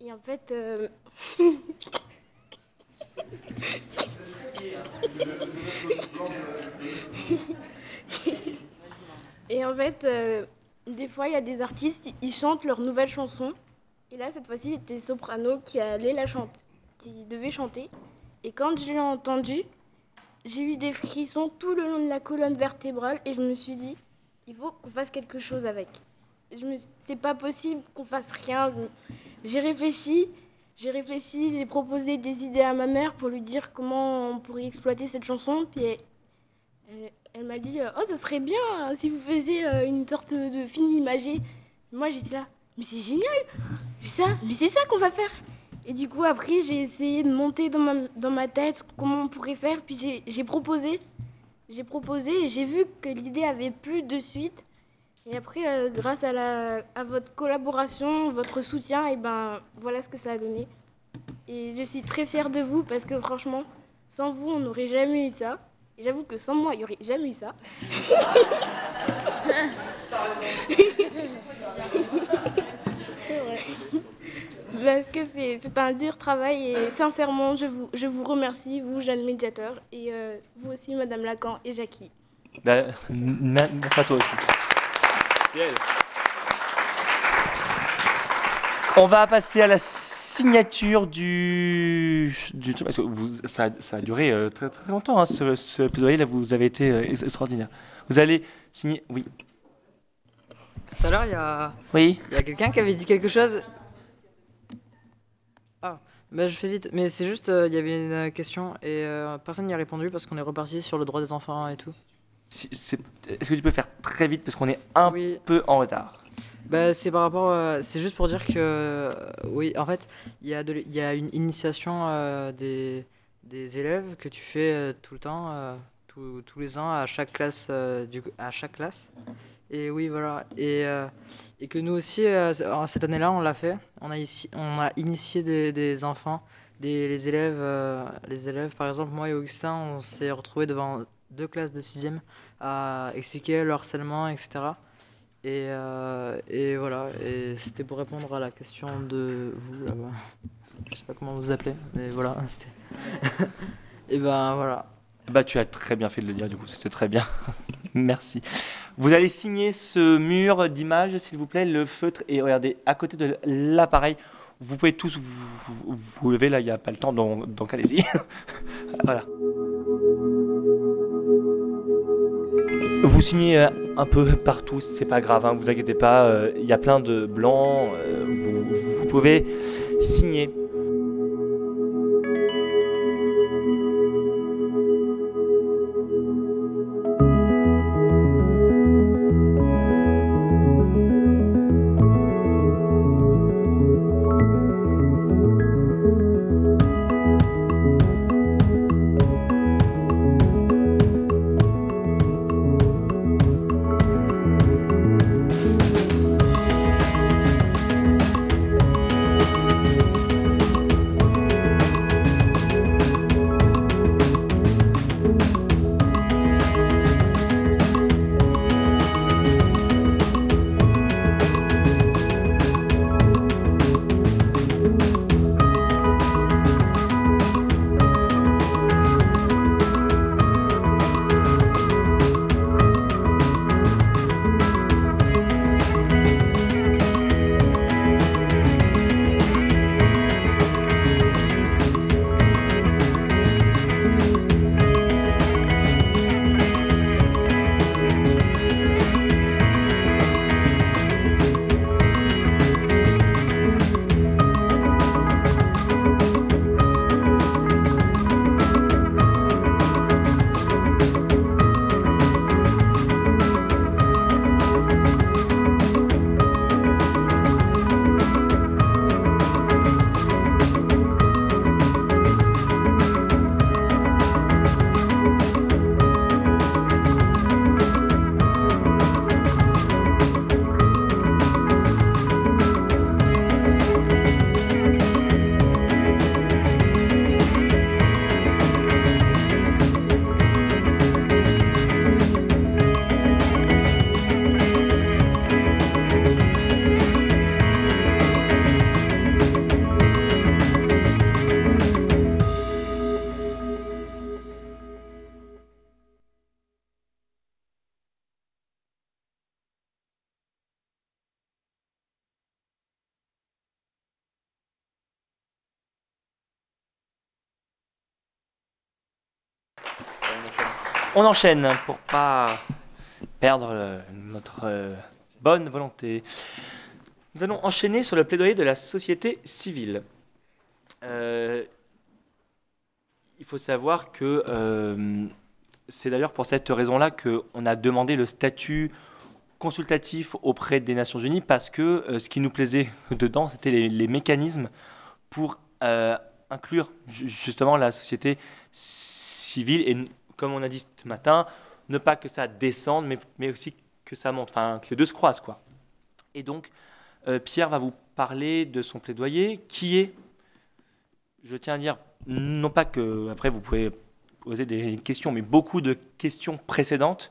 Et en fait... euh, (laughs) Et en fait, euh, des fois, il y a des artistes, ils chantent leur nouvelle chanson. Et là, cette fois-ci, c'était Soprano qui allait la chanter, qui devait chanter. Et quand je l'ai entendu, j'ai eu des frissons tout le long de la colonne vertébrale et je me suis dit, il faut qu'on fasse quelque chose avec. C'est pas possible qu'on fasse rien. J'ai réfléchi, j'ai réfléchi, j'ai proposé des idées à ma mère pour lui dire comment on pourrait exploiter cette chanson. Puis elle, m'a dit, euh, oh, ce serait bien euh, si vous faisiez euh, une sorte de film imagé. Moi, j'étais là, mais c'est génial, ça, mais c'est ça qu'on va faire. Et du coup, après, j'ai essayé de monter dans ma, dans ma tête comment on pourrait faire. Puis j'ai proposé, j'ai proposé et j'ai vu que l'idée avait plus de suite. Et après, euh, grâce à, la, à votre collaboration, votre soutien, et ben voilà ce que ça a donné. Et je suis très fière de vous parce que franchement, sans vous, on n'aurait jamais eu ça. Et j'avoue que sans moi, il n'y aurait jamais eu ça. (laughs) (laughs) C'est vrai. Parce que c'est un dur travail et sincèrement, je vous, je vous remercie, vous, jeunes médiateurs, et euh, vous aussi, Madame Lacan et Jackie. Bah, merci à toi aussi? On va passer à la signature du, du parce que vous, ça, a- ça a duré euh, très, très longtemps, hein, ce, ce plaidoyer là, vous avez été euh, ex- extraordinaire. Vous allez signer, oui. Tout à l'heure, il y a, Oui. il y a quelqu'un qui avait dit quelque chose. Ah, bah je fais vite. Mais c'est juste, euh, il y avait une question et euh, personne n'y a répondu parce qu'on est reparti sur le droit des enfants et tout. Si- c'est- Est-ce que tu peux faire très vite parce qu'on est un peu en retard? Bah, c'est par rapport, euh, c'est juste pour dire que, oui, en fait, il y a, de, l- il y a une initiation des, des élèves que tu fais tout le temps, tous- les ans à chaque classe, euh, du, à chaque classe. Et oui, voilà. Et, euh, et que nous aussi, euh, cette année-là, on l'a fait. On a, ici, on a initié des, des enfants, des, les élèves, euh, les élèves, par exemple, moi et Augustin, on s'est retrouvés devant deux classes de sixième à expliquer le harcèlement, etc. Et, et voilà, et c'était pour répondre à la question de vous là-bas. Je sais pas comment vous appelez, mais voilà, (laughs) et ben voilà. Bah, tu as très bien fait de le dire, du coup, c'est très bien. (laughs) Merci. Vous allez signer ce mur d'images, s'il vous plaît, le feutre, et regardez, à côté de l'appareil, vous pouvez tous vous, lever, là, il n'y a pas le temps, donc, donc allez-y. (laughs) voilà. Vous signez euh, un peu partout, c'est pas grave, hein, vous inquiétez pas, euh, il y a plein de blancs, euh, vous pouvez signer. Enchaîne pour pas perdre euh, notre euh, bonne volonté. Nous allons enchaîner sur le plaidoyer de la société civile. Euh, il faut savoir que c'est d'ailleurs pour cette raison-là qu'on a demandé le statut consultatif auprès des Nations Unies parce que ce qui nous plaisait (laughs) dedans, c'était les, les mécanismes pour inclure ju- justement la société civile et, comme on a dit ce matin, ne pas que ça descende, mais, mais aussi que ça monte, enfin que les deux se croisent, quoi. Et donc, euh, Pierre va vous parler de son plaidoyer, qui est, je tiens à dire, non pas que, après vous pouvez poser des questions, mais beaucoup de questions précédentes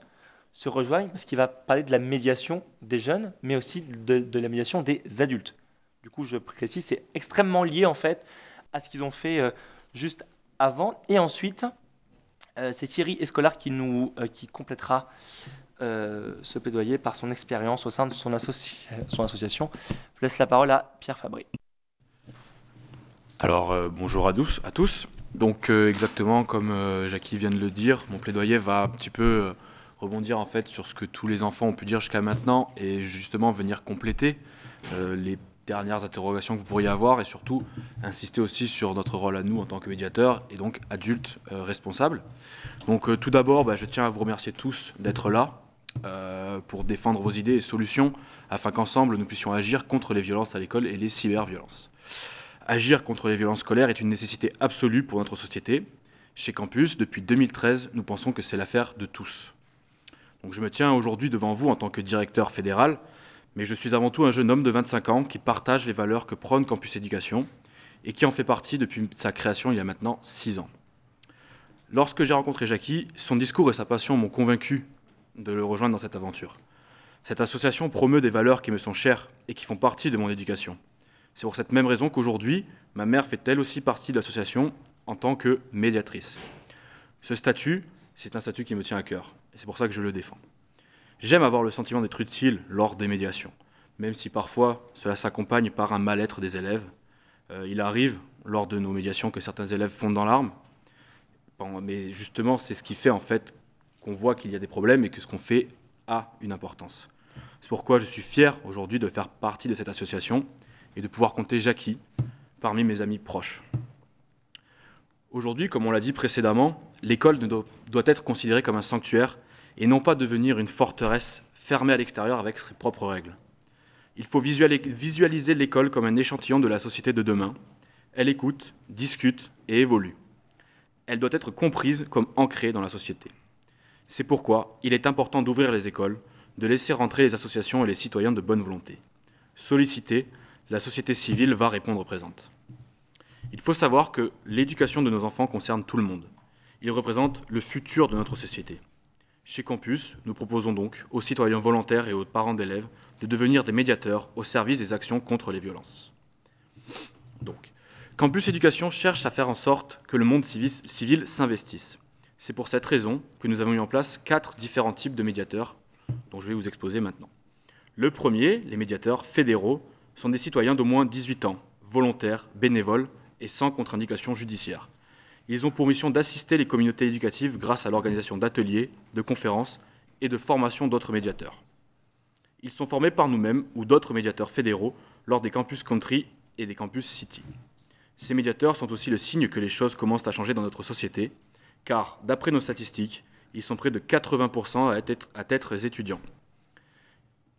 se rejoignent parce qu'il va parler de la médiation des jeunes, mais aussi de, la médiation des adultes. Du coup, je précise, c'est extrêmement lié en fait à ce qu'ils ont fait euh, juste avant. Et ensuite, euh, c'est Thierry Escolar qui, nous, euh, qui complétera euh, ce plaidoyer par son expérience au sein de son, associ- son association. Je laisse la parole à Pierre Fabry. Alors bonjour à tous. Donc exactement comme Jackie vient de le dire, mon plaidoyer va un petit peu rebondir en fait sur ce que tous les enfants ont pu dire jusqu'à maintenant et justement venir compléter les dernières interrogations que vous pourriez avoir et surtout insister aussi sur notre rôle à nous en tant que médiateurs et donc adultes euh, responsables. Donc euh, tout d'abord, bah, je tiens à vous remercier tous d'être là euh, pour défendre vos idées et solutions afin qu'ensemble nous puissions agir contre les violences à l'école et les cyberviolences. Agir contre les violences scolaires est une nécessité absolue pour notre société. Chez Campus, depuis 2013, nous pensons que c'est l'affaire de tous. Donc je me tiens aujourd'hui devant vous en tant que directeur fédéral, mais je suis avant tout un jeune homme de 25 ans qui partage les valeurs que prône Campus Éducation et qui en fait partie depuis sa création il y a maintenant 6 ans. Lorsque j'ai rencontré Jackie, son discours et sa passion m'ont convaincu de le rejoindre dans cette aventure. Cette association promeut des valeurs qui me sont chères et qui font partie de mon éducation. C'est pour cette même raison qu'aujourd'hui, ma mère fait elle aussi partie de l'association en tant que médiatrice. Ce statut, c'est un statut qui me tient à cœur, et c'est pour ça que je le défends. J'aime avoir le sentiment d'être utile lors des médiations, même si parfois cela s'accompagne par un mal-être des élèves. Euh, il arrive, lors de nos médiations, que certains élèves fondent dans l'arme, mais justement, c'est ce qui fait en fait qu'on voit qu'il y a des problèmes et que ce qu'on fait a une importance. C'est pourquoi je suis fier aujourd'hui de faire partie de cette association et de pouvoir compter Jackie parmi mes amis proches. Aujourd'hui, comme on l'a dit précédemment, l'école doit être considérée comme un sanctuaire et non pas devenir une forteresse fermée à l'extérieur avec ses propres règles. Il faut visuali- visualiser l'école comme un échantillon de la société de demain. Elle écoute, discute et évolue. Elle doit être comprise comme ancrée dans la société. C'est pourquoi il est important d'ouvrir les écoles, de laisser rentrer les associations et les citoyens de bonne volonté. Solliciter, la société civile va répondre présente. Il faut savoir que l'éducation de nos enfants concerne tout le monde. Il représente le futur de notre société. Chez Campus, nous proposons donc aux citoyens volontaires et aux parents d'élèves de devenir des médiateurs au service des actions contre les violences. Donc, Campus Éducation cherche à faire en sorte que le monde civil, s'investisse. C'est pour cette raison que nous avons mis en place quatre différents types de médiateurs, dont je vais vous exposer maintenant. Le premier, les médiateurs fédéraux, sont des citoyens d'au moins 18 ans, volontaires, bénévoles et sans contre-indication judiciaire. Ils ont pour mission d'assister les communautés éducatives grâce à l'organisation d'ateliers, de conférences et de formation d'autres médiateurs. Ils sont formés par nous-mêmes ou d'autres médiateurs fédéraux lors des campus country et des campus city. Ces médiateurs sont aussi le signe que les choses commencent à changer dans notre société, car, d'après nos statistiques, ils sont près de 80% à être, à être étudiants.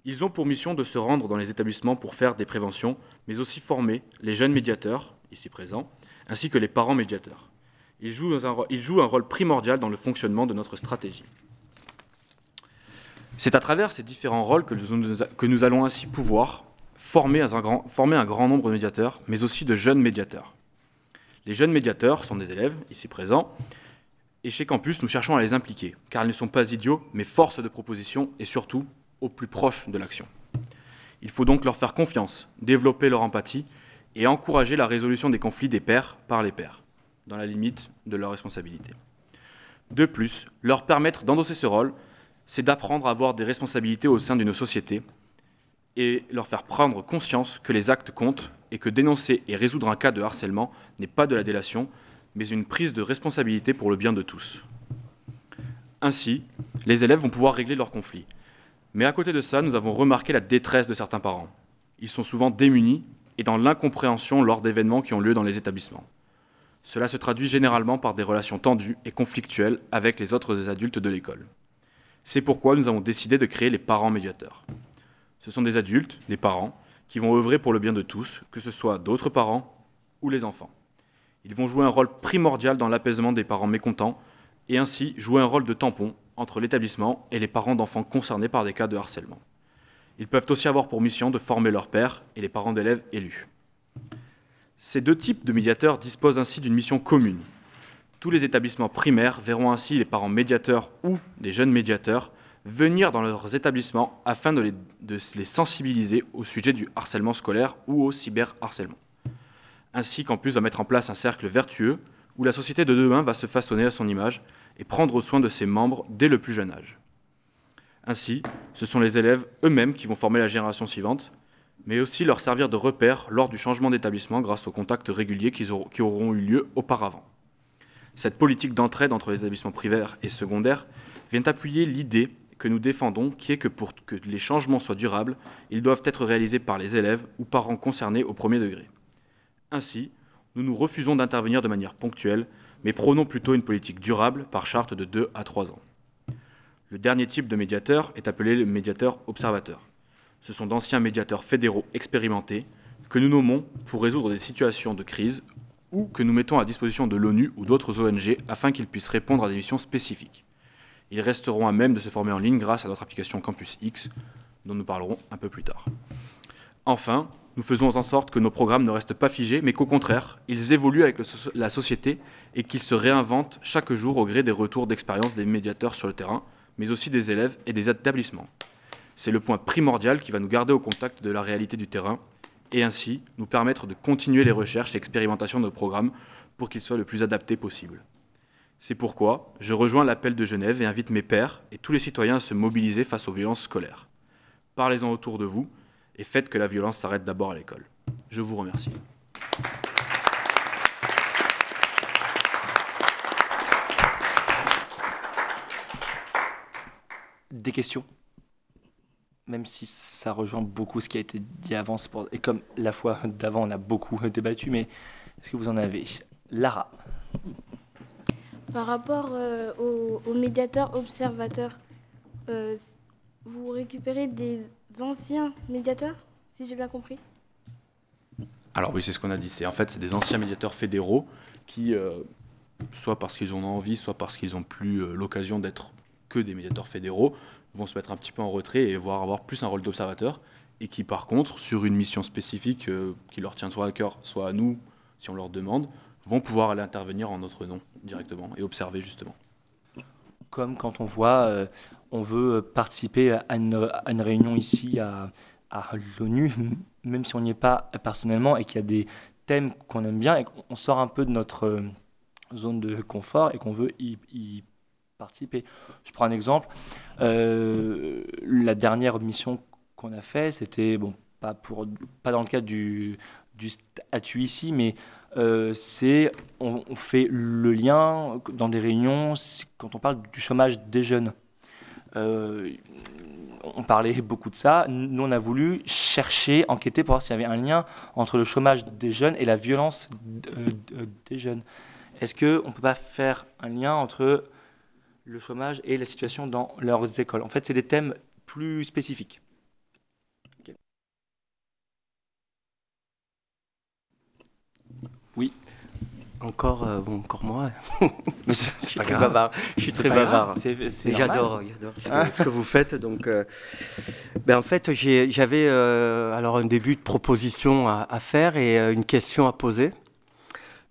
Ils ont pour mission de se rendre dans les établissements pour faire des préventions, mais aussi former les jeunes médiateurs, ici présents, ainsi que les parents médiateurs. Ils jouent, un, rôle primordial dans le fonctionnement de notre stratégie. C'est à travers ces différents rôles que nous, allons ainsi pouvoir former un, grand, former un grand nombre de médiateurs, mais aussi de jeunes médiateurs. Les jeunes médiateurs sont des élèves, ici présents, et chez Campus, nous cherchons à les impliquer, car ils ne sont pas idiots, mais force de proposition et surtout au plus proche de l'action. Il faut donc leur faire confiance, développer leur empathie et encourager la résolution des conflits des pairs par les pairs, dans la limite de leur responsabilité. De plus, leur permettre d'endosser ce rôle, c'est d'apprendre à avoir des responsabilités au sein d'une société et leur faire prendre conscience que les actes comptent et que dénoncer et résoudre un cas de harcèlement n'est pas de la délation, mais une prise de responsabilité pour le bien de tous. Ainsi, les élèves vont pouvoir régler leurs conflits. Mais à côté de ça, nous avons remarqué la détresse de certains parents. Ils sont souvent démunis et dans l'incompréhension lors d'événements qui ont lieu dans les établissements. Cela se traduit généralement par des relations tendues et conflictuelles avec les autres adultes de l'école. C'est pourquoi nous avons décidé de créer les parents médiateurs. Ce sont des adultes, des parents, qui vont œuvrer pour le bien de tous, que ce soit d'autres parents ou les enfants. Ils vont jouer un rôle primordial dans l'apaisement des parents mécontents et ainsi jouer un rôle de tampon entre l'établissement et les parents d'enfants concernés par des cas de harcèlement. Ils peuvent aussi avoir pour mission de former leurs pères et les parents d'élèves élus. Ces deux types de médiateurs disposent ainsi d'une mission commune. Tous les établissements primaires verront ainsi les parents médiateurs ou des jeunes médiateurs venir dans leurs établissements afin de les, de les sensibiliser au sujet du harcèlement scolaire ou au cyberharcèlement. Ainsi qu'en plus de mettre en place un cercle vertueux où la société de demain va se façonner à son image et prendre soin de ses membres dès le plus jeune âge. Ainsi, ce sont les élèves eux-mêmes qui vont former la génération suivante, mais aussi leur servir de repère lors du changement d'établissement grâce aux contacts réguliers qui auront, eu lieu auparavant. Cette politique d'entraide entre les établissements primaires et secondaires vient appuyer l'idée que nous défendons, qui est que pour que les changements soient durables, ils doivent être réalisés par les élèves ou parents concernés au premier degré. Ainsi, nous nous refusons d'intervenir de manière ponctuelle, mais prônons plutôt une politique durable par charte de 2 à 3 ans. Le dernier type de médiateur est appelé le médiateur observateur. Ce sont d'anciens médiateurs fédéraux expérimentés que nous nommons pour résoudre des situations de crise ou que nous mettons à disposition de l'ONU ou d'autres ONG afin qu'ils puissent répondre à des missions spécifiques. Ils resteront à même de se former en ligne grâce à notre application Campus X, dont nous parlerons un peu plus tard. Enfin, nous faisons en sorte que nos programmes ne restent pas figés, mais qu'au contraire, ils évoluent avec la société et qu'ils se réinventent chaque jour au gré des retours d'expérience des médiateurs sur le terrain, mais aussi des élèves et des établissements. C'est le point primordial qui va nous garder au contact de la réalité du terrain et ainsi nous permettre de continuer les recherches et expérimentations de nos programmes pour qu'ils soient le plus adaptés possible. C'est pourquoi je rejoins l'appel de Genève et invite mes pairs et tous les citoyens à se mobiliser face aux violences scolaires. Parlez-en autour de vous et faites que la violence s'arrête d'abord à l'école. Je vous remercie. Des questions? Même si ça rejoint beaucoup ce qui a été dit avant, pour... et comme la fois d'avant on a beaucoup (laughs) débattu, mais est-ce que vous en avez? Lara Par rapport euh, aux, aux, médiateurs observateurs, euh, vous récupérez des anciens médiateurs, si j'ai bien compris? Alors oui, c'est ce qu'on a dit. C'est en fait c'est des anciens médiateurs fédéraux qui, euh, soit parce qu'ils en ont envie, soit parce qu'ils n'ont plus euh, l'occasion d'être que des médiateurs fédéraux, vont se mettre un petit peu en retrait et voir avoir plus un rôle d'observateur, et qui par contre, sur une mission spécifique euh, qui leur tient soit à cœur, soit à nous, si on leur demande, vont pouvoir aller intervenir en notre nom directement et observer justement. Comme quand on voit, euh, on veut participer à une, à une réunion ici à, à l'ONU, (laughs) même si on n'y est pas personnellement et qu'il y a des thèmes qu'on aime bien et qu'on sort un peu de notre euh, zone de confort et qu'on veut y, y, participer. Je prends un exemple. Euh, la dernière mission qu'on a fait, c'était bon, pas dans le cadre du, du statut ici, mais euh, c'est on, on, fait le lien dans des réunions quand on parle du chômage des jeunes. Euh, on parlait beaucoup de ça. Nous, on a voulu chercher, enquêter pour voir s'il y avait un lien entre le chômage des jeunes et la violence des jeunes. Est-ce qu'on ne peut pas faire un lien entre le chômage et la situation dans leurs écoles En fait, c'est des thèmes plus spécifiques. Okay. Oui. Encore, euh, bon, encore moi. (laughs) Mais je suis très bavard. Je suis très bavard. J'adore, j'adore ce, que, ce que vous faites. Donc, euh, ben en fait, j'avais euh, alors un début de proposition à, à faire et euh, une question à poser.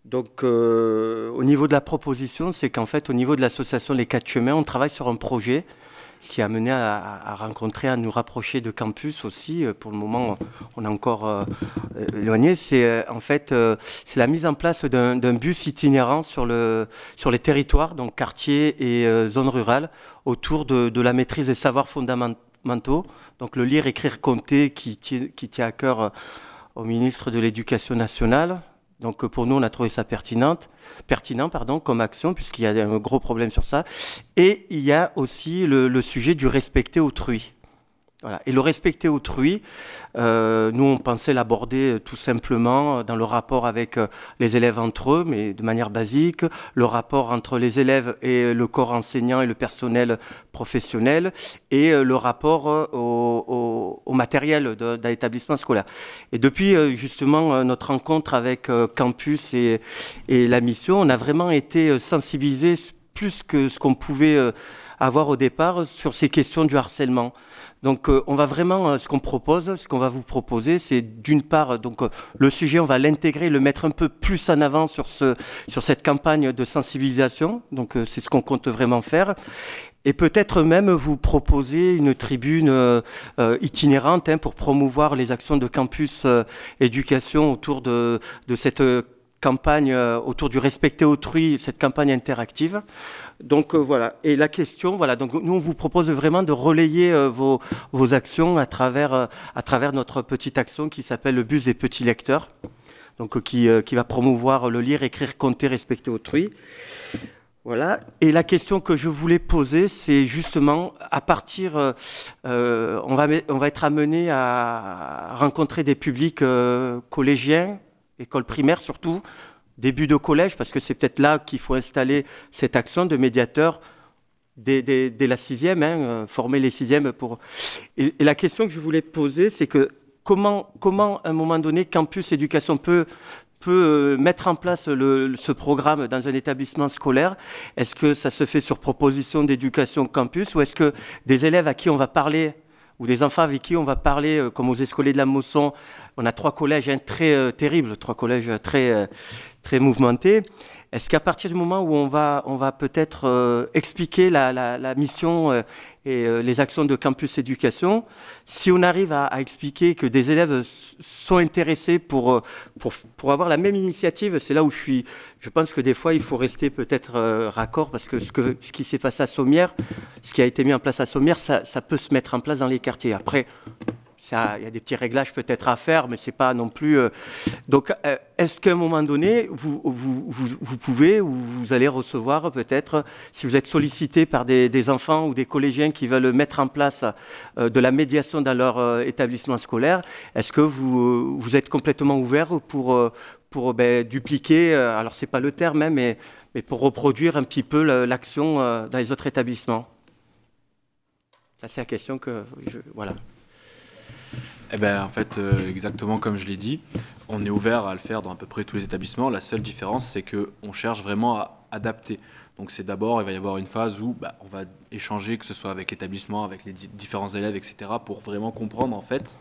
Donc, euh, au niveau de la proposition, c'est qu'en fait, au niveau de l'association Les Quatre Chemins, on travaille sur un projet qui a mené à, rencontrer, à nous rapprocher de campus aussi. Pour le moment, on est encore euh, éloigné. C'est euh, en fait euh, la mise en place d'un bus itinérant sur, le, sur les territoires, donc quartiers et euh, zones rurales, autour de, de, la maîtrise des savoirs fondamentaux. Donc le lire, écrire, compter, qui, qui tient à cœur au ministre de l'Éducation nationale Donc pour nous, on a trouvé ça pertinent comme action, puisqu'il y a un gros problème sur ça. Et il y a aussi le, le sujet du respecter autrui. Voilà. Et le respecter autrui, euh, nous on pensait l'aborder tout simplement dans le rapport avec euh, les élèves entre eux, mais de manière basique, le rapport entre les élèves et le corps enseignant et le personnel professionnel, et euh, le rapport euh, au, au, au, matériel d'un établissement scolaire. Et depuis euh, justement euh, notre rencontre avec Campus et, et, la mission, on a vraiment été sensibilisés plus que ce qu'on pouvait avoir au départ sur ces questions du harcèlement. Donc euh, on va vraiment, euh, ce qu'on propose, ce qu'on va vous proposer, c'est d'une part, donc euh, le sujet, on va l'intégrer, le mettre un peu plus en avant sur, ce, sur cette campagne de sensibilisation. Donc c'est ce qu'on compte vraiment faire. Et peut-être même vous proposer une tribune itinérante hein, pour promouvoir les actions de campus éducation autour de, de cette campagne autour du respecter autrui, cette campagne interactive. Donc euh, voilà. Et la question, voilà. Donc nous, on vous propose vraiment de relayer euh, vos, actions à travers, euh, notre petite action qui s'appelle le bus des petits lecteurs. Donc qui, va promouvoir le lire, écrire, compter, respecter autrui. Voilà. Et la question que je voulais poser, c'est justement à partir, euh, on, va, on va être amené à rencontrer des publics euh, collégiens, écoles primaires surtout, début de collège, parce que c'est peut-être là qu'il faut installer cette action de médiateur dès, la sixième, hein, euh, former les sixièmes pour. Et, la question que je voulais poser, c'est que comment, comment, à un moment donné, Campus Éducation peut peut euh, mettre en place ce programme dans un établissement scolaire? Est-ce que ça se fait sur proposition d'éducation campus ou est-ce que des élèves à qui on va parler ou des enfants avec qui on va parler, euh, comme aux escoliers de la Mosson, on a trois collèges hein, très euh, terribles, trois collèges très, euh, très mouvementés. Est-ce qu'à partir du moment où on va, peut-être expliquer la, mission et euh, les actions de campus éducation, si on arrive à, expliquer que des élèves sont intéressés pour, pour, pour avoir la même initiative, c'est là où je suis. Je pense que des fois, il faut rester peut-être euh, raccord parce que ce, que ce qui s'est passé à Sommières, ce qui a été mis en place à Sommières, ça, ça peut se mettre en place dans les quartiers. Après, il y a des petits réglages peut-être à faire, mais c'est pas non plus. Euh... Donc, euh, est-ce qu'à un moment donné, vous, pouvez ou vous allez recevoir peut-être, si vous êtes sollicité par des, enfants ou des collégiens qui veulent mettre en place euh, de la médiation dans leur établissement scolaire, est-ce que vous, êtes complètement ouvert pour, ben, dupliquer, alors c'est pas le terme, hein, mais, pour reproduire un petit peu l'action dans les autres établissements? Ça, c'est la question que voilà. Eh ben, en fait, euh, exactement comme je l'ai dit, on est ouvert à le faire dans à peu près tous les établissements. La seule différence, c'est qu'on cherche vraiment à adapter. Donc c'est d'abord, il va y avoir une phase où bah, on va échanger, que ce soit avec l'établissement, avec les différents élèves, etc., pour vraiment comprendre en fait.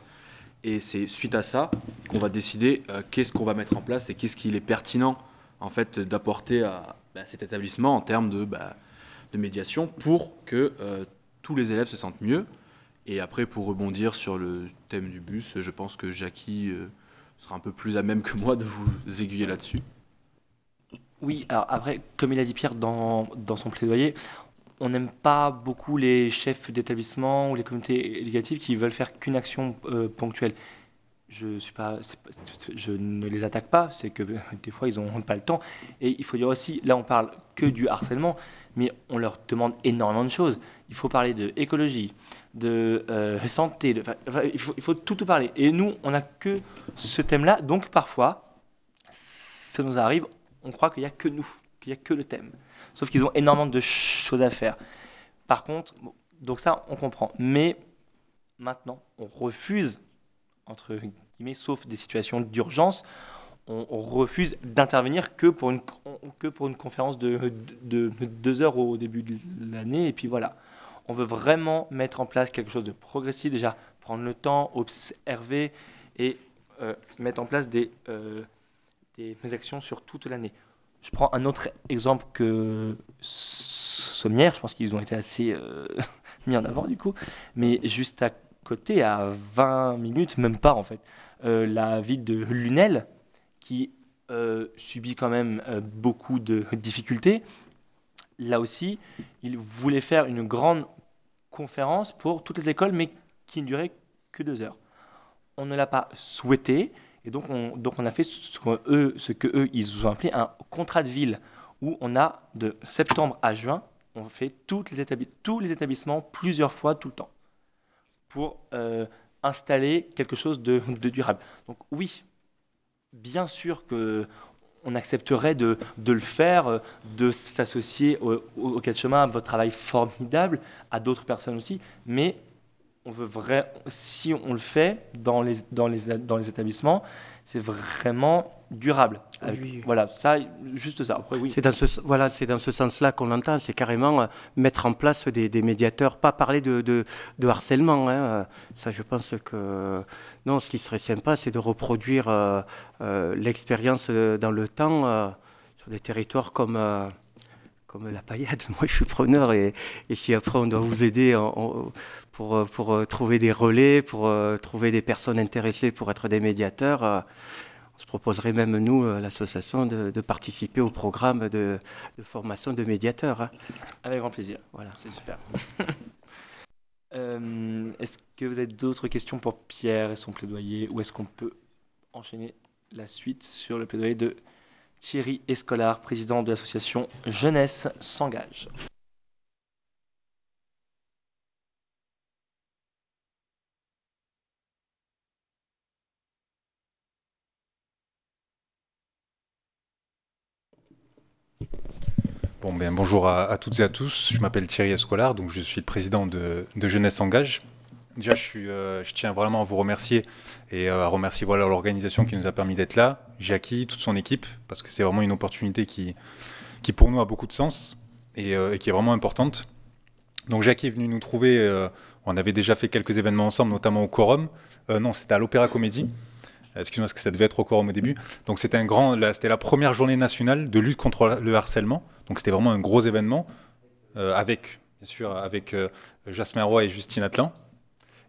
Et c'est suite à ça qu'on va décider euh, qu'est-ce qu'on va mettre en place et qu'est-ce qu'il est pertinent en fait d'apporter à bah, cet établissement en termes de, bah, médiation pour que euh, tous les élèves se sentent mieux et après, pour rebondir sur le thème du bus, je pense que Jackie euh, sera un peu plus à même que moi de vous aiguiller là-dessus. Oui, alors après, comme il a dit Pierre dans, dans son plaidoyer, on n'aime pas beaucoup les chefs d'établissement ou les comités éducatifs qui veulent faire qu'une action euh, ponctuelle. Je, je ne les attaque pas, c'est que (laughs) des fois ils n'ont pas le temps. Et il faut dire aussi, là on parle que du harcèlement, mais on leur demande énormément de choses. Il faut parler de écologie, de euh, santé, il, faut, tout, tout parler. Et nous, on n'a que ce thème-là, donc parfois, ça nous arrive, on croit qu'il n'y a que nous, qu'il n'y a que le thème. Sauf qu'ils ont énormément de choses à faire. Par contre, donc ça, on comprend. Mais maintenant, on refuse, entre guillemets, sauf des situations d'urgence, on, refuse d'intervenir que, pour une, que pour une conférence de deux heures au début de l'année. Et puis voilà on veut vraiment mettre en place quelque chose de progressif, déjà prendre le temps, observer et euh, mettre en place des, euh, actions sur toute l'année. Je prends un autre exemple que Sommière, je pense qu'ils ont été assez euh, (laughs) mis en avant du coup, mais juste à côté, à 20 minutes, même pas en fait, euh, la ville de Lunel, qui subit quand même beaucoup de difficultés, là aussi, il voulait faire une grande conférence pour toutes les écoles, mais qui ne durait que deux heures. On ne l'a pas souhaité, Et donc on, a fait ce que eux, ils ont appelé un contrat de ville où on a de septembre à juin, on fait tous les établissements plusieurs fois tout le temps pour euh, installer quelque chose de, durable. Donc oui, bien sûr que on accepterait de, le faire, de s'associer au, au, au chemin à votre travail formidable, à d'autres personnes aussi, mais on veut vrai, si on le fait dans les, dans les, dans les établissements, c'est vraiment durable. Oui, oui. Voilà, ça, juste ça. Après, oui. C'est dans ce, voilà, c'est dans ce sens-là qu'on l'entend. C'est carrément euh, mettre en place des, des, médiateurs, pas parler de, de, de harcèlement. Hein. Ça, je pense que non. Ce qui serait sympa, c'est de reproduire euh, euh, l'expérience euh, dans le temps euh, sur des territoires comme euh, comme la paillade. (laughs) Moi, je suis preneur et, et si après on doit vous aider pour, euh, pour euh, trouver des relais, pour euh, trouver des personnes intéressées pour être des médiateurs. Se proposerait même, nous, l'association, de, de, participer au programme de, de formation de médiateurs. Hein. Avec grand plaisir. Voilà, c'est super. (laughs) euh, est-ce que vous avez d'autres questions pour Pierre et son plaidoyer ou est-ce qu'on peut enchaîner la suite sur le plaidoyer de Thierry Escolar, président de l'association Jeunesse s'engage? Bon, ben, bonjour à, toutes et à tous. Je m'appelle Thierry Escolar, donc je suis le président de, Jeunesse Engage. Déjà, euh, je, tiens vraiment à vous remercier et euh, à remercier voilà, l'organisation qui nous a permis d'être là, Jackie, toute son équipe, parce que c'est vraiment une opportunité qui, qui, pour nous, a beaucoup de sens et, euh, et qui est vraiment importante. Donc, Jackie est venu nous trouver. on avait déjà fait quelques événements ensemble, notamment au Quorum. Non, c'était à l'Opéra Comédie. Excuse-moi, parce que ça devait être au Quorum au début. Donc, c'était la première journée nationale de lutte contre le harcèlement. Donc c'était vraiment un gros événement euh, avec, bien sûr, avec euh, Jasmin Roy et Justine Atlan.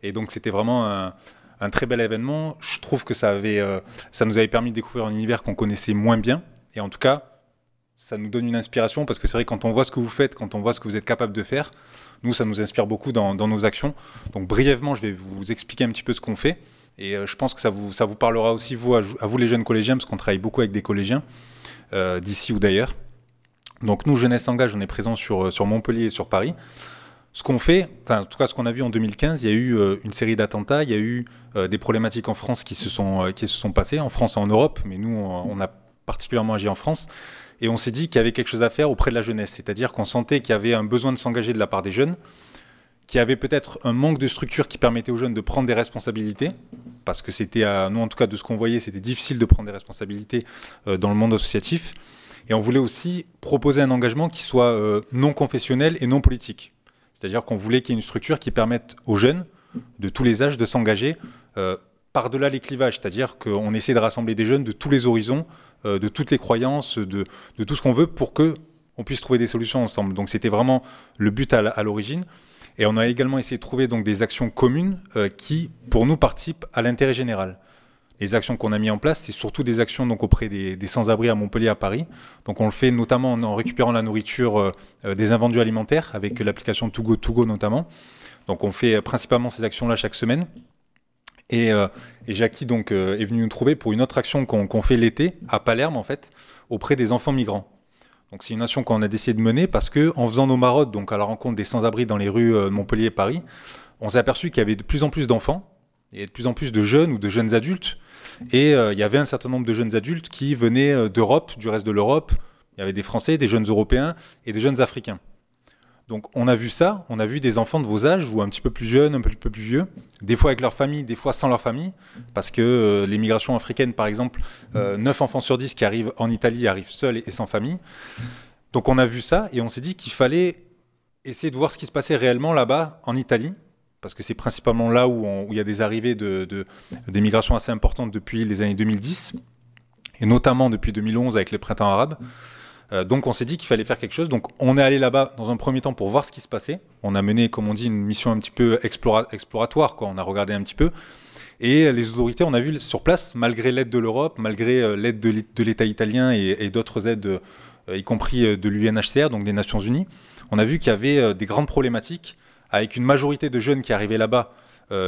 Et donc c'était vraiment un, très bel événement. Je trouve que euh, ça nous avait permis de découvrir un univers qu'on connaissait moins bien. Et en tout cas, ça nous donne une inspiration parce que c'est vrai quand on voit ce que vous faites, quand on voit ce que vous êtes capable de faire, nous ça nous inspire beaucoup dans, dans nos actions. Donc brièvement, je vais vous expliquer un petit peu ce qu'on fait. Et euh, je pense que ça vous, parlera aussi, vous, à, vous les jeunes collégiens, parce qu'on travaille beaucoup avec des collégiens euh, d'ici ou d'ailleurs. Donc nous, Jeunesse Engage, on est présent sur, sur Montpellier et sur Paris. Ce qu'on fait, enfin en tout cas ce qu'on a vu en 2015, il y a eu euh, une série d'attentats, il y a eu euh, des problématiques en France qui se, sont, euh, passées, en France et en Europe, mais nous on a particulièrement agi en France, et on s'est dit qu'il y avait quelque chose à faire auprès de la jeunesse, c'est-à-dire qu'on sentait qu'il y avait un besoin de s'engager de la part des jeunes, qu'il y avait peut-être un manque de structure qui permettait aux jeunes de prendre des responsabilités, parce que c'était, nous en tout cas de ce qu'on voyait, c'était difficile de prendre des responsabilités dans le monde associatif. Et on voulait aussi proposer un engagement qui soit euh, non confessionnel et non politique. C'est-à-dire qu'on voulait qu'il y ait une structure qui permette aux jeunes de tous les âges de s'engager euh, par-delà les clivages. C'est-à-dire qu'on essaie de rassembler des jeunes de tous les horizons, euh, de toutes les croyances, de, de tout ce qu'on veut pour que on puisse trouver des solutions ensemble. Donc c'était vraiment le but à l'origine. Et on a également essayé de trouver donc des actions communes qui, pour nous, participent à l'intérêt général les actions qu'on a mis en place, c'est surtout des actions donc auprès des, sans-abri à Montpellier, à Paris. Donc on le fait notamment en, récupérant la nourriture euh, des invendus alimentaires avec l'application Togo Togo notamment. Donc on fait principalement ces actions-là chaque semaine. Et, euh, et, Jackie donc euh, est venu nous trouver pour une autre action qu'on qu fait l'été à Palerme en fait auprès des enfants migrants. Donc c'est une action qu'on a décidé de mener parce que en faisant nos maraudes donc à la rencontre des sans-abri dans les rues de Montpellier et Paris, on s'est aperçu qu'il y avait de plus en plus d'enfants et de plus en plus de jeunes ou de jeunes adultes et euh, il y avait un certain nombre de jeunes adultes qui venaient euh, d'Europe, du reste de l'Europe. Il y avait des Français, des jeunes Européens et des jeunes Africains. Donc on a vu ça, on a vu des enfants de vos âges, ou un petit peu plus jeunes, un petit peu plus vieux, des fois avec leur famille, des fois sans leur famille, parce que euh, les migrations africaines, par exemple, euh, 9 enfants sur 10 qui arrivent en Italie arrivent seuls et, sans famille. Donc on a vu ça et on s'est dit qu'il fallait essayer de voir ce qui se passait réellement là-bas en Italie, parce que c'est principalement là où, il y a des arrivées de, migrations assez importantes depuis les années 2010, et notamment depuis 2011 avec les printemps arabes. Euh, donc on s'est dit qu'il fallait faire quelque chose. Donc on est allé là-bas dans un premier temps pour voir ce qui se passait. On a mené, comme on dit, une mission un petit peu explora exploratoire. On a regardé un petit peu. Et les autorités, on a vu sur place, malgré l'aide de l'Europe, malgré euh, l'aide de l'État italien et, d'autres aides, euh, y compris de l'UNHCR, donc des Nations Unies, on a vu qu'il y avait des grandes problématiques avec une majorité de jeunes qui arrivaient là-bas,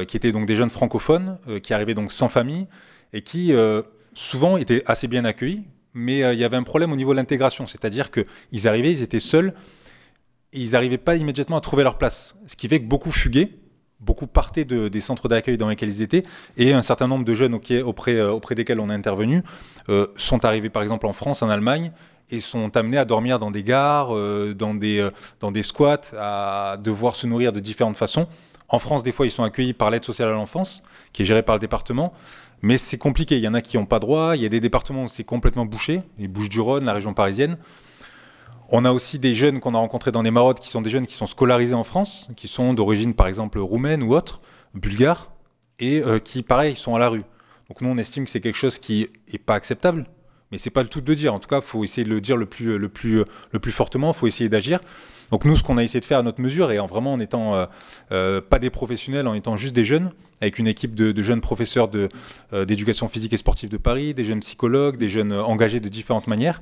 qui étaient donc des jeunes francophones, qui arrivaient donc sans famille, et qui souvent étaient assez bien accueillis, mais il y avait un problème au niveau de l'intégration, c'est-à-dire qu'ils arrivaient, ils étaient seuls, et ils n'arrivaient pas immédiatement à trouver leur place, ce qui fait que beaucoup fuguaient, beaucoup partaient de, des centres d'accueil dans lesquels ils étaient, et un certain nombre de jeunes auprès, auprès, desquels on a intervenu euh, sont arrivés par exemple en France, en Allemagne, et sont amenés à dormir dans des gares, euh, dans, des, euh, dans des squats, à devoir se nourrir de différentes façons. En France, des fois, ils sont accueillis par l'aide sociale à l'enfance, qui est gérée par le département. Mais c'est compliqué. Il y en a qui n'ont pas droit. Il y a des départements où c'est complètement bouché. Les Bouches-du-Rhône, la région parisienne. On a aussi des jeunes qu'on a rencontrés dans les maraudes qui sont des jeunes qui sont scolarisés en France, qui sont d'origine par exemple roumaine ou autre, bulgare, et euh, qui, pareil, sont à la rue. Donc nous, on estime que c'est quelque chose qui n'est pas acceptable, mais c'est pas le tout de dire. En tout cas, il faut essayer de le dire le plus, le plus, le plus fortement, il faut essayer d'agir. Donc nous, ce qu'on a essayé de faire à notre mesure, et en vraiment en étant euh, euh, pas des professionnels, en étant juste des jeunes, avec une équipe de, jeunes professeurs d'éducation physique et sportive de Paris, des jeunes psychologues, des jeunes engagés de différentes manières,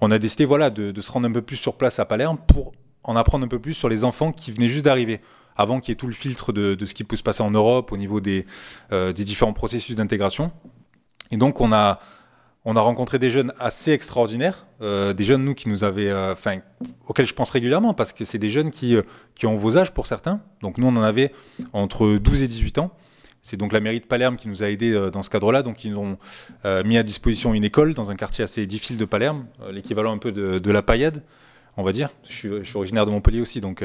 on a décidé voilà, de, se rendre un peu plus sur place à Palerme pour en apprendre un peu plus sur les enfants qui venaient juste d'arriver, avant qu'il y ait tout le filtre de, ce qui peut se passer en Europe au niveau des, euh, des différents processus d'intégration. Et donc on a, on a rencontré des jeunes assez extraordinaires, euh, des jeunes nous qui nous avaient, enfin, euh, auxquels je pense régulièrement parce que c'est des jeunes qui, euh, qui ont vos âges pour certains. Donc nous on en avait entre 12 et 18 ans. C'est donc la mairie de Palerme qui nous a aidés dans ce cadre-là. Donc ils ont mis à disposition une école dans un quartier assez difficile de Palerme, l'équivalent un peu de, la paillade, on va dire. Je suis, je suis originaire de Montpellier aussi, donc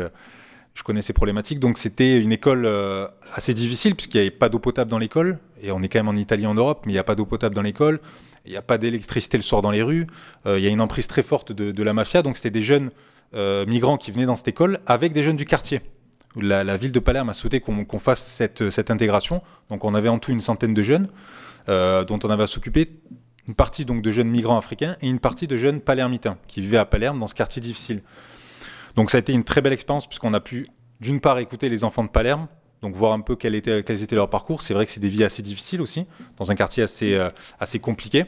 je connais ces problématiques. Donc c'était une école assez difficile puisqu'il n'y avait pas d'eau potable dans l'école. Et on est quand même en Italie, en Europe, mais il n'y a pas d'eau potable dans l'école. Il n'y a pas d'électricité le soir dans les rues. il y a une emprise très forte de, la mafia. Donc c'était des jeunes migrants qui venaient dans cette école avec des jeunes du quartier la, ville de Palerme a souhaité qu'on qu fasse cette, cette, intégration. Donc on avait en tout une centaine de jeunes euh, dont on avait à s'occuper. Une partie donc de jeunes migrants africains et une partie de jeunes palermitains qui vivaient à Palerme dans ce quartier difficile. Donc ça a été une très belle expérience puisqu'on a pu d'une part écouter les enfants de Palerme, donc voir un peu quels étaient leurs parcours. C'est vrai que c'est des vies assez difficiles aussi, dans un quartier assez, euh, compliqué.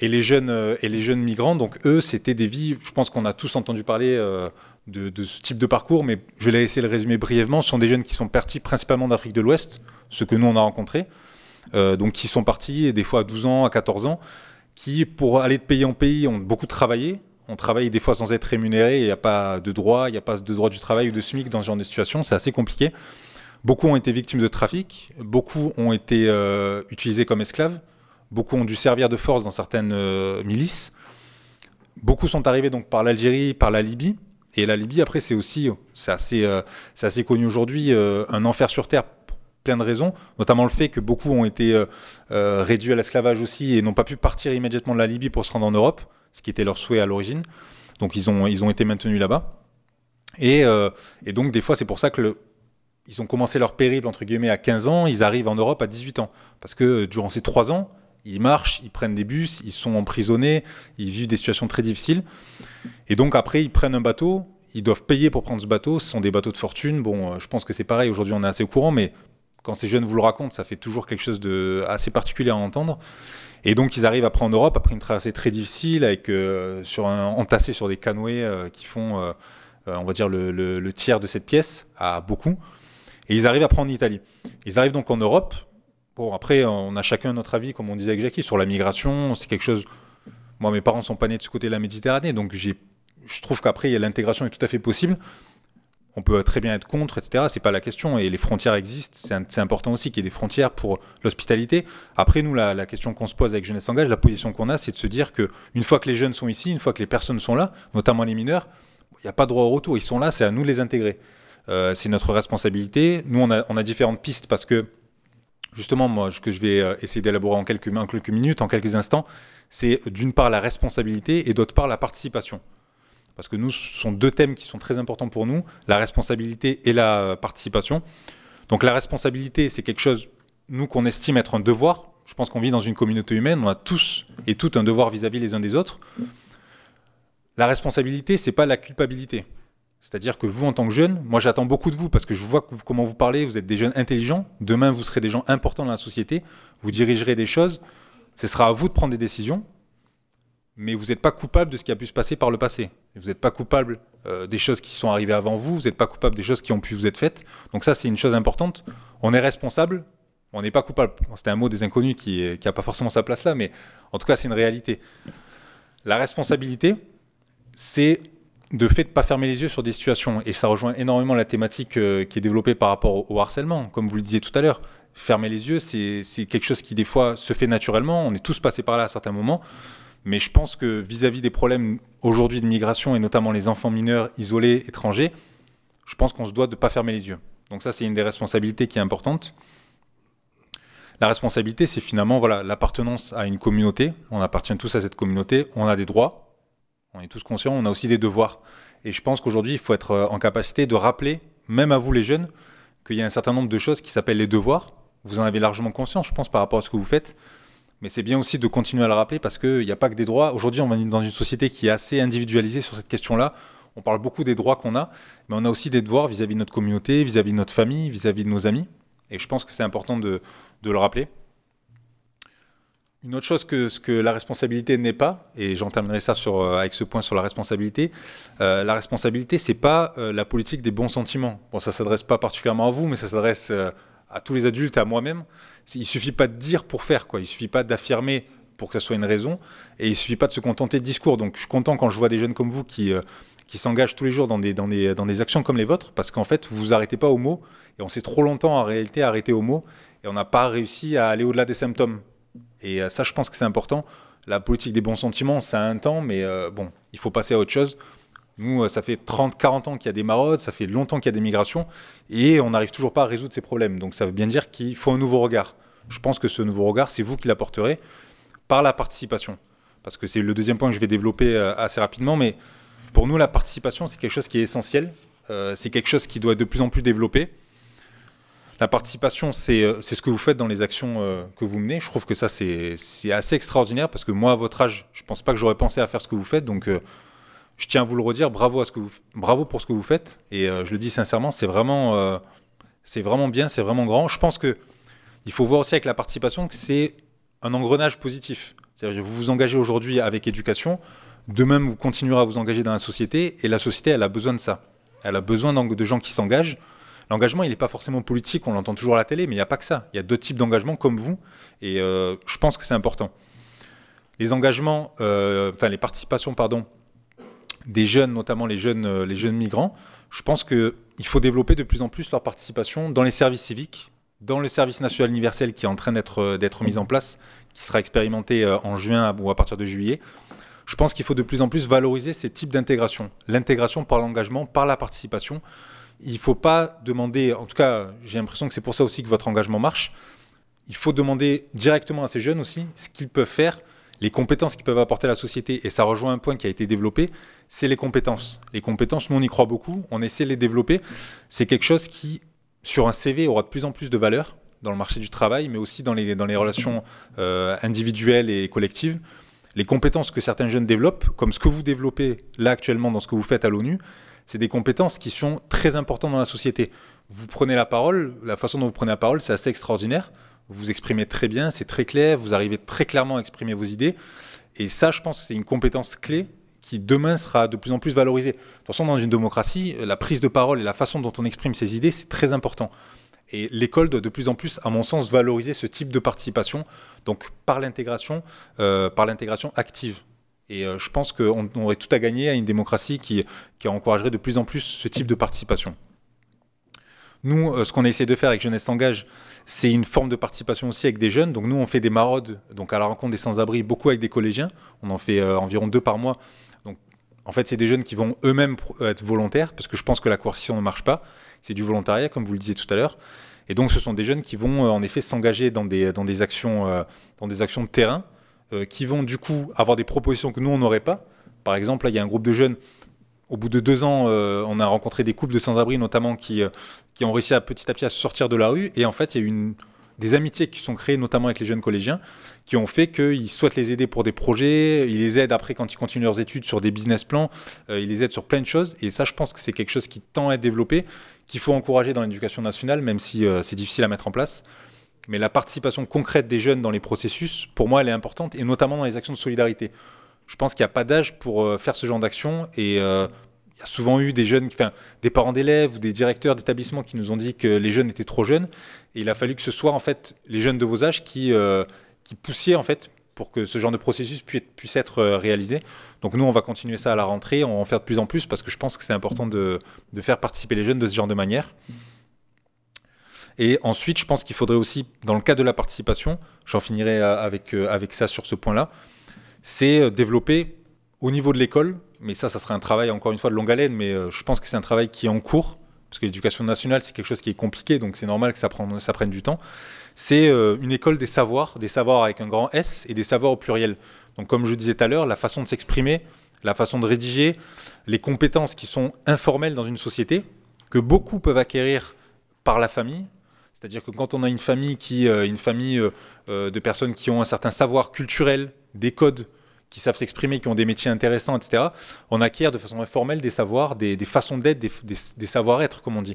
Et les jeunes, euh, et les jeunes migrants, donc eux, c'était des vies, je pense qu'on a tous entendu parler euh, de, ce type de parcours, mais je vais essayer de le résumer brièvement. Ce sont des jeunes qui sont partis principalement d'Afrique de l'Ouest, ceux que nous on a rencontrés, donc qui sont partis des fois à 12 ans, à 14 ans, qui pour aller de pays en pays ont beaucoup travaillé. On travaille des fois sans être rémunéré, il n'y a pas de droit, il n'y a pas de droit du travail ou de SMIC dans ce genre de situation, c'est assez compliqué. Beaucoup ont été victimes de trafic, beaucoup ont été euh, utilisés comme esclaves, beaucoup ont dû servir de force dans certaines euh, milices. Beaucoup sont arrivés donc par l'Algérie, par la Libye, et la Libye, après, c'est aussi, c'est assez, euh, connu aujourd'hui, un enfer sur Terre pour plein de raisons, notamment le fait que beaucoup ont été réduits à l'esclavage aussi et n'ont pas pu partir immédiatement de la Libye pour se rendre en Europe, ce qui était leur souhait à l'origine. Donc ils ont, été maintenus là-bas. Et, donc des fois, c'est pour ça que le, ils ont commencé leur périple, entre guillemets, à 15 ans, ils arrivent en Europe à 18 ans. Parce que durant ces trois ans, ils marchent, ils prennent des bus, ils sont emprisonnés, ils vivent des situations très difficiles. Et donc après, ils prennent un bateau, ils doivent payer pour prendre ce bateau, ce sont des bateaux de fortune. Bon, euh, je pense que c'est pareil, aujourd'hui on est assez au courant, mais quand ces jeunes vous le racontent, ça fait toujours quelque chose de assez particulier à entendre. Et donc ils arrivent après en Europe, après une traversée très difficile, avec, euh, entassés sur des canoës euh, qui font, on va dire, le, tiers de cette pièce, à beaucoup. Et ils arrivent après en Italie. Ils arrivent donc en Europe. Bon, après, on a chacun notre avis, comme on disait avec Jackie, sur la migration. C'est quelque chose moi, mes parents sont pas nés de ce côté de la Méditerranée, donc je trouve qu'après, l'intégration est tout à fait possible. On peut très bien être contre, etc. C'est pas la question. Et les frontières existent. C'est important aussi qu'il y ait des frontières pour l'hospitalité. Après, nous, la, la question qu'on se pose avec Jeunesse Engage, la position qu'on a, c'est de se dire que une fois que les jeunes sont ici, une fois que les personnes sont là, notamment les mineurs, il n'y a pas de droit au retour. Ils sont là, c'est à nous de les intégrer. Euh, c'est notre responsabilité. Nous, on a, différentes pistes parce que justement, moi, ce que je vais euh, essayer d'élaborer en quelques, minutes, en quelques instants, c'est d'une part la responsabilité et d'autre part la participation. Parce que nous, ce sont deux thèmes qui sont très importants pour nous, la responsabilité et la participation. Donc la responsabilité, c'est quelque chose, nous, qu'on estime être un devoir. Je pense qu'on vit dans une communauté humaine, on a tous et toutes un devoir vis-à-vis -vis les uns des autres. La responsabilité, c'est pas la culpabilité. C'est-à-dire que vous, en tant que jeune, moi j'attends beaucoup de vous parce que je vois comment vous parlez, vous êtes des jeunes intelligents. Demain, vous serez des gens importants dans la société, vous dirigerez des choses. Ce sera à vous de prendre des décisions, mais vous n'êtes pas coupable de ce qui a pu se passer par le passé. Vous n'êtes pas coupable euh, des choses qui sont arrivées avant vous, vous n'êtes pas coupable des choses qui ont pu vous être faites. Donc ça, c'est une chose importante. On est responsable, On n'est pas coupable. C'était un mot des inconnus qui n'a pas forcément sa place là, mais en tout cas, c'est une réalité. La responsabilité, c'est de fait de pas fermer les yeux sur des situations. Et ça rejoint énormément la thématique euh, qui est développée par rapport au, harcèlement. Comme vous le disiez tout à l'heure, fermer les yeux, c'est quelque chose qui des fois se fait naturellement. On est tous passés par là à certains moments. Mais je pense que vis-à-vis -vis des problèmes aujourd'hui de migration, et notamment les enfants mineurs isolés, étrangers, je pense qu'on se doit de ne pas fermer les yeux. Donc ça, c'est une des responsabilités qui est importante. La responsabilité, c'est finalement voilà l'appartenance à une communauté. On appartient tous à cette communauté. On a des droits. On est tous conscients. On a aussi des devoirs. Et je pense qu'aujourd'hui, il faut être euh, en capacité de rappeler, même à vous les jeunes, qu'il y a un certain nombre de choses qui s'appellent les devoirs. Vous en avez largement conscience, je pense, par rapport à ce que vous faites. Mais c'est bien aussi de continuer à le rappeler parce qu'il n'y a pas que des droits. Aujourd'hui, on est dans une société qui est assez individualisée sur cette question-là. On parle beaucoup des droits qu'on a, mais on a aussi des devoirs vis-à-vis de notre communauté, vis-à-vis de notre famille, vis-à-vis de nos amis. Et je pense que c'est important de, de, le rappeler. Une autre chose que la responsabilité n'est pas, et j'en terminerai ça euh, avec ce point sur la responsabilité, euh, la responsabilité, c'est pas euh, la politique des bons sentiments. Bon, ça s'adresse pas particulièrement à vous, mais ça s'adresse à tous les adultes, à moi-même. Il suffit pas de dire pour faire, quoi. Il suffit pas d'affirmer pour que ça soit une raison, et il suffit pas de se contenter de discours. Donc, je suis content quand je vois des jeunes comme vous qui s'engagent tous les jours dans des, dans, des, dans des actions comme les vôtres, parce qu'en fait, vous vous arrêtez pas aux mots, et on s'est trop longtemps en réalité arrêté aux mots, et on n'a pas réussi à aller au-delà des symptômes. Et euh, ça, je pense que c'est important. La politique des bons sentiments, ça a un temps, mais euh, bon, il faut passer à autre chose. Nous, euh, ça fait 30, 40 ans qu'il y a des maraudes, ça fait longtemps qu'il y a des migrations, et on n'arrive toujours pas à résoudre ces problèmes. Donc ça veut bien dire qu'il faut un nouveau regard. Je pense que ce nouveau regard, c'est vous qui l'apporterez par la participation. Parce que c'est le deuxième point que je vais développer assez rapidement, mais pour nous, la participation, c'est quelque chose qui est essentiel. C'est quelque chose qui doit être de plus en plus développé. La participation, c'est euh, ce que vous faites dans les actions euh, que vous menez. Je trouve que ça, c'est assez extraordinaire parce que moi, à votre âge, je pense pas que j'aurais pensé à faire ce que vous faites. Donc, euh, je tiens à vous le redire. Bravo, à ce que vous, bravo pour ce que vous faites. Et je le dis sincèrement, c'est vraiment, c'est vraiment bien, c'est vraiment grand. Je pense que il faut voir aussi avec la participation que c'est un engrenage positif. C'est-à-dire vous vous engagez aujourd'hui avec éducation, de même vous continuerez à vous engager dans la société, et la société, elle a besoin de ça. Elle a besoin de gens qui s'engagent. L'engagement, il n'est pas forcément politique, on l'entend toujours à la télé, mais il n'y a pas que ça. Il y a d'autres types d'engagement comme vous, et euh, je pense que c'est important. Les engagements, euh, enfin les participations, pardon, des jeunes, notamment les jeunes, euh, les jeunes migrants, je pense qu'il faut développer de plus en plus leur participation dans les services civiques, dans le service national universel qui est en train d'être mis en place, qui sera expérimenté en juin ou à partir de juillet. Je pense qu'il faut de plus en plus valoriser ces types d'intégration. L'intégration par l'engagement, par la participation. Il ne faut pas demander, en tout cas, j'ai l'impression que c'est pour ça aussi que votre engagement marche. Il faut demander directement à ces jeunes aussi ce qu'ils peuvent faire, les compétences qu'ils peuvent apporter à la société. Et ça rejoint un point qui a été développé, c'est les compétences. Les compétences, nous on y croit beaucoup, on essaie de les développer. C'est quelque chose qui, sur un CV, aura de plus en plus de valeur dans le marché du travail, mais aussi dans les, relations euh, individuelles et collectives. Les compétences que certains jeunes développent, comme ce que vous développez là actuellement dans ce que vous faites à l'ONU, c'est des compétences qui sont très importantes dans la société. Vous prenez la parole, la façon dont vous prenez la parole, c'est assez extraordinaire. Vous vous exprimez très bien, c'est très clair, vous arrivez très clairement à exprimer vos idées. Et ça, je pense c'est une compétence clé qui demain sera de plus en plus valorisée. De toute façon, dans une démocratie, la prise de parole et la façon dont on exprime ses idées, c'est très important. Et l'école doit de plus en plus, à mon sens, valoriser ce type de participation, donc par l'intégration, euh, par l'intégration active. Et euh, je pense qu'on aurait tout à gagner à une démocratie qui, encouragerait de plus en plus ce type de participation. Nous, euh, ce qu'on essaie de faire avec Jeunesse s'engage, c'est une forme de participation aussi avec des jeunes. Donc nous, on fait des maraudes, donc à la rencontre des sans-abri, beaucoup avec des collégiens. On en fait euh, environ deux par mois. Donc en fait, c'est des jeunes qui vont eux-mêmes être volontaires, parce que je pense que la coercition ne marche pas. C'est du volontariat, comme vous le disiez tout à l'heure. Et donc, ce sont des jeunes qui vont en effet s'engager dans des, dans des actions de terrain, euh, qui vont du coup avoir des propositions que nous, on n'aurait pas. Par exemple, là, il y a un groupe de jeunes au bout de deux ans, euh, on a rencontré des couples de sans-abri notamment qui, euh, qui ont réussi à petit à petit à sortir de la rue. Et en fait, il y a eu des amitiés qui sont créées notamment avec les jeunes collégiens qui ont fait qu'ils souhaitent les aider pour des projets, ils les aident après quand ils continuent leurs études sur des business plans, ils les aident sur plein de choses. Et ça, je pense que c'est quelque chose qui tend à être développé, qu'il faut encourager dans l'éducation nationale, même si c'est difficile à mettre en place. Mais la participation concrète des jeunes dans les processus, pour moi, elle est importante, et notamment dans les actions de solidarité. Je pense qu'il n'y a pas d'âge pour euh, faire ce genre d'action, et euh, il y a souvent eu des jeunes, enfin, des parents d'élèves ou des directeurs d'établissements qui nous ont dit que les jeunes étaient trop jeunes. Et il a fallu que ce soit en fait les jeunes de vos âges qui, euh, qui poussiez en fait pour que ce genre de processus puisse, être euh, réalisé. Donc nous, on va continuer ça à la rentrée, on va en faire de plus en plus parce que je pense que c'est important de, faire participer les jeunes de ce genre de manière. Et ensuite, je pense qu'il faudrait aussi, dans le cas de la participation, j'en finirai euh, avec, avec ça sur ce point-là, c'est développer au niveau de l'école, mais ça, ça serait un travail encore une fois de longue haleine, mais euh, je pense que c'est un travail qui est en cours, parce que l'éducation nationale, c'est quelque chose qui est compliqué, donc c'est normal que ça prenne, ça prenne du temps. C'est euh, une école des savoirs, des savoirs avec un grand S et des savoirs au pluriel. Donc comme je disais tout à l'heure, la façon de s'exprimer, la façon de rédiger, les compétences qui sont informelles dans une société, que beaucoup peuvent acquérir par la famille. C'est-à-dire que quand on a une famille qui, euh, une famille de personnes qui ont un certain savoir culturel, des codes, qui savent s'exprimer, qui ont des métiers intéressants, etc., on acquiert de façon informelle des savoirs, des, façons d'être, des, des, des savoir-être, comme on dit.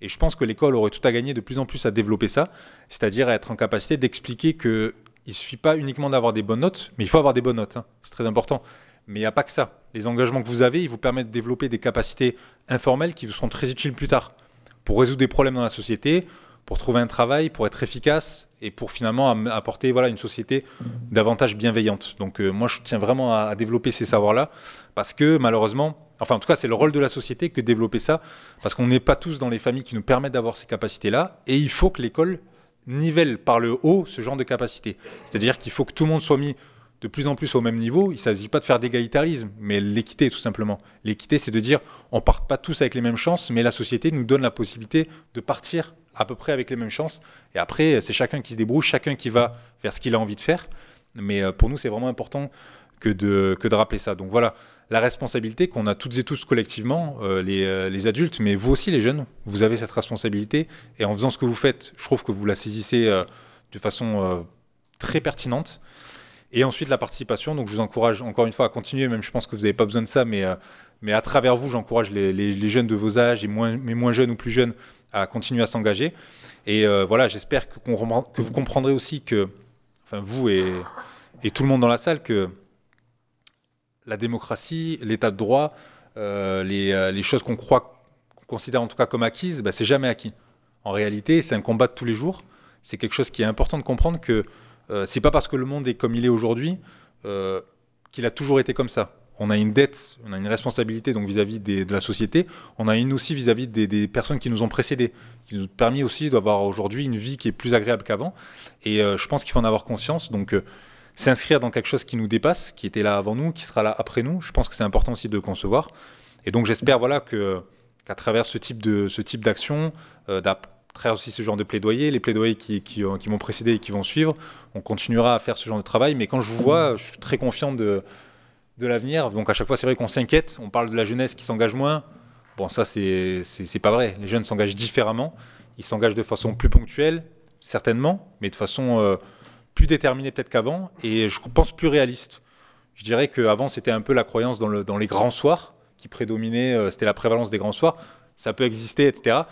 Et je pense que l'école aurait tout à gagner de plus en plus à développer ça, c'est-à-dire à être en capacité d'expliquer qu'il ne suffit pas uniquement d'avoir des bonnes notes, mais il faut avoir des bonnes notes, hein, c'est très important. Mais il n'y a pas que ça. Les engagements que vous avez, ils vous permettent de développer des capacités informelles qui vous seront très utiles plus tard pour résoudre des problèmes dans la société, pour trouver un travail, pour être efficace et pour finalement apporter voilà, une société davantage bienveillante. Donc euh, moi je tiens vraiment à, développer ces savoirs-là parce que malheureusement, enfin en tout cas c'est le rôle de la société que de développer ça parce qu'on n'est pas tous dans les familles qui nous permettent d'avoir ces capacités-là et il faut que l'école nivelle par le haut ce genre de capacité. C'est-à-dire qu'il faut que tout le monde soit mis de plus en plus au même niveau. Il ne s'agit pas de faire d'égalitarisme, mais l'équité tout simplement. L'équité, c'est de dire on part pas tous avec les mêmes chances, mais la société nous donne la possibilité de partir à peu près avec les mêmes chances. Et après, c'est chacun qui se débrouille, chacun qui va vers ce qu'il a envie de faire. Mais euh, pour nous, c'est vraiment important que de, rappeler ça. Donc voilà, la responsabilité qu'on a toutes et tous collectivement, euh, les, euh, les, adultes, mais vous aussi les jeunes, vous avez cette responsabilité. Et en faisant ce que vous faites, je trouve que vous la saisissez de façon très pertinente. Et ensuite la participation, donc je vous encourage encore une fois à continuer, même je pense que vous n'avez pas besoin de ça, mais, mais à travers vous, j'encourage les, jeunes de vos âges, et moins, mais moins jeunes ou plus jeunes, à continuer à s'engager. Et euh, voilà, j'espère que, vous comprendrez aussi que, enfin vous et, tout le monde dans la salle, que la démocratie, l'état de droit, euh, les, euh, les, choses qu'on croit, qu'on considère en tout cas comme acquises, bah, c'est jamais acquis. En réalité, c'est un combat de tous les jours. C'est quelque chose qui est important de comprendre que euh, c'est pas parce que le monde est comme il est aujourd'hui qu'il a toujours été comme ça on a une dette, on a une responsabilité donc vis-à-vis -vis de la société, on a une aussi vis-à-vis -vis des, personnes qui nous ont précédés, qui nous ont permis aussi d'avoir aujourd'hui une vie qui est plus agréable qu'avant. Et euh, je pense qu'il faut en avoir conscience. Donc euh, s'inscrire dans quelque chose qui nous dépasse, qui était là avant nous, qui sera là après nous, je pense que c'est important aussi de concevoir. Et donc j'espère voilà qu'à travers ce type de ce type d'action, euh, travers aussi ce genre de plaidoyer, les plaidoyers qui, qui, qui m'ont précédé et qui vont suivre, on continuera à faire ce genre de travail. Mais quand je vous vois, je suis très confiant de de l'avenir. Donc à chaque fois, c'est vrai qu'on s'inquiète. On parle de la jeunesse qui s'engage moins. Bon, ça, c'est pas vrai. Les jeunes s'engagent différemment. Ils s'engagent de façon plus ponctuelle, certainement, mais de façon euh, plus déterminée peut-être qu'avant. Et je pense plus réaliste. Je dirais qu'avant, c'était un peu la croyance dans, le, dans, les grands soirs qui prédominait. Euh, c'était la prévalence des grands soirs. Ça peut exister, etc.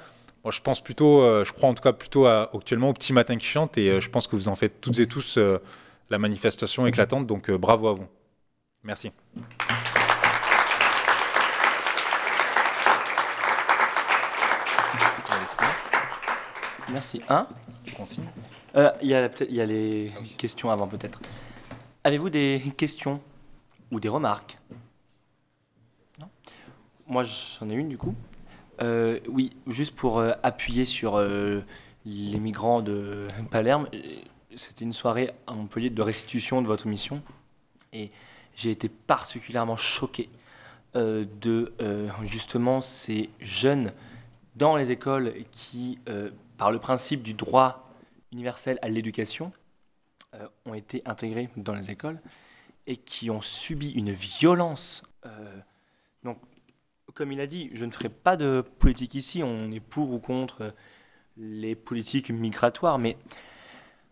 Moi, je pense plutôt, euh, je crois en tout cas plutôt à, actuellement au petit matin qui chante. Et je pense que vous en faites toutes et tous la manifestation éclatante. Donc bravo à vous. Merci. Merci. Un euh, Il y, a, y a les questions avant peut-être. Avez-vous des questions ou des remarques? Non Moi j'en ai une du coup. Euh, oui, juste pour euh, appuyer sur euh, les migrants de Palerme, c'était une soirée à Montpellier de restitution de votre mission. Et j'ai été particulièrement choqué euh, de euh, justement ces jeunes dans les écoles qui, euh, par le principe du droit universel à l'éducation, ont été intégrés dans les écoles et qui ont subi une violence. Donc, comme il a dit, je ne ferai pas de politique ici, on est pour ou contre les politiques migratoires, mais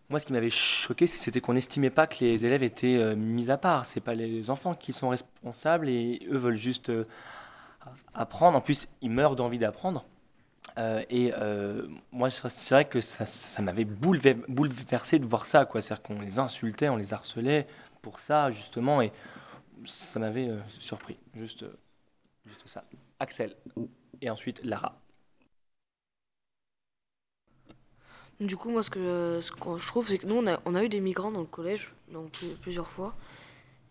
moi, ce qui m'avait choqué, c'était qu'on n'estimait pas que les élèves étaient euh, mis à part. C'est pas les enfants qui sont responsables et eux veulent juste euh, apprendre. En plus, ils meurent d'envie d'apprendre. Euh, et moi, c'est vrai que ça, m'avait bouleversé de voir ça. C'est-à-dire qu'on les insultait, on les harcelait pour ça, justement. Et ça m'avait surpris. Juste Juste ça. Axel. Et ensuite Lara. Du coup, moi, ce que, je trouve, c'est que nous, on a, eu des migrants dans le collège, donc plus- plusieurs fois.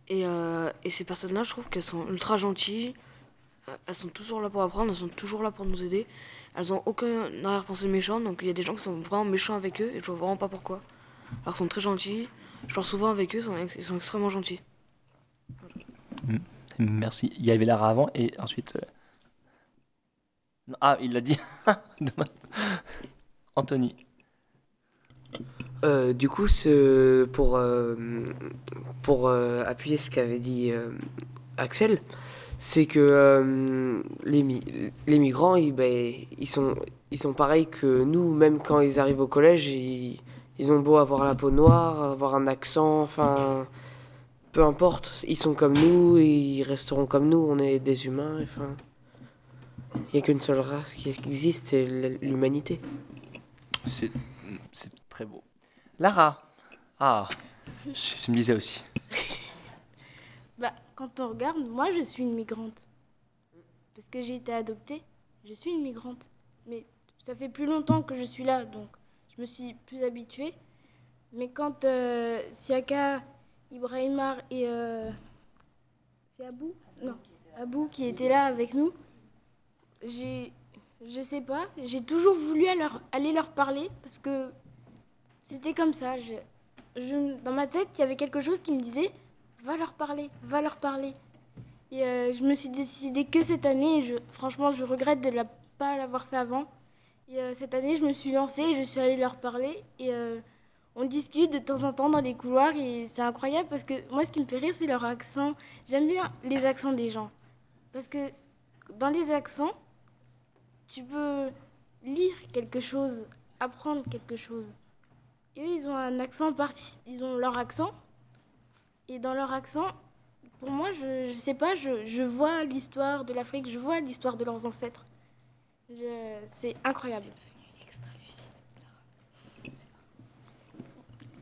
Et, euh, et ces personnes-là, je trouve qu'elles sont ultra gentilles. Elles sont toujours là pour apprendre, elles sont toujours là pour nous aider. Elles ont aucun arrière-pensée méchant, donc il y a des gens qui sont vraiment méchants avec eux, et je vois vraiment pas pourquoi. Alors, ils sont très gentils. Je parle souvent avec eux, ils sont, extrêmement gentils. Mm. Merci. Il y avait Lara avant et ensuite. euh, Ah, il l'a dit. (laughs) Anthony. Euh, du coup, pour, euh, pour euh, appuyer ce qu'avait dit Axel, c'est que les, les migrants, ils, ben, ils, sont, ils sont pareils que nous, même quand ils arrivent au collège, ils, ils ont beau avoir la peau noire, avoir un accent, enfin, peu importe, ils sont comme nous, ils resteront comme nous, on est des humains, enfin, il n'y a qu'une seule race qui existe, c'est l'humanité. C'est très beau. Lara. Ah, je, me disais aussi. (laughs) Bah, quand on regarde, moi je suis une migrante. Parce que j'ai été adoptée, je suis une migrante. Mais ça fait plus longtemps que je suis là, donc je me suis plus habituée. Mais quand euh, Siaka, Ibrahimar et. euh, c'est Abou? Non, Abou qui était là avec nous, j'ai. Je sais pas, j'ai toujours voulu aller leur parler parce que c'était comme ça. Dans ma tête, il y avait quelque chose qui me disait va leur parler, va leur parler. Et euh, je me suis décidée que cette année, franchement, je regrette de ne pas l'avoir fait avant. Et euh, cette année, je me suis lancée et je suis allée leur parler. Et euh, on discute de temps en temps dans les couloirs et c'est incroyable parce que moi, ce qui me fait rire, c'est leur accent. J'aime bien les accents des gens. Parce que dans les accents, tu peux lire quelque chose, apprendre quelque chose. Eux, ils ont un accent parti, ils ont leur accent. Et dans leur accent, pour moi, je, je sais pas, je, vois l'histoire de l'Afrique, je vois l'histoire de leurs ancêtres. C'est incroyable.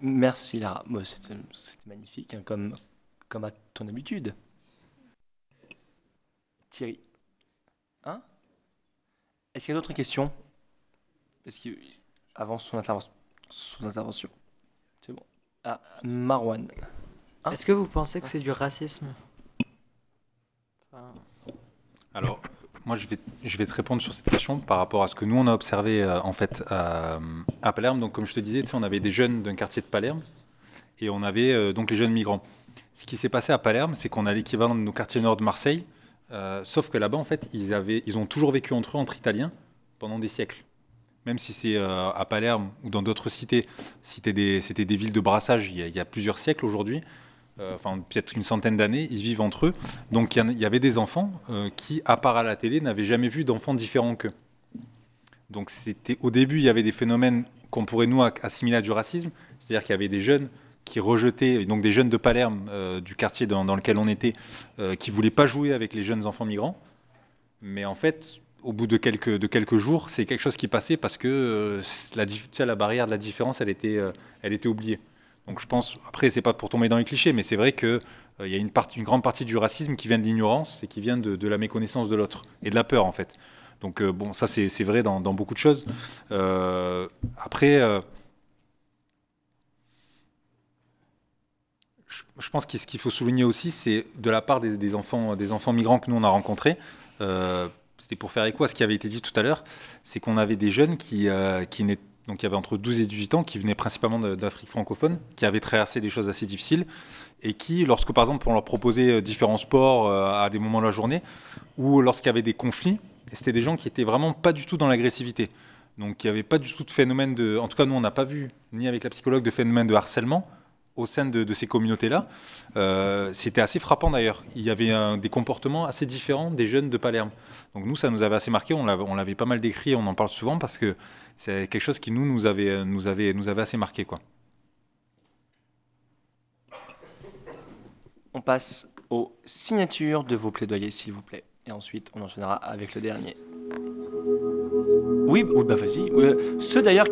Merci Lara. C'était magnifique, hein, comme, comme à ton habitude. Thierry. Hein? Est-ce qu'il y a d'autres questions? Est-ce qu'il avance son, intervention son intervention C'est bon. Ah, Marwan. Hein Est-ce que vous pensez que c'est du racisme? Enfin, Alors, moi, je vais, je vais te répondre sur cette question par rapport à ce que nous, on a observé euh, en fait à, à Palerme. Donc, comme je te disais, on avait des jeunes d'un quartier de Palerme et on avait euh, donc les jeunes migrants. Ce qui s'est passé à Palerme, c'est qu'on a l'équivalent de nos quartiers nord de Marseille, euh, sauf que là-bas, en fait, ils, avaient, ils ont toujours vécu entre eux, entre Italiens, pendant des siècles. Même si c'est euh, à Palerme ou dans d'autres cités, c'était des, villes de brassage il y a, plusieurs siècles aujourd'hui, euh, enfin peut-être une centaine d'années, ils vivent entre eux. Donc il y avait des enfants euh, qui, à part à la télé, n'avaient jamais vu d'enfants différents qu'eux. Donc c'était au début, il y avait des phénomènes qu'on pourrait nous assimiler à du racisme, c'est-à-dire qu'il y avait des jeunes qui rejetaient, donc des jeunes de Palerme, du quartier dans, lequel on était, euh, qui voulaient pas jouer avec les jeunes enfants migrants. Mais en fait, au bout de quelques, de quelques jours, c'est quelque chose qui passait parce que euh, la, la barrière de la différence, elle était, euh, elle était oubliée. Donc je pense, après, c'est pas pour tomber dans les clichés, mais c'est vrai qu'il il y a une, une grande partie du racisme qui vient de l'ignorance et qui vient de, de la méconnaissance de l'autre et de la peur, en fait. Donc euh, bon, ça c'est vrai dans, dans beaucoup de choses. Euh, après, euh, je, pense que ce qu'il faut souligner aussi, c'est de la part des, des enfants, des enfants migrants que nous on a rencontrés. C'était pour faire écho à ce qui avait été dit tout à l'heure, c'est qu'on avait des jeunes qui, euh, qui naît- donc entre 12 et 18 ans, qui venaient principalement d'Afrique francophone, qui avaient traversé des choses assez difficiles, et qui, lorsque par exemple on leur proposait euh, différents sports euh, à des moments de la journée, ou lorsqu'il y avait des conflits, c'était des gens qui étaient vraiment pas du tout dans l'agressivité. Donc il n'y avait pas du tout de phénomène de... En tout cas, nous, on n'a pas vu, ni avec la psychologue, de phénomène de harcèlement au sein de, de ces communautés-là. Euh, C'était assez frappant d'ailleurs. Il y avait un- des comportements assez différents des jeunes de Palerme. Donc nous, ça nous avait assez marqué. On l'avait pas mal décrit, on en parle souvent parce que c'est quelque chose qui nous, nous avait, nous avait, nous avait assez marqué. Quoi. On passe aux signatures de vos plaidoyers, s'il vous plaît. Et ensuite, on enchaînera avec le dernier. Oui, oui, bah vas-y. Euh, ceux d'ailleurs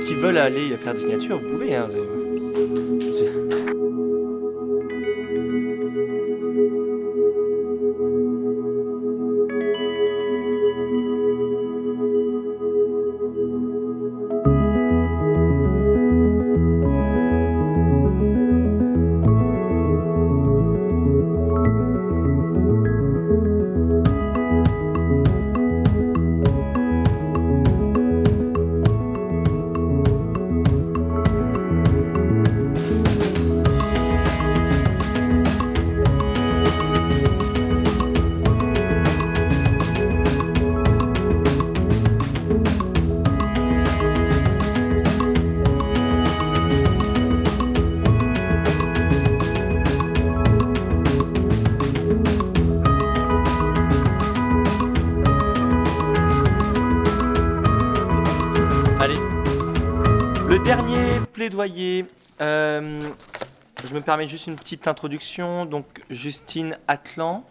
qui veulent aller faire des signatures, vous pouvez. Hein, euh, c'est- plaidoyer. Euh, je me permets juste une petite introduction. Donc, Justine Atlan,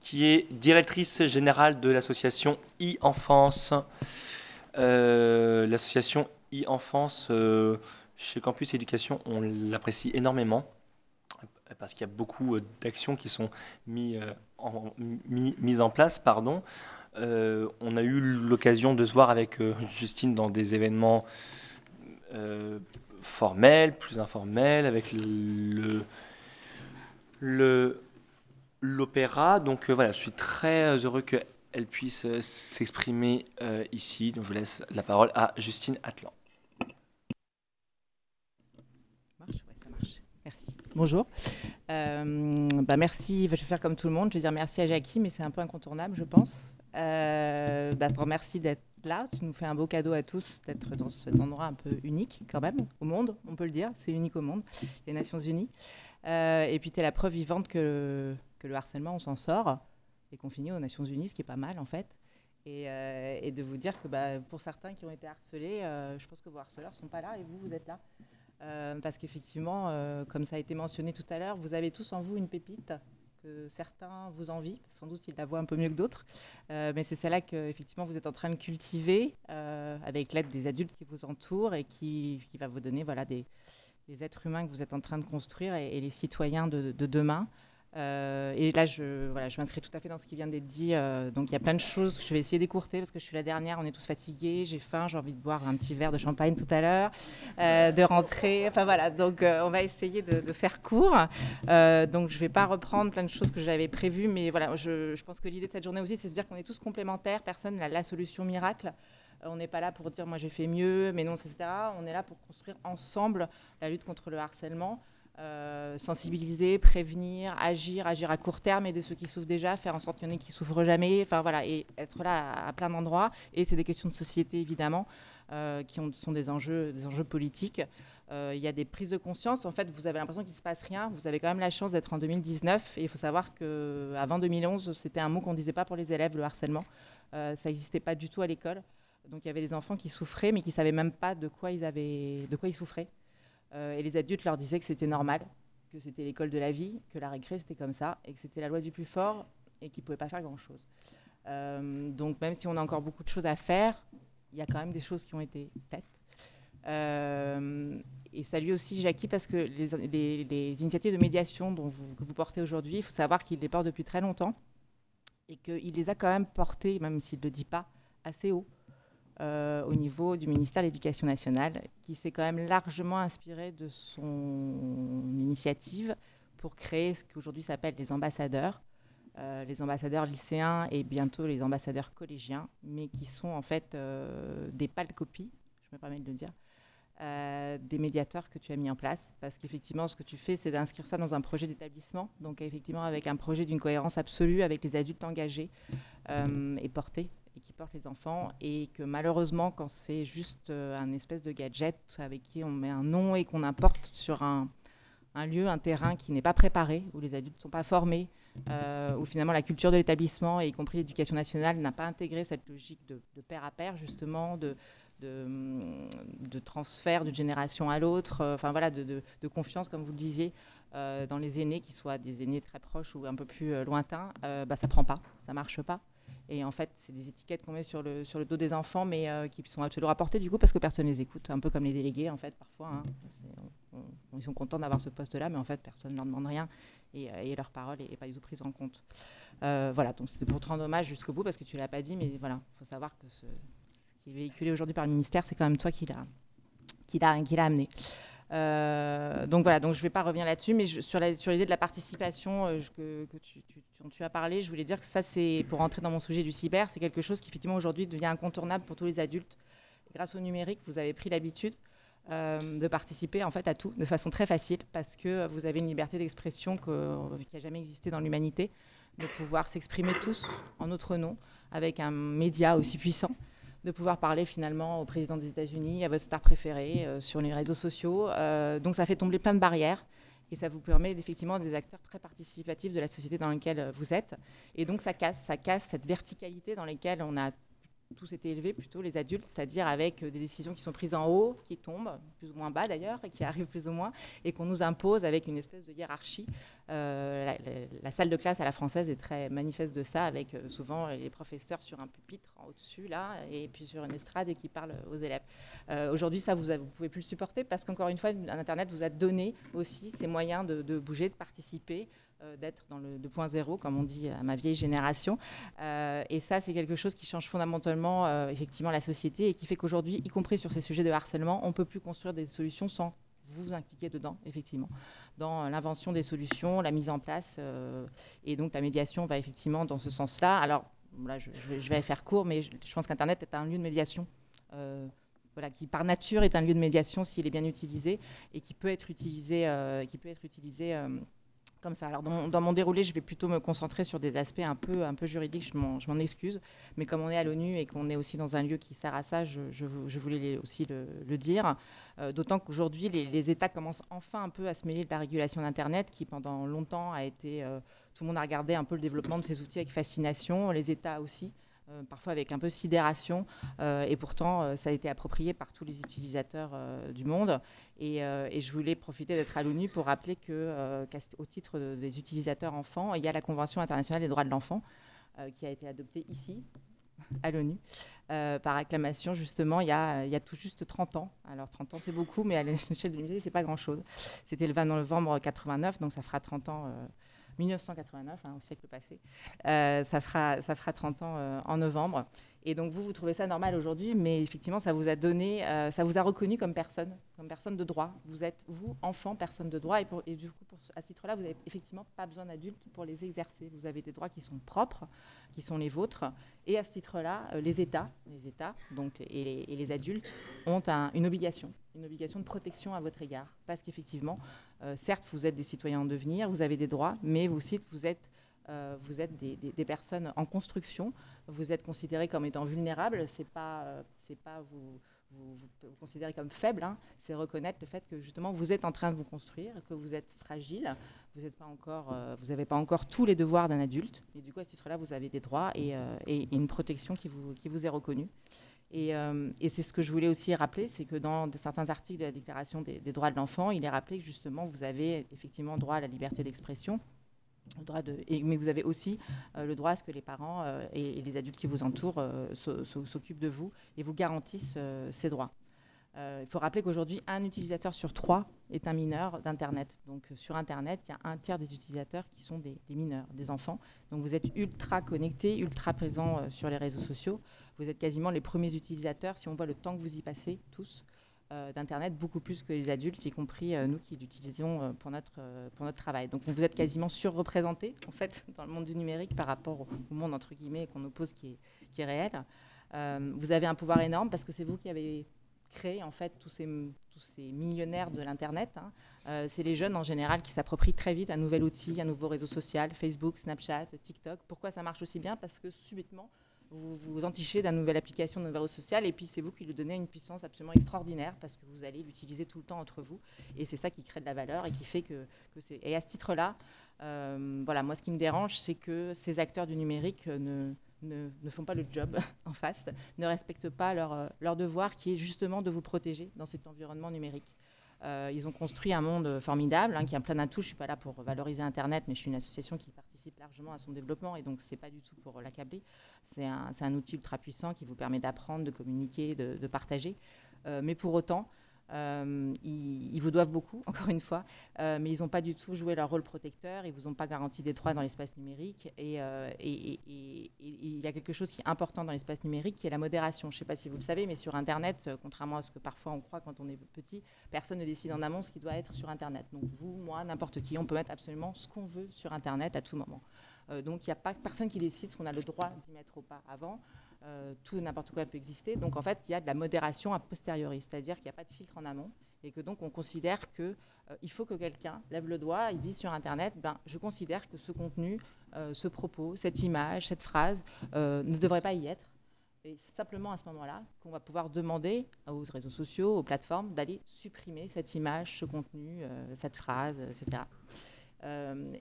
qui est directrice générale de l'association e-enfance. Euh, l'association e-enfance euh, chez Campus Éducation, on l'apprécie énormément parce qu'il y a beaucoup d'actions qui sont mises en, mis, en place. Pardon. on a eu l'occasion de se voir avec Justine dans des événements formel, plus informel, avec le l'opéra. Donc euh, voilà, je suis très heureux qu'elle puisse euh, s'exprimer euh, ici. Donc je laisse la parole à Justine Atlan. Marche, ouais, ça marche. Merci. Bonjour. bah merci, je vais faire comme tout le monde, je vais dire merci à Jackie, mais c'est un peu incontournable, je pense. Euh, bah, merci d'être là. Tu nous fais un beau cadeau à tous d'être dans cet endroit un peu unique quand même au monde, on peut le dire. C'est unique au monde, les Nations Unies. Euh, et puis tu es la preuve vivante que, que le harcèlement, on s'en sort et qu'on finit aux Nations Unies, ce qui est pas mal en fait. Et, euh, de vous dire que bah, pour certains qui ont été harcelés, je pense que vos harceleurs sont pas là et vous, vous êtes là. parce qu'effectivement, comme ça a été mentionné tout à l'heure, vous avez tous en vous une pépite certains vous envient, sans doute ils la voient un peu mieux que d'autres, euh, mais c'est celle-là que vous êtes en train de cultiver euh, avec l'aide des adultes qui vous entourent et qui, va vous donner voilà des, êtres humains que vous êtes en train de construire et, les citoyens de demain. Euh, et là, je, voilà, je m'inscris tout à fait dans ce qui vient d'être dit. Euh, donc, il y a plein de choses. Je vais essayer d'écourter parce que je suis la dernière. On est tous fatigués. J'ai faim. J'ai envie de boire un petit verre de champagne tout à l'heure, euh, de rentrer. Enfin, voilà. Donc, on va essayer de, faire court. Donc, je ne vais pas reprendre plein de choses que j'avais prévues. Mais voilà, je, je pense que l'idée de cette journée aussi, c'est de dire qu'on est tous complémentaires. Personne n'a la solution miracle. On n'est pas là pour dire moi j'ai fait mieux, mais non, etc. On est là pour construire ensemble la lutte contre le harcèlement. Euh, sensibiliser, prévenir, agir, agir à court terme, aider ceux qui souffrent déjà, faire en sorte qu'il y en ait qui souffrent jamais, enfin voilà, et être là à, plein d'endroits. Et c'est des questions de société évidemment, euh, qui ont, sont des enjeux, des enjeux politiques. Euh, il y a des prises de conscience. En fait, vous avez l'impression qu'il ne se passe rien. Vous avez quand même la chance d'être en 2019. Et il faut savoir qu'avant 2011, c'était un mot qu'on ne disait pas pour les élèves, le harcèlement. Ça n'existait pas du tout à l'école. Donc il y avait des enfants qui souffraient, mais qui savaient même pas de quoi ils, avaient, de quoi ils souffraient. Euh, et les adultes leur disaient que c'était normal, que c'était l'école de la vie, que la récré c'était comme ça, et que c'était la loi du plus fort, et qu'ils ne pouvaient pas faire grand-chose. Euh, donc même si on a encore beaucoup de choses à faire, il y a quand même des choses qui ont été faites. Euh, et salut aussi Jackie parce que les, initiatives de médiation dont vous, que vous portez aujourd'hui, il faut savoir qu'il les porte depuis très longtemps et qu'il les a quand même portées, même s'il ne le dit pas, assez haut euh, au niveau du ministère de l'Éducation nationale, qui s'est quand même largement inspiré de son initiative pour créer ce qu'aujourd'hui s'appelle les ambassadeurs, euh, les ambassadeurs lycéens et bientôt les ambassadeurs collégiens, mais qui sont en fait euh, des pâles copies, je me permets de le dire, des médiateurs que tu as mis en place. Parce qu'effectivement, ce que tu fais, c'est d'inscrire ça dans un projet d'établissement, donc effectivement avec un projet d'une cohérence absolue avec les adultes engagés et portés et qui portent les enfants et que malheureusement quand c'est juste euh, un espèce de gadget avec qui on met un nom et qu'on importe sur un, un, lieu, un terrain qui n'est pas préparé, où les adultes ne sont pas formés, euh, où finalement la culture de l'établissement, y compris l'éducation nationale, n'a pas intégré cette logique de, de pair à pair justement, de, de, de transfert d'une génération à l'autre, euh, enfin voilà, de, confiance, comme vous le disiez, euh, dans les aînés, qui soient des aînés très proches ou un peu plus lointains, bah, ça prend pas, ça marche pas. Et en fait, c'est des étiquettes qu'on met sur le, sur le dos des enfants, mais euh, qui sont absolument rapportées du coup parce que personne ne les écoute. Un peu comme les délégués, en fait, parfois. Hein. Ils sont contents d'avoir ce poste-là, mais en fait, personne ne leur demande rien et, leur parole n'est pas du tout prise en compte. Euh, voilà, donc c'était pour te rendre hommage jusqu'au bout parce que tu ne l'as pas dit, mais voilà, il faut savoir que ce, qui est véhiculé aujourd'hui par le ministère, c'est quand même toi qui l'as qui l'a amené. Euh, donc voilà, donc je ne vais pas revenir là-dessus, mais sur l'idée de la participation euh, dont tu as parlé, je voulais dire que ça, c'est pour rentrer dans mon sujet du cyber, c'est quelque chose qui effectivement aujourd'hui devient incontournable pour tous les adultes. Grâce au numérique, vous avez pris l'habitude euh, de participer en fait à tout de façon très facile parce que vous avez une liberté d'expression qui n'a jamais existé dans l'humanité, de pouvoir s'exprimer tous en notre nom avec un média aussi puissant de pouvoir parler finalement au président des États-Unis, à votre star préférée euh, sur les réseaux sociaux. Euh, donc ça fait tomber plein de barrières et ça vous permet effectivement des acteurs très participatifs de la société dans laquelle vous êtes. Et donc ça casse, ça casse cette verticalité dans laquelle on a tous été élevés, plutôt les adultes, c'est-à-dire avec des décisions qui sont prises en haut, qui tombent, plus ou moins bas d'ailleurs, et qui (laughs) arrivent plus ou moins, et qu'on nous impose avec une espèce de hiérarchie. Euh, la, salle de classe à la française est très manifeste de ça, avec euh, souvent les professeurs sur un pupitre au-dessus, là, et puis sur une estrade et qui parlent aux élèves. Euh, Aujourd'hui, ça, vous ne pouvez plus le supporter parce qu'encore une fois, Internet vous a donné aussi ces moyens de, bouger, de participer, euh, d'être dans le 2.0, comme on dit à ma vieille génération. Euh, et ça, c'est quelque chose qui change fondamentalement euh, effectivement la société et qui fait qu'aujourd'hui, y compris sur ces sujets de harcèlement, on ne peut plus construire des solutions sans vous impliquer dedans, effectivement, dans l'invention des solutions, la mise en place. Euh, et donc, la médiation va effectivement dans ce sens-là. Alors, là, je, vais, faire court, mais je, je pense qu'Internet est un lieu de médiation. Euh, voilà, qui par nature est un lieu de médiation s'il est bien utilisé et qui peut être utilisé, euh, qui peut être utilisé comme ça. Alors dans, mon déroulé, je vais plutôt me concentrer sur des aspects un peu, un peu juridiques, je m'en excuse, mais comme on est à l'ONU et qu'on est aussi dans un lieu qui sert à ça, je, voulais aussi le, dire. Euh, D'autant qu'aujourd'hui, les, les, États commencent enfin un peu à se mêler de la régulation d'Internet, qui pendant longtemps a été... Euh, tout le monde a regardé un peu le développement de ces outils avec fascination, les États aussi. Euh, parfois avec un peu sidération, euh, et pourtant euh, ça a été approprié par tous les utilisateurs du monde. Et, je voulais profiter d'être à l'ONU pour rappeler que, qu'au titre de, des utilisateurs enfants, il y a la Convention internationale des droits de l'enfant qui a été adoptée ici, (laughs) à l'ONU, par acclamation, justement, il y, a, tout juste 30 ans. Alors, 30 ans, c'est beaucoup, mais à l'échelle de l'unité, c'est pas grand-chose. C'était le 20 novembre 89, donc ça fera 30 ans. 1989, hein, au siècle passé. Euh, ça, fera, ça fera 30 ans euh, en novembre. Et donc vous, vous trouvez ça normal aujourd'hui, mais effectivement, ça vous a donné, euh, ça vous a reconnu comme personne, comme personne de droit. Vous êtes, vous, enfant, personne de droit, et, du coup, à ce titre-là, vous n'avez effectivement pas besoin d'adultes pour les exercer. Vous avez des droits qui sont propres, qui sont les vôtres, et à ce titre-là, euh, les États, les États, donc et les, adultes ont un, une obligation, une obligation de protection à votre égard, parce qu'effectivement, euh, certes, vous êtes des citoyens en devenir, vous avez des droits, mais vous aussi, vous êtes euh, vous êtes des, personnes en construction, vous êtes considérés comme étant vulnérables, c'est pas, euh, c'est pas vous, vous, vous, comme faible, hein, c'est reconnaître le fait que justement vous êtes en train de vous construire, que vous êtes fragile, vous n'avez pas encore, euh, pas encore tous les devoirs d'un adulte, et du coup à ce titre-là vous avez des droits et, une protection qui vous, est reconnue. Et, c'est ce que je voulais aussi rappeler, c'est que dans certains articles de la Déclaration des droits de l'enfant, il est rappelé que justement vous avez effectivement droit à la liberté d'expression, mais vous avez aussi euh, le droit à ce que les parents euh, et, les adultes qui vous entourent euh, s'occupent de vous et vous garantissent ces droits. Il faut rappeler qu'aujourd'hui, un utilisateur sur trois est un mineur d'Internet. Donc sur Internet, il y a un tiers des utilisateurs qui sont des, des mineurs, des enfants. Donc vous êtes ultra connectés, ultra présents sur les réseaux sociaux. Vous êtes quasiment les premiers utilisateurs, si on voit le temps que vous y passez tous, d'Internet beaucoup plus que les adultes, y compris euh, nous qui l'utilisons euh, pour, notre, pour notre travail. Donc vous êtes quasiment surreprésentés en fait (laughs) dans le monde du numérique par rapport au, monde entre guillemets qu'on oppose qui est, qui est réel. vous avez un pouvoir énorme parce que c'est vous qui avez créé en fait tous ces, tous ces millionnaires de l'internet. Hein. Euh, c'est les jeunes en général qui s'approprient très vite un nouvel outil, un nouveau réseau social, Facebook, Snapchat, TikTok. Pourquoi ça marche aussi bien? Parce que subitement, vous vous entichez d'une nouvelle application, d'un réseau social, et puis c'est vous qui lui donnez une puissance absolument extraordinaire parce que vous allez l'utiliser tout le temps entre vous, et c'est ça qui crée de la valeur et qui fait que, c'est. Et à ce titre-là, euh, voilà, moi ce qui me dérange, c'est que ces acteurs du numérique ne, ne, ne, font pas le job (laughs) en face, ne respectent pas leur, leur devoir qui est justement de vous protéger dans cet environnement numérique. Euh, ils ont construit un monde formidable hein, qui a plein d'atouts. Je ne suis pas là pour valoriser Internet, mais je suis une association qui participe largement à son développement et donc ce n'est pas du tout pour l'accabler. C'est un, outil ultra puissant qui vous permet d'apprendre, de communiquer, de, de partager. Euh, mais pour autant, euh, ils, vous doivent beaucoup, (laughs) encore une fois, euh, mais ils n'ont pas du tout joué leur rôle protecteur, ils ne vous ont pas garanti des droits dans l'espace numérique. Et, euh, et, il y a quelque chose qui est important dans l'espace numérique, qui est la modération. Je ne sais pas si vous le savez, mais sur Internet, contrairement à ce que parfois on croit quand on est petit, personne ne décide en amont ce qui doit être sur Internet. Donc vous, moi, n'importe qui, on peut mettre absolument ce qu'on veut sur Internet à tout moment. Donc il n'y a pas personne qui décide ce qu'on a le droit d'y mettre ou pas avant euh, tout n'importe quoi peut exister. Donc en fait, il y a de la modération a posteriori, c'est-à-dire qu'il n'y a pas de filtre en amont et que donc on considère que euh, il faut que quelqu'un lève le doigt et dise sur internet ben je considère que ce contenu, euh, ce propos, cette image, cette phrase ne devrait pas y être. Et c'est simplement à ce moment-là qu'on va pouvoir demander aux réseaux sociaux, aux plateformes d'aller supprimer cette image, ce contenu, cette phrase, etc.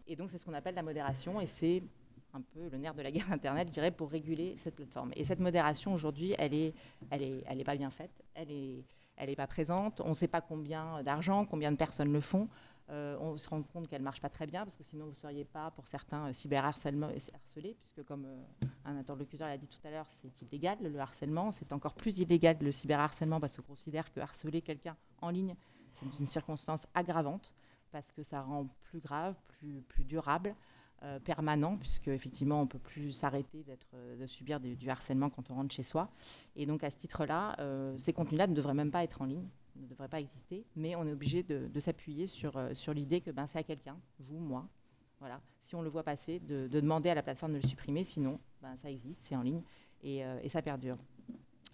Et donc c'est ce qu'on appelle la modération et c'est un peu le nerf de la guerre Internet, je dirais, pour réguler cette plateforme. Et cette modération, aujourd'hui, elle n'est elle est, elle pas bien faite, elle n'est elle pas présente, on ne sait pas combien d'argent, combien de personnes le font. Euh, on se rend compte qu'elle ne marche pas très bien, parce que sinon vous ne seriez pas, pour certains, euh, cyberharcèlement harcelés, puisque comme euh, un interlocuteur l'a dit tout à l'heure, c'est illégal le harcèlement. C'est encore plus illégal le cyberharcèlement, parce qu'on considère que harceler quelqu'un en ligne, c'est une circonstance aggravante, parce que ça rend plus grave, plus, plus durable. Euh, permanent, puisque effectivement on peut plus s'arrêter d'être, euh, de subir du, harcèlement quand on rentre chez soi. Et donc à ce titre-là, euh, ces contenus-là ne devraient même pas être en ligne, ne devraient pas exister, mais on est obligé de, s'appuyer sur, sur l'idée que ben, c'est à quelqu'un, vous, moi, voilà, si on le voit passer, de, de, demander à la plateforme de le supprimer, sinon ben, ça existe, c'est en ligne et, et ça perdure.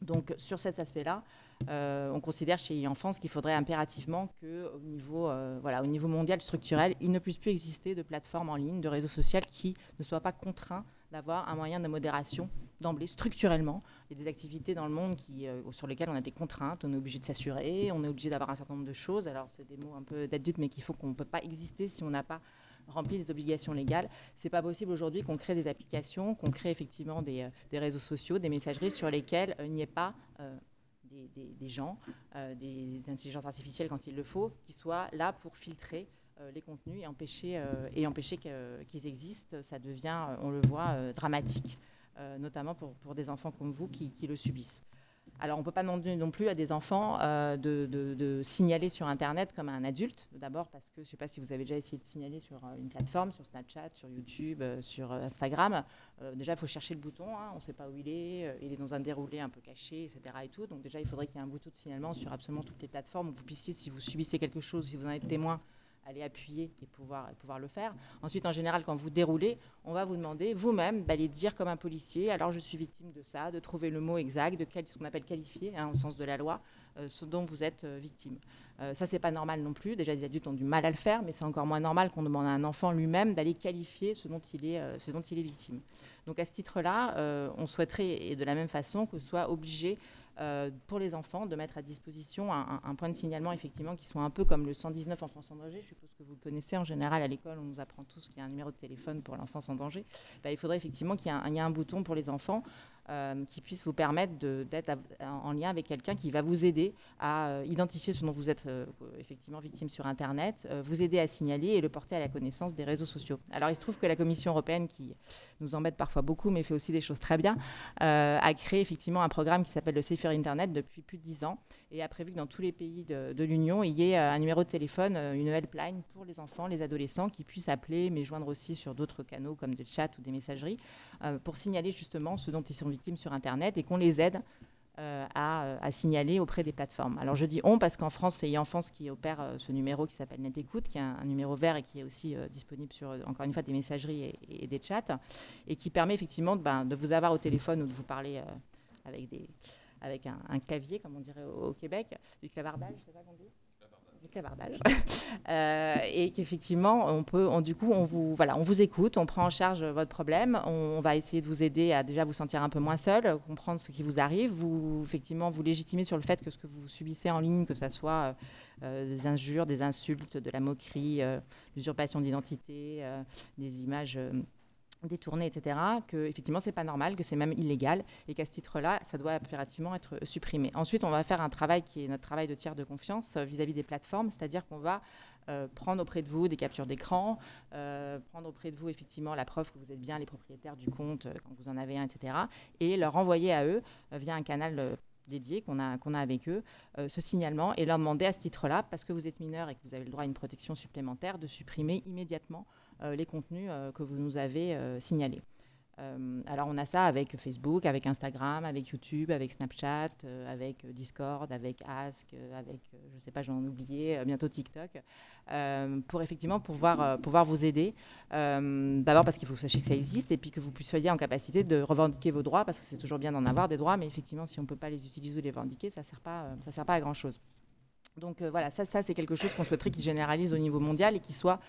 Donc sur cet aspect-là, euh, on considère chez e-enfance qu'il faudrait impérativement qu'au niveau, euh, au niveau mondial structurel, il ne puisse plus exister de plateformes en ligne, de réseaux sociaux qui ne soient pas contraints d'avoir un moyen de modération d'emblée, structurellement. Il y a des activités dans le monde euh, sur lesquelles on a des contraintes, on est obligé de s'assurer, on est obligé d'avoir un certain nombre de choses. Alors c'est des mots un peu d'adultes, mais qu'il faut qu'on ne peut pas exister si on n'a pas rempli des obligations légales. C'est pas possible aujourd'hui qu'on crée des applications, qu'on crée effectivement des, des, réseaux sociaux, des messageries sur lesquelles il n'y ait pas des, gens, euh, des intelligences artificielles quand il le faut, qui soient là pour filtrer euh, les contenus et empêcher, et empêcher qu'ils existent. Ça devient, on le voit, dramatique, notamment pour, pour, des enfants comme vous qui, qui le subissent. Alors, on ne peut pas demander non plus à des enfants euh, de, signaler sur Internet comme un adulte. D'abord parce que je ne sais pas si vous avez déjà essayé de signaler sur une plateforme, sur Snapchat, sur YouTube, euh, sur Instagram. Euh, déjà, il faut chercher le bouton. Hein, on ne sait pas où il est. il est dans un déroulé un peu caché, etc. Et tout. Donc déjà, il faudrait qu'il y ait un bouton de signalement sur absolument toutes les plateformes où vous puissiez, si vous subissez quelque chose, si vous en êtes témoin, aller appuyer et pouvoir, et pouvoir le faire. Ensuite, en général, quand vous déroulez, on va vous demander vous-même d'aller dire comme un policier, alors je suis victime de ça, de trouver le mot exact, de quel, ce qu'on appelle qualifier, hein, au sens de la loi, euh, ce dont vous êtes euh, victime. Euh, ça, c'est pas normal non plus. Déjà, les adultes ont du mal à le faire, mais c'est encore moins normal qu'on demande à un enfant lui-même d'aller qualifier ce dont il est, euh, ce dont il est victime. Donc, à ce titre-là, on souhaiterait, et de la même façon, que soit obligé euh, pour les enfants de mettre à disposition un, point de signalement effectivement qui soit un peu comme le 119 enfance en danger. Je suppose que vous le connaissez en général à l'école, on nous apprend tous qu'il y a un numéro de téléphone pour l'enfance en danger. Ben, il faudrait effectivement qu'il y, ait un bouton pour les enfants euh, qui puisse vous permettre d'être en lien avec quelqu'un qui va vous aider à euh, identifier ce dont vous êtes euh, effectivement victime sur Internet, vous aider à signaler et le porter à la connaissance des réseaux sociaux. Alors il se trouve que la Commission européenne, qui nous embête parfois beaucoup, mais fait aussi des choses très bien, a créé effectivement un programme qui s'appelle le Safer Internet depuis plus de 10 ans et a prévu que dans tous les pays de, l'Union, il y ait un numéro de téléphone, une helpline pour les enfants, les adolescents qui puissent appeler, mais joindre aussi sur d'autres canaux comme des chats ou des messageries, euh, pour signaler justement ce dont ils sont victimes sur Internet et qu'on les aide euh, à, signaler auprès des plateformes. Alors je dis on parce qu'en France, c'est e-enfance qui opère euh, ce numéro qui s'appelle NetÉcoute, qui est un, numéro vert et qui est aussi euh, disponible sur, encore une fois, des messageries et, des chats, et qui permet effectivement de, ben, de, vous avoir au téléphone ou de vous parler euh, avec, des, avec un, un, clavier, comme on dirait au, au Québec, du clavardage, je sais pas qu'on dit? Du clavardage. (laughs) Euh, et qu'effectivement on peut on, du coup on vous voilà on vous écoute on prend en charge votre problème. On, on, va essayer de vous aider à déjà vous sentir un peu moins seul comprendre ce qui vous arrive. Vous effectivement vous légitimer sur le fait que ce que vous subissez en ligne que ça soit euh, des injures des insultes de la moquerie euh, l'usurpation d'identité euh, des images euh, détournées, etc., que effectivement c'est pas normal, que c'est même illégal, et qu'à ce titre-là, ça doit impérativement être supprimé. Ensuite, on va faire un travail qui est notre travail de tiers de confiance vis-à-vis -vis des plateformes, c'est-à-dire qu'on va euh, prendre auprès de vous des captures d'écran, euh, prendre auprès de vous effectivement la preuve que vous êtes bien les propriétaires du compte euh, quand vous en avez un, etc., et leur envoyer à eux via un canal dédié qu'on a, a avec eux, euh, ce signalement et leur demander à ce titre-là, parce que vous êtes mineur et que vous avez le droit à une protection supplémentaire, de supprimer immédiatement euh, les contenus euh, que vous nous avez signalés. alors on a ça avec Facebook, avec Instagram, avec YouTube, avec Snapchat, avec Discord, avec Ask, avec, je ne sais pas, j'en ai oublié, bientôt TikTok, pour effectivement pouvoir, pouvoir vous aider. D'abord parce qu'il faut que vous sachiez que ça existe et puis que vous soyez en capacité de revendiquer vos droits, parce que c'est toujours bien d'en avoir des droits, mais effectivement si on peut pas les utiliser ou les revendiquer, ça sert, pas, ça sert pas à grand-chose. Donc euh, voilà, ça, ça c'est quelque chose qu'on souhaiterait qui se généralise au niveau mondial et qui soit,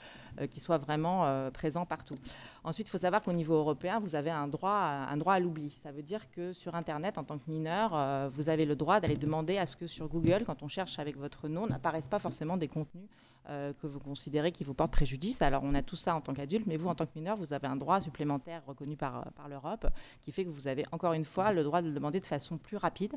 euh, soit vraiment euh, présent partout. Ensuite, il faut savoir qu'au niveau européen, vous avez un droit, à, un droit à l'oubli. Ça veut dire que sur Internet, en tant que mineur, vous avez le droit d'aller demander à ce que sur Google, quand on cherche avec votre nom, n'apparaissent pas forcément des contenus que vous considérez qui vous portent préjudice. Alors on a tout ça en tant qu'adulte, mais vous en tant que mineur, vous avez un droit supplémentaire reconnu par, euh, par l'Europe qui fait que vous avez encore une fois le droit de le demander de façon plus rapide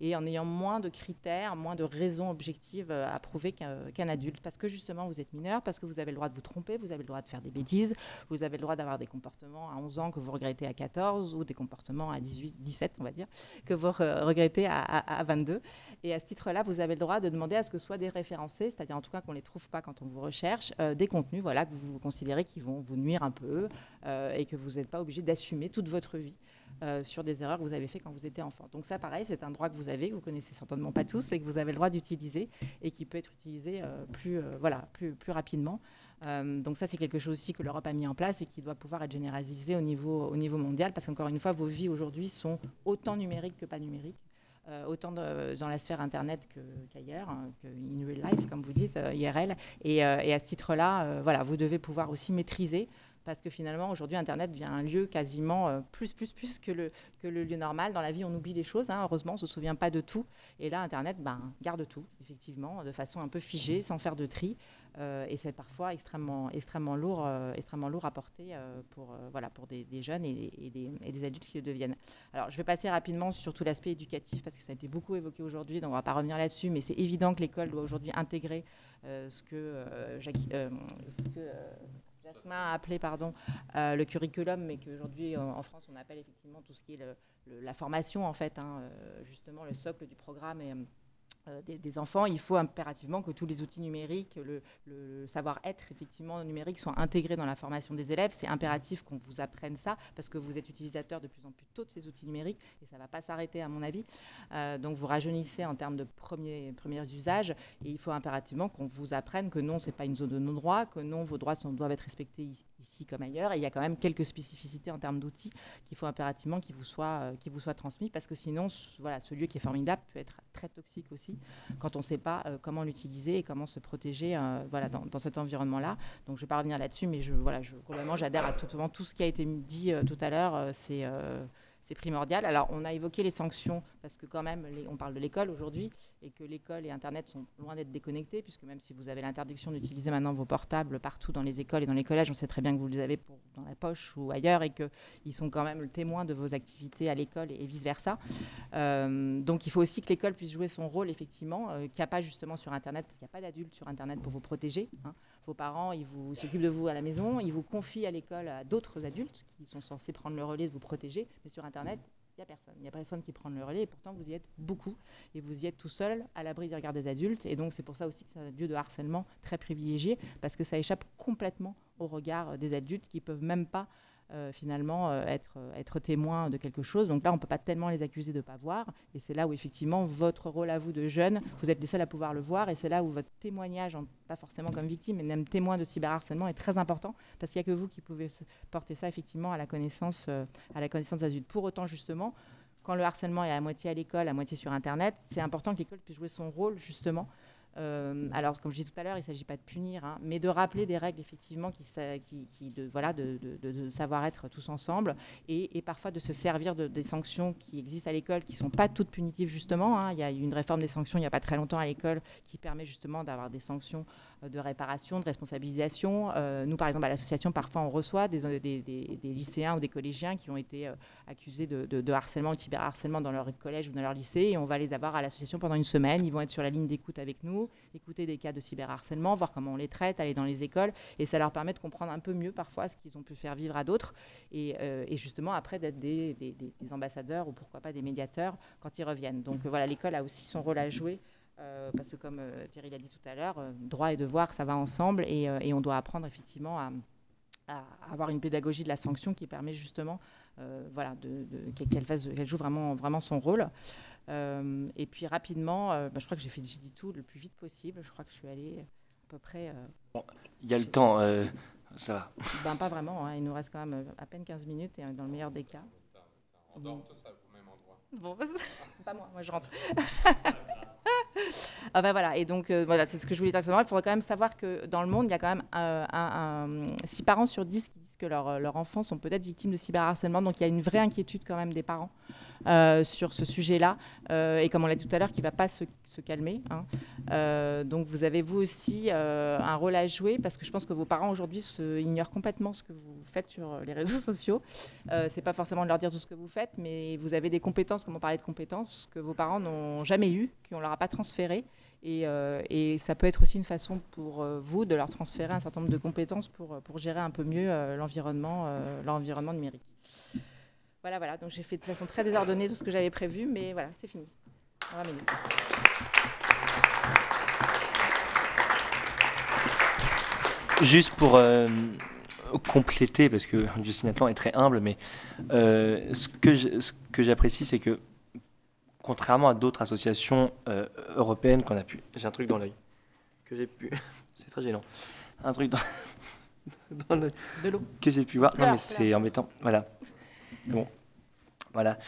et en ayant moins de critères, moins de raisons objectives euh, à prouver qu'un adulte. Parce que justement vous êtes mineur, parce que vous avez le droit de vous tromper, vous avez le droit de faire des bêtises, vous avez le droit d'avoir des comportements à 11 ans que vous regrettez à 14 ou des comportements à 18, 17 on va dire, que vous regrettez à, à, à 22. Et à ce titre-là, vous avez le droit de demander à ce que soit des référencés, c'est-à-dire en tout cas qu'on les trouve pas quand on vous recherche, euh, des contenus voilà, que vous considérez qui vont vous nuire un peu euh, et que vous n'êtes pas obligé d'assumer toute votre vie euh, sur des erreurs que vous avez faites quand vous étiez enfant. Donc ça, pareil, c'est un droit que vous avez, que vous connaissez certainement pas tous, et que vous avez le droit d'utiliser et qui peut être utilisé plus, voilà, plus, plus rapidement. Donc ça, c'est quelque chose aussi que l'Europe a mis en place et qui doit pouvoir être généralisé au niveau, au niveau mondial, parce qu'encore une fois, vos vies aujourd'hui sont autant numériques que pas numériques. Euh, autant dans la sphère Internet qu'ailleurs, qu hein, in real life, comme vous dites, euh, IRL. Et, euh, et, à ce titre-là, voilà, vous devez pouvoir aussi maîtriser parce que finalement aujourd'hui Internet devient un lieu quasiment euh, plus plus plus que le, que le lieu normal. Dans la vie on oublie les choses, hein, heureusement on ne se souvient pas de tout. Et là Internet ben, garde tout, effectivement, de façon un peu figée, sans faire de tri. Euh, et c'est parfois extrêmement, extrêmement, lourd, euh, extrêmement lourd à porter euh, pour, voilà, pour des, des jeunes et, et, des, et, des, adultes qui le deviennent. Alors je vais passer rapidement sur tout l'aspect éducatif parce que ça a été beaucoup évoqué aujourd'hui, donc on ne va pas revenir là-dessus, mais c'est évident que l'école doit aujourd'hui intégrer ce que, ce que Jasmin a appelé pardon, euh, le curriculum, mais qu'aujourd'hui en, France on appelle effectivement tout ce qui est la formation en fait, hein, euh, justement le socle du programme et, euh, des, des, enfants, il faut impérativement que tous les outils numériques, le, savoir-être effectivement numérique soient intégrés dans la formation des élèves. C'est impératif qu'on vous apprenne ça parce que vous êtes utilisateur de plus en plus tôt de ces outils numériques et ça ne va pas s'arrêter à mon avis. Euh, donc vous rajeunissez en termes de premiers, premiers usages et il faut impérativement qu'on vous apprenne que non, ce n'est pas une zone de non-droit, que non, vos droits doivent être respectés ici comme ailleurs. Et il y a quand même quelques spécificités en termes d'outils qu'il faut impérativement qu'ils vous, soient, euh, vous soient transmis parce que sinon, voilà, ce lieu qui est formidable peut être très toxique aussi quand on ne sait pas euh, comment l'utiliser et comment se protéger euh, voilà, dans, cet environnement-là. Donc je ne vais pas revenir là-dessus, mais je, voilà, globalement j'adhère à tout, tout, ce qui a été dit euh, tout à l'heure. c'est c'est primordial. Alors, on a évoqué les sanctions, parce que quand même, on parle de l'école aujourd'hui, et que l'école et Internet sont loin d'être déconnectés, puisque même si vous avez l'interdiction d'utiliser maintenant vos portables partout dans les écoles et dans les collèges, on sait très bien que vous les avez dans la poche ou ailleurs, et qu'ils sont quand même le témoin de vos activités à l'école et, vice-versa. Euh, donc, il faut aussi que l'école puisse jouer son rôle, effectivement, euh, qu'il n'y a pas justement sur Internet, parce qu'il n'y a pas d'adultes sur Internet pour vous protéger. Hein. Vos parents, ils s'occupent de vous à la maison, ils vous confient à l'école à d'autres adultes qui sont censés prendre le relais de vous protéger, mais sur Internet, Il n'y a personne. Il n'y a personne qui prend le relais et pourtant vous y êtes beaucoup et vous y êtes tout seul à l'abri des regards des adultes. Et donc c'est pour ça aussi que c'est un lieu de harcèlement très privilégié parce que ça échappe complètement au regard des adultes qui ne peuvent même pas euh, finalement euh, être, euh, être témoin de quelque chose. Donc là, on ne peut pas tellement les accuser de ne pas voir. Et c'est là où effectivement votre rôle à vous de jeune, vous êtes les seuls à pouvoir le voir. Et c'est là où votre témoignage, pas forcément comme victime, mais même témoin de cyberharcèlement est très important parce qu'il n'y a que vous qui pouvez porter ça effectivement à la connaissance, euh, à la connaissance. Pour autant, justement, quand le harcèlement est à moitié à l'école, à moitié sur Internet, c'est important que l'école puisse jouer son rôle justement euh, alors, comme je disais tout à l'heure, il ne s'agit pas de punir, hein, mais de rappeler des règles effectivement qui, de, voilà, de, savoir être tous ensemble et, parfois de se servir de, des sanctions qui existent à l'école, qui ne sont pas toutes punitives justement. Hein. Il y a eu une réforme des sanctions il n'y a pas très longtemps à l'école qui permet justement d'avoir des sanctions de réparation, de responsabilisation. Euh, nous, par exemple, à l'association, parfois on reçoit des, lycéens ou des collégiens qui ont été euh, accusés de, harcèlement ou de cyberharcèlement dans leur collège ou dans leur lycée et on va les avoir à l'association pendant une semaine. Ils vont être sur la ligne d'écoute avec nous, écouter des cas de cyberharcèlement, voir comment on les traite, aller dans les écoles et ça leur permet de comprendre un peu mieux parfois ce qu'ils ont pu faire vivre à d'autres et, euh, et, justement après d'être des, ambassadeurs ou pourquoi pas des médiateurs quand ils reviennent. Donc voilà, l'école a aussi son rôle à jouer euh, parce que comme euh, Thierry l'a dit tout à l'heure, euh, droit et devoir, ça va ensemble et, euh, et on doit apprendre effectivement à, à, avoir une pédagogie de la sanction qui permet justement euh, voilà, de, de, qu'elle, fasse, qu'elle joue vraiment, vraiment son rôle. Euh, et puis rapidement, bah, je crois que j'ai, fait, j'ai dit tout le plus vite possible. Je crois que je suis allée à peu près. Bon, il y a le temps, ça va. Ben, pas vraiment, hein, il nous reste quand même à peine 15 minutes et dans le meilleur des cas. On dort tous au même endroit. Bon, (laughs) pas moi, moi je rentre. (laughs) (laughs) ah ben voilà, et donc euh, voilà, c'est ce que je voulais dire. Il faudrait quand même savoir que dans le monde, il y a quand même euh, un, un, 6 parents sur 10 qui disent que leurs leur enfants sont peut-être victimes de cyberharcèlement. Donc il y a une vraie inquiétude quand même des parents euh, sur ce sujet-là, euh, et comme on l'a dit tout à l'heure, qui ne va pas se, calmer. hein. Euh, donc vous avez vous aussi euh, un rôle à jouer, parce que je pense que vos parents aujourd'hui ignorent complètement ce que vous faites sur les réseaux (laughs) sociaux. Euh, c'est pas forcément de leur dire tout ce que vous faites, mais vous avez des compétences, comme on parlait de compétences, que vos parents n'ont jamais eues, qu'on leur a pas transférées. Et, euh, ça peut être aussi une façon pour euh, vous de leur transférer un certain nombre de compétences pour, euh, gérer un peu mieux euh, l'environnement euh, l'environnement numérique. Voilà, voilà. Donc j'ai fait de façon très désordonnée tout ce que j'avais prévu, mais voilà, c'est fini. En 20 minutes. Juste pour euh, compléter, parce que Justine Atlan est très humble, mais euh, ce que ce j'apprécie, c'est que contrairement à d'autres associations euh, européennes qu'on a pu... J'ai un truc dans l'œil. Que j'ai pu... (laughs) C'est très gênant. Un truc dans, (laughs) dans l'œil. De l'eau. Que j'ai pu voir. non, mais c'est embêtant. Voilà. Bon. Voilà.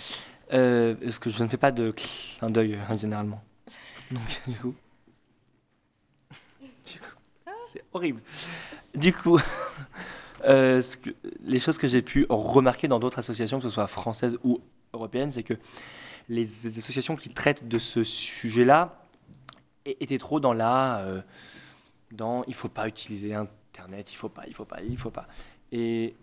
Euh, parce que je ne fais pas de clin d'œil euh, généralement. Donc, (laughs) du coup... C'est horrible. Du coup, (laughs) euh, les choses que j'ai pu remarquer dans d'autres associations, que ce soit françaises ou européennes, c'est que les associations qui traitent de ce sujet-là étaient trop dans la, euh, dans il faut pas utiliser Internet, il faut pas, il faut pas, il faut pas. Et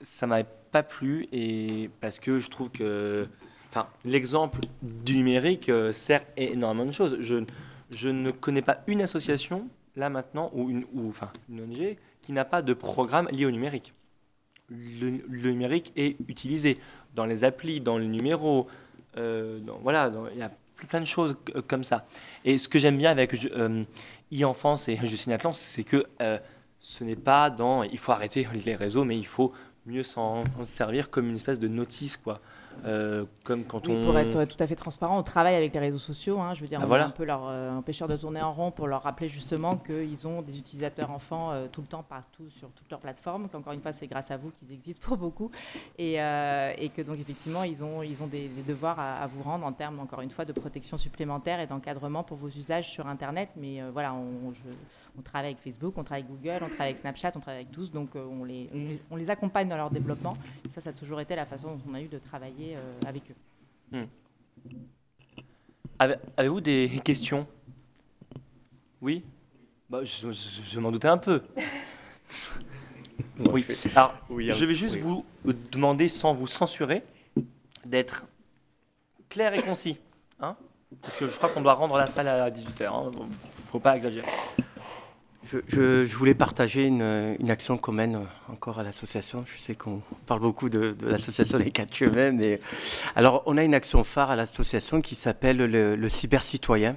ça m'avait pas plu et parce que je trouve que, enfin, l'exemple du numérique euh, sert énormément de choses. Je, je ne connais pas une association là maintenant ou une, enfin, une ONG qui n'a pas de programme lié au numérique. Le, numérique est utilisé dans les applis, dans le numéro, euh, voilà, il y a plein de choses comme ça. Et ce que j'aime bien avec euh, e-enfance et Justine Atlan, c'est que ce n'est pas dans il faut arrêter les réseaux, mais il faut mieux s'en servir comme une espèce de notice, quoi. Euh, comme quand Oui, on. pour être tout à fait transparent, on travaille avec les réseaux sociaux. hein. je veux dire, Ah, on voilà. est un peu leur euh, empêcheur de tourner en rond pour leur rappeler justement qu'ils ont des utilisateurs enfants euh, tout le temps, partout, sur toutes leurs plateformes. Qu'encore une fois, c'est grâce à vous qu'ils existent pour beaucoup. Et, euh, et que donc, effectivement, ils ont, ils ont des, des devoirs à, à vous rendre en termes, encore une fois, de protection supplémentaire et d'encadrement pour vos usages sur Internet. Mais voilà, on, je- on travaille avec Facebook, on travaille avec Google, on travaille avec Snapchat, on travaille avec tous. Donc, on, les, on les- on les accompagne dans leur développement. Et ça, ça a toujours été la façon dont on a eu de travailler euh, avec eux. Hmm. Ave- Avez-vous des questions? Oui? Bah, Je, je- je m'en doutais un peu. (laughs) Oui. Alors, Oui, je vais oui. juste vous demander, sans vous censurer, d'être clair et concis. Hein? Parce que je crois qu'on doit rendre la salle à 18h. Hein. Faut pas exagérer. Je, voulais partager une, action qu'on mène euh, encore à l'association. Je sais qu'on parle beaucoup de, l'association Les Quatre Chemins, mais alors on a une action phare à l'association qui s'appelle le, le cybercitoyen.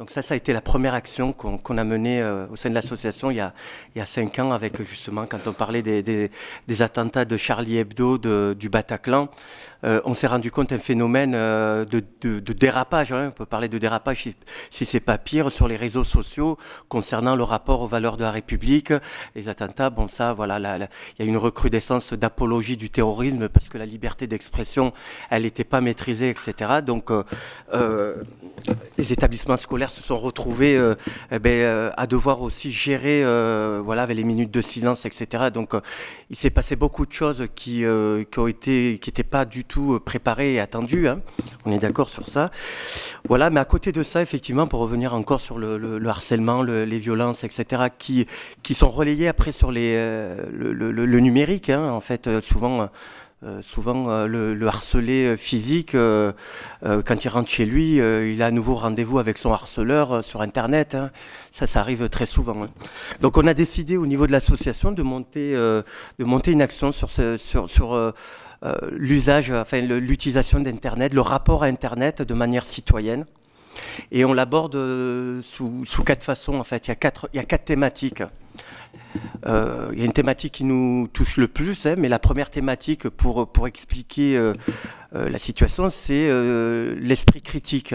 Donc ça, ça a été la première action qu'on a menée euh, au sein de l'association il, y a- cinq ans avec justement quand on parlait des, attentats de Charlie Hebdo, du Bataclan. Euh, on s'est rendu compte d'un phénomène euh, de, dérapage, hein, on peut parler de dérapage si, si c'est pas pire, sur les réseaux sociaux concernant le rapport aux valeurs de la République. Les attentats, bon ça, voilà, il y a une recrudescence d'apologie du terrorisme parce que la liberté d'expression, elle n'était pas maîtrisée, etc. Donc, euh, les établissements scolaires se sont retrouvés eh ben, à devoir aussi gérer, voilà, les minutes de silence, etc. Donc, il s'est passé beaucoup de choses qui, qui ont été, qui n'étaient pas du euh, préparées et attendues. hein. On est d'accord sur ça. Voilà, mais à côté de ça, effectivement, pour revenir encore sur le, le- le harcèlement, le- les violences, etc., qui, qui sont relayées après sur euh, le, numérique, hein, en fait, euh, souvent. souvent, le, harcelé physique, quand il rentre chez lui, il a à nouveau rendez-vous avec son harceleur sur Internet. hein. Ça, ça arrive très souvent. Donc, on a décidé au niveau de l'association de monter, de monter une action sur, ce, sur, sur l'usage, enfin l'utilisation d'Internet, le rapport à Internet de manière citoyenne. Et on l'aborde euh, sous, quatre façons, en fait. Il y a quatre, il y a quatre thématiques. Euh, il y a une thématique qui nous touche le plus, hein, mais la première thématique pour, pour expliquer euh, euh, la situation, c'est euh, l'esprit critique.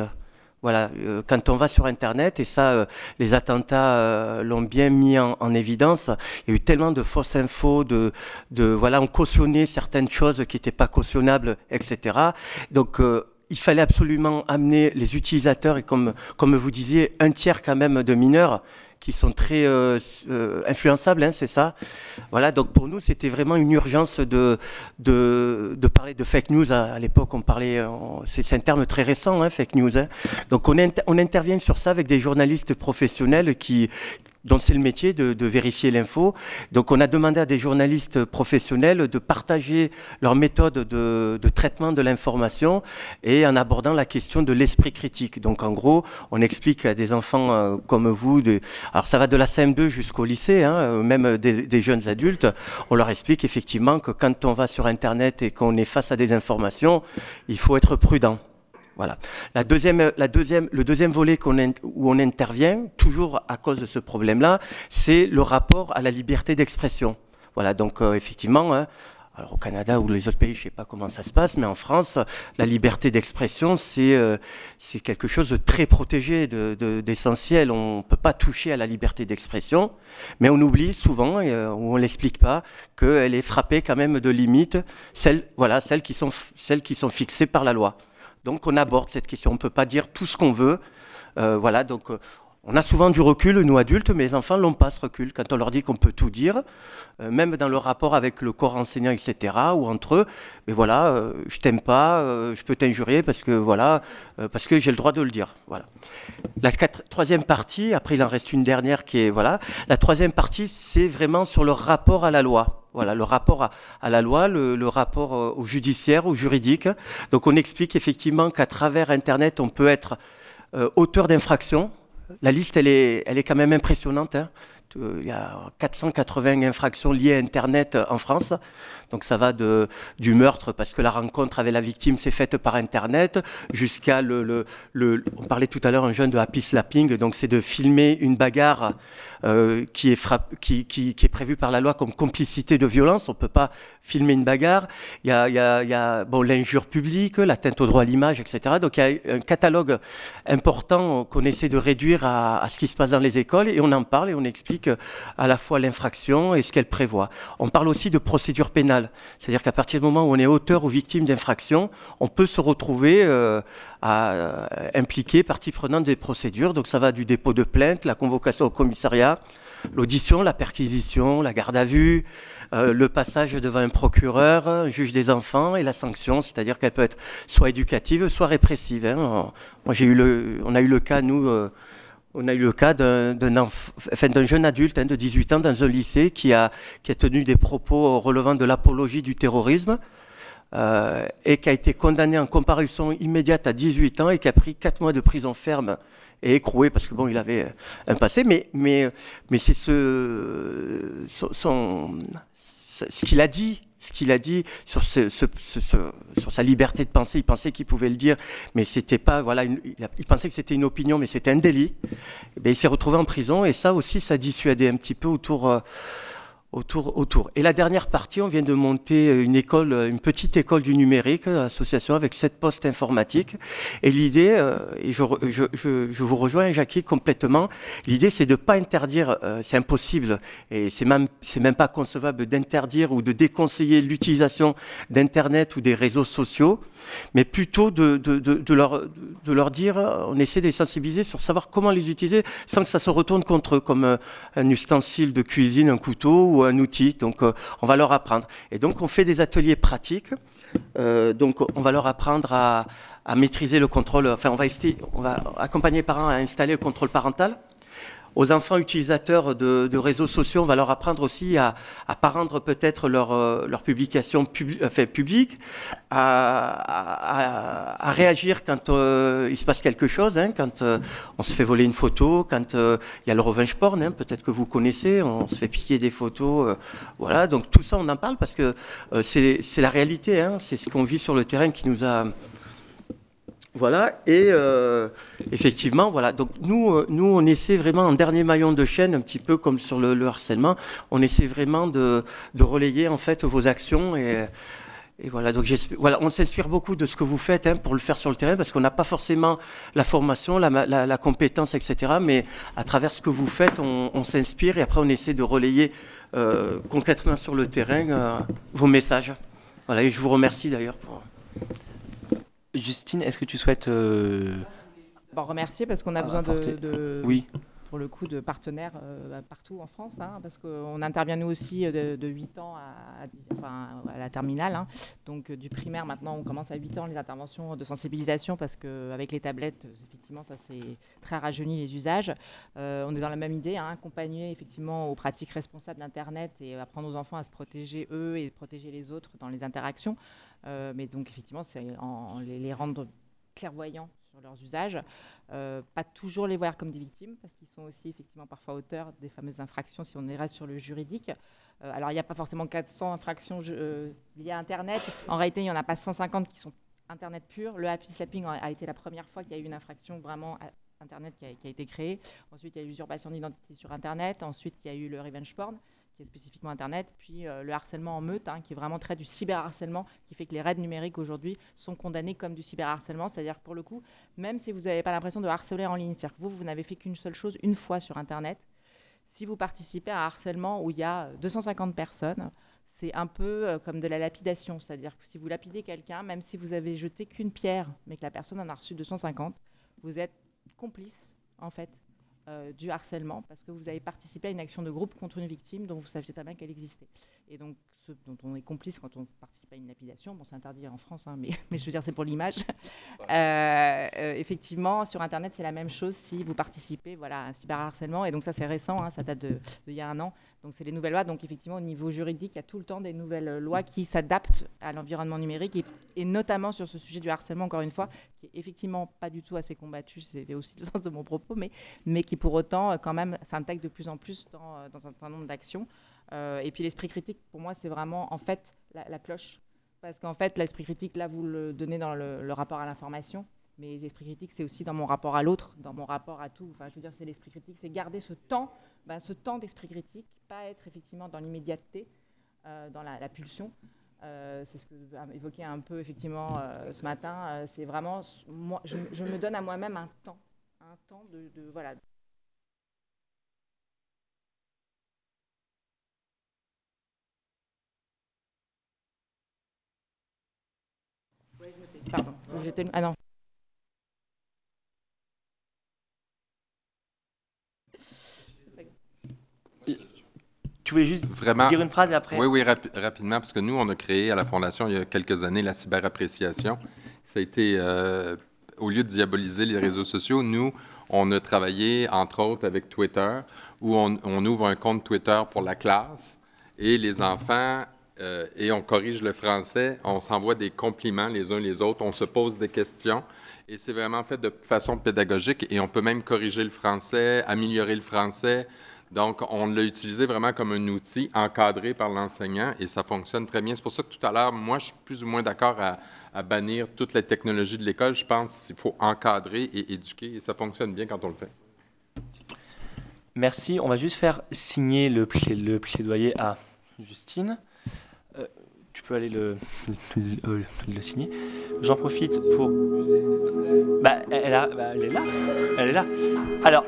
Voilà, euh, quand on va sur Internet, et ça, euh, les attentats euh, l'ont bien mis en, en évidence, il y a eu tellement de fausses infos, de, de voilà, on cautionnait certaines choses qui n'étaient pas cautionnables, etc. Donc, il fallait absolument amener les utilisateurs, et comme, comme vous disiez, un tiers quand même de mineurs qui sont très euh, euh, influençables, hein, c'est ça. Voilà, donc pour nous, c'était vraiment une urgence de, de, parler de fake news. À, l'époque, on parlait, c'est un terme très récent, hein, fake news. hein. Donc on, on intervient sur ça avec des journalistes professionnels qui dont c'est le métier de, de vérifier l'info. Donc on a demandé à des journalistes professionnels de partager leur méthode de, de traitement de l'information et en abordant la question de l'esprit critique. Donc en gros, on explique à des enfants euh, comme vous, des- alors ça va de la CM2 jusqu'au lycée, hein, euh, même des, des jeunes adultes, on leur explique effectivement que quand on va sur Internet et qu'on est face à des informations, il faut être prudent. Voilà. La deuxième, le deuxième volet où on intervient, toujours à cause de ce problème-là, c'est le rapport à la liberté d'expression. Voilà, donc euh, effectivement, hein, alors au Canada ou les autres pays, je ne sais pas comment ça se passe, mais en France, la liberté d'expression, c'est euh, quelque chose de très protégé, de- de- d'essentiel. on ne peut pas toucher à la liberté d'expression, mais on oublie souvent, euh, ou on ne l'explique pas, qu'elle est frappée quand même de limites, celles qui sont fixées par la loi. Donc on aborde cette question. On ne peut pas dire tout ce qu'on veut. Euh, voilà, donc euh, on a souvent du recul, nous adultes, mais les enfants n'ont pas ce recul. Quand on leur dit qu'on peut tout dire, euh, même dans le rapport avec le corps enseignant, etc., ou entre eux, mais voilà, euh, je t'aime pas, euh, je peux t'injurier parce que voilà, parce que j'ai le droit de le dire. Voilà. La troisième partie, après il en reste une dernière qui est voilà. La troisième partie, c'est vraiment sur le rapport à la loi. Voilà, le rapport à, la loi, le, rapport au judiciaire, au juridique. Donc on explique effectivement qu'à travers Internet, on peut être auteur d'infractions. La liste, elle est, quand même impressionnante. hein. Euh, Il y a 480 infractions liées à Internet euh, en France. Donc ça va de, du meurtre parce que la rencontre avec la victime s'est faite par Internet, jusqu'à le, le, le- On parlait tout à l'heure un jeune de happy slapping, donc c'est de filmer une bagarre euh, qui, est frapp- qui, qui, qui est prévue par la loi comme complicité de violence. On ne peut pas filmer une bagarre. Il y a, y a bon, l'injure publique, l'atteinte au droit à l'image, etc. Donc il y a un catalogue important qu'on essaie de réduire à, à ce qui se passe dans les écoles et on en parle et on explique euh, à la fois l'infraction et ce qu'elle prévoit. On parle aussi de procédure pénale, c'est-à-dire qu'à partir du moment où on est auteur ou victime d'infraction, on peut se retrouver euh, à, euh, impliqué, partie prenante des procédures. Donc ça va du dépôt de plainte, la convocation au commissariat, l'audition, la perquisition, la garde à vue, euh, le passage devant un procureur, un juge des enfants et la sanction, c'est-à-dire qu'elle peut être soit éducative, soit répressive. hein. Moi, j'ai eu le, on a eu le cas, nous, on a eu le cas d'un jeune adulte hein, de 18 ans dans un lycée qui a, tenu des propos relevant de l'apologie du terrorisme euh, et qui a été condamné en comparution immédiate à 18 ans et qui a pris 4 mois de prison ferme et écroué parce que bon, il avait un passé, mais, c'est ce qu'il a dit, ce qu'il a dit sur, sa liberté de penser, il pensait qu'il pouvait le dire, mais c'était pas, voilà, il, pensait que c'était une opinion, mais c'était un délit. Il s'est retrouvé en prison et ça aussi, ça dissuadait un petit peu autour. euh, autour. Et la dernière partie, on vient de monter euh, une école, euh, une petite école du numérique, euh, association avec sept postes informatiques. Et l'idée, et je, je, je, je vous rejoins, Jackie, complètement. L'idée, c'est de ne pas interdire, c'est impossible, et c'est même, c'est même pas concevable d'interdire ou de déconseiller l'utilisation d'Internet ou des réseaux sociaux, mais plutôt de, de, de, leur, de leur dire, on essaie de les sensibiliser sur savoir comment les utiliser sans que ça se retourne contre eux, comme un ustensile de cuisine, un couteau ou un outil. Donc, euh, on va leur apprendre. Et donc, on fait des ateliers pratiques. Euh, donc, on va leur apprendre à, à maîtriser le contrôle. Enfin, on va, on va accompagner les parents à installer le contrôle parental. Aux enfants utilisateurs de, réseaux sociaux, on va leur apprendre aussi à ne pas rendre peut-être leur, euh, leur publication publi- enfin, publique, à, à- à réagir quand euh, il se passe quelque chose, hein, quand euh, on se fait voler une photo, quand euh, il y a le revenge porn, hein, peut-être que vous connaissez, on se fait piquer des photos, euh, voilà. Donc tout ça, on en parle parce que euh, c'est c'est la réalité, hein, c'est ce qu'on vit sur le terrain qui nous a voilà, et euh, effectivement, voilà. Donc nous, euh, nous, on essaie vraiment en dernier maillon de chaîne, un petit peu comme sur le, le harcèlement, on essaie vraiment de, de relayer en fait vos actions et, et voilà. Donc voilà, on s'inspire beaucoup de ce que vous faites hein, pour le faire sur le terrain, parce qu'on n'a pas forcément la formation, la, compétence, etc. Mais à travers ce que vous faites, on, s'inspire et après on essaie de relayer euh, concrètement sur le terrain vos messages. Voilà, et je vous remercie d'ailleurs pour. Justine, est-ce que tu souhaites euh, Bon, remercier parce qu'on a besoin de, Oui. pour le coup, de partenaires euh, partout en France, hein, parce qu'on intervient nous aussi de, de 8 ans à, à, enfin, à la terminale. Hein. Donc du primaire, maintenant, on commence à 8 ans les interventions de sensibilisation, parce qu'avec les tablettes, effectivement, ça s'est très rajeuni les usages. Euh, on est dans la même idée, hein, accompagner effectivement aux pratiques responsables d'Internet et apprendre aux enfants à se protéger eux et protéger les autres dans les interactions. Euh, mais donc effectivement, c'est en, les, rendre clairvoyants sur leurs usages. Euh, pas toujours les voir comme des victimes, parce qu'ils sont aussi effectivement parfois auteurs des fameuses infractions si on reste sur le juridique. Euh, alors il n'y a pas forcément 400 infractions liées à Internet. En réalité, il n'y en a pas 150 qui sont Internet pur. Le happy slapping a été la première fois qu'il y a eu une infraction vraiment Internet qui a, qui a, été créée. Ensuite, il y a eu l'usurpation d'identité sur Internet. Ensuite, il y a eu le revenge porn qui est spécifiquement Internet, puis euh, le harcèlement en meute, hein, qui est vraiment très du cyberharcèlement, qui fait que les raids numériques aujourd'hui sont condamnés comme du cyberharcèlement, c'est-à-dire pour le coup, même si vous n'avez pas l'impression de harceler en ligne, c'est-à-dire que vous, vous n'avez fait qu'une seule chose une fois sur Internet, si vous participez à un harcèlement où il y a 250 personnes, c'est un peu euh, comme de la lapidation, c'est-à-dire que si vous lapidez quelqu'un, même si vous avez jeté qu'une pierre, mais que la personne en a reçu 250, vous êtes complice, en fait, euh, du harcèlement parce que vous avez participé à une action de groupe contre une victime dont vous saviez très bien qu'elle existait. Et donc, ce dont on est complice quand on participe à une lapidation, bon, c'est interdit en France, hein, mais, (laughs) mais, je veux dire, c'est pour l'image. Euh, euh, effectivement, sur Internet, c'est la même chose si vous participez voilà, à un cyberharcèlement. Et donc, ça, c'est récent, hein, ça date d'il y a un an. Donc, c'est les nouvelles lois. Donc, effectivement, au niveau juridique, il y a tout le temps des nouvelles lois qui s'adaptent à l'environnement numérique et, et, notamment sur ce sujet du harcèlement, encore une fois, qui est effectivement pas du tout assez combattu. C'était aussi le sens de mon propos, mais, mais qui pour autant, quand même, s'intègre de plus en plus dans, dans un certain nombre d'actions. Euh, et puis l'esprit critique, pour moi, c'est vraiment en fait la, cloche. Parce qu'en fait, l'esprit critique, là, vous le donnez dans le, rapport à l'information. Mais l'esprit critique, c'est aussi dans mon rapport à l'autre, dans mon rapport à tout. Enfin, je veux dire, c'est l'esprit critique, c'est garder ce temps, ben, ce temps d'esprit critique, pas être effectivement dans l'immédiateté, euh, dans la, pulsion. Euh, c'est ce que évoqué un peu effectivement ce matin. C'est vraiment, moi, je, me donne à moi-même un temps, un temps de voilà, Pardon, j'étais... Ah non. Tu voulais juste Vraiment, dire une phrase et après? Oui, oui, rapi rapidement, parce que nous, on a créé à la Fondation il y a quelques années la cyberappréciation. Ça a été, euh, au lieu de diaboliser les réseaux sociaux, nous, on a travaillé, entre autres, avec Twitter, où on, on ouvre un compte Twitter pour la classe et les enfants euh, et on corrige le français, on s'envoie des compliments les uns les autres, on se pose des questions et c'est vraiment fait de façon pédagogique et on peut même corriger le français, améliorer le français. Donc, on l'a utilisé vraiment comme un outil encadré par l'enseignant et ça fonctionne très bien. C'est pour ça que tout à l'heure, moi, je suis plus ou moins d'accord à, bannir toutes les technologies de l'école. Je pense qu'il faut encadrer et éduquer et ça fonctionne bien quand on le fait. Merci. On va juste faire signer le plaidoyer à Justine. Euh, tu peux aller le, signer. J'en profite pour. Bah, elle, bah, elle est là. Elle est là. Alors.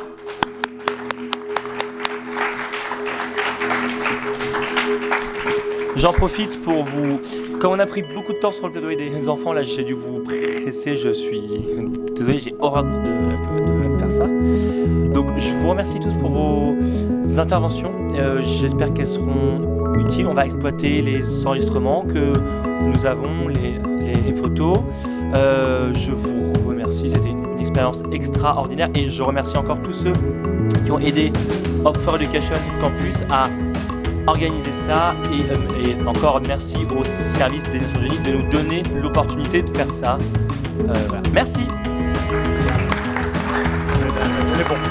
J'en profite pour vous. Comme on a pris beaucoup de temps sur le plaidoyer des enfants, là j'ai dû vous presser, je suis désolé, j'ai horreur de, faire ça. Donc je vous remercie tous pour vos interventions. Euh, J'espère qu'elles seront On va exploiter les enregistrements que nous avons, les, photos. Euh, je vous remercie, c'était une, expérience extraordinaire et je remercie encore tous ceux qui ont aidé Offer Education Campus à organiser ça et, euh, et, encore merci au service des Nations Unies de nous donner l'opportunité de faire ça. Euh. Merci. C'est bon.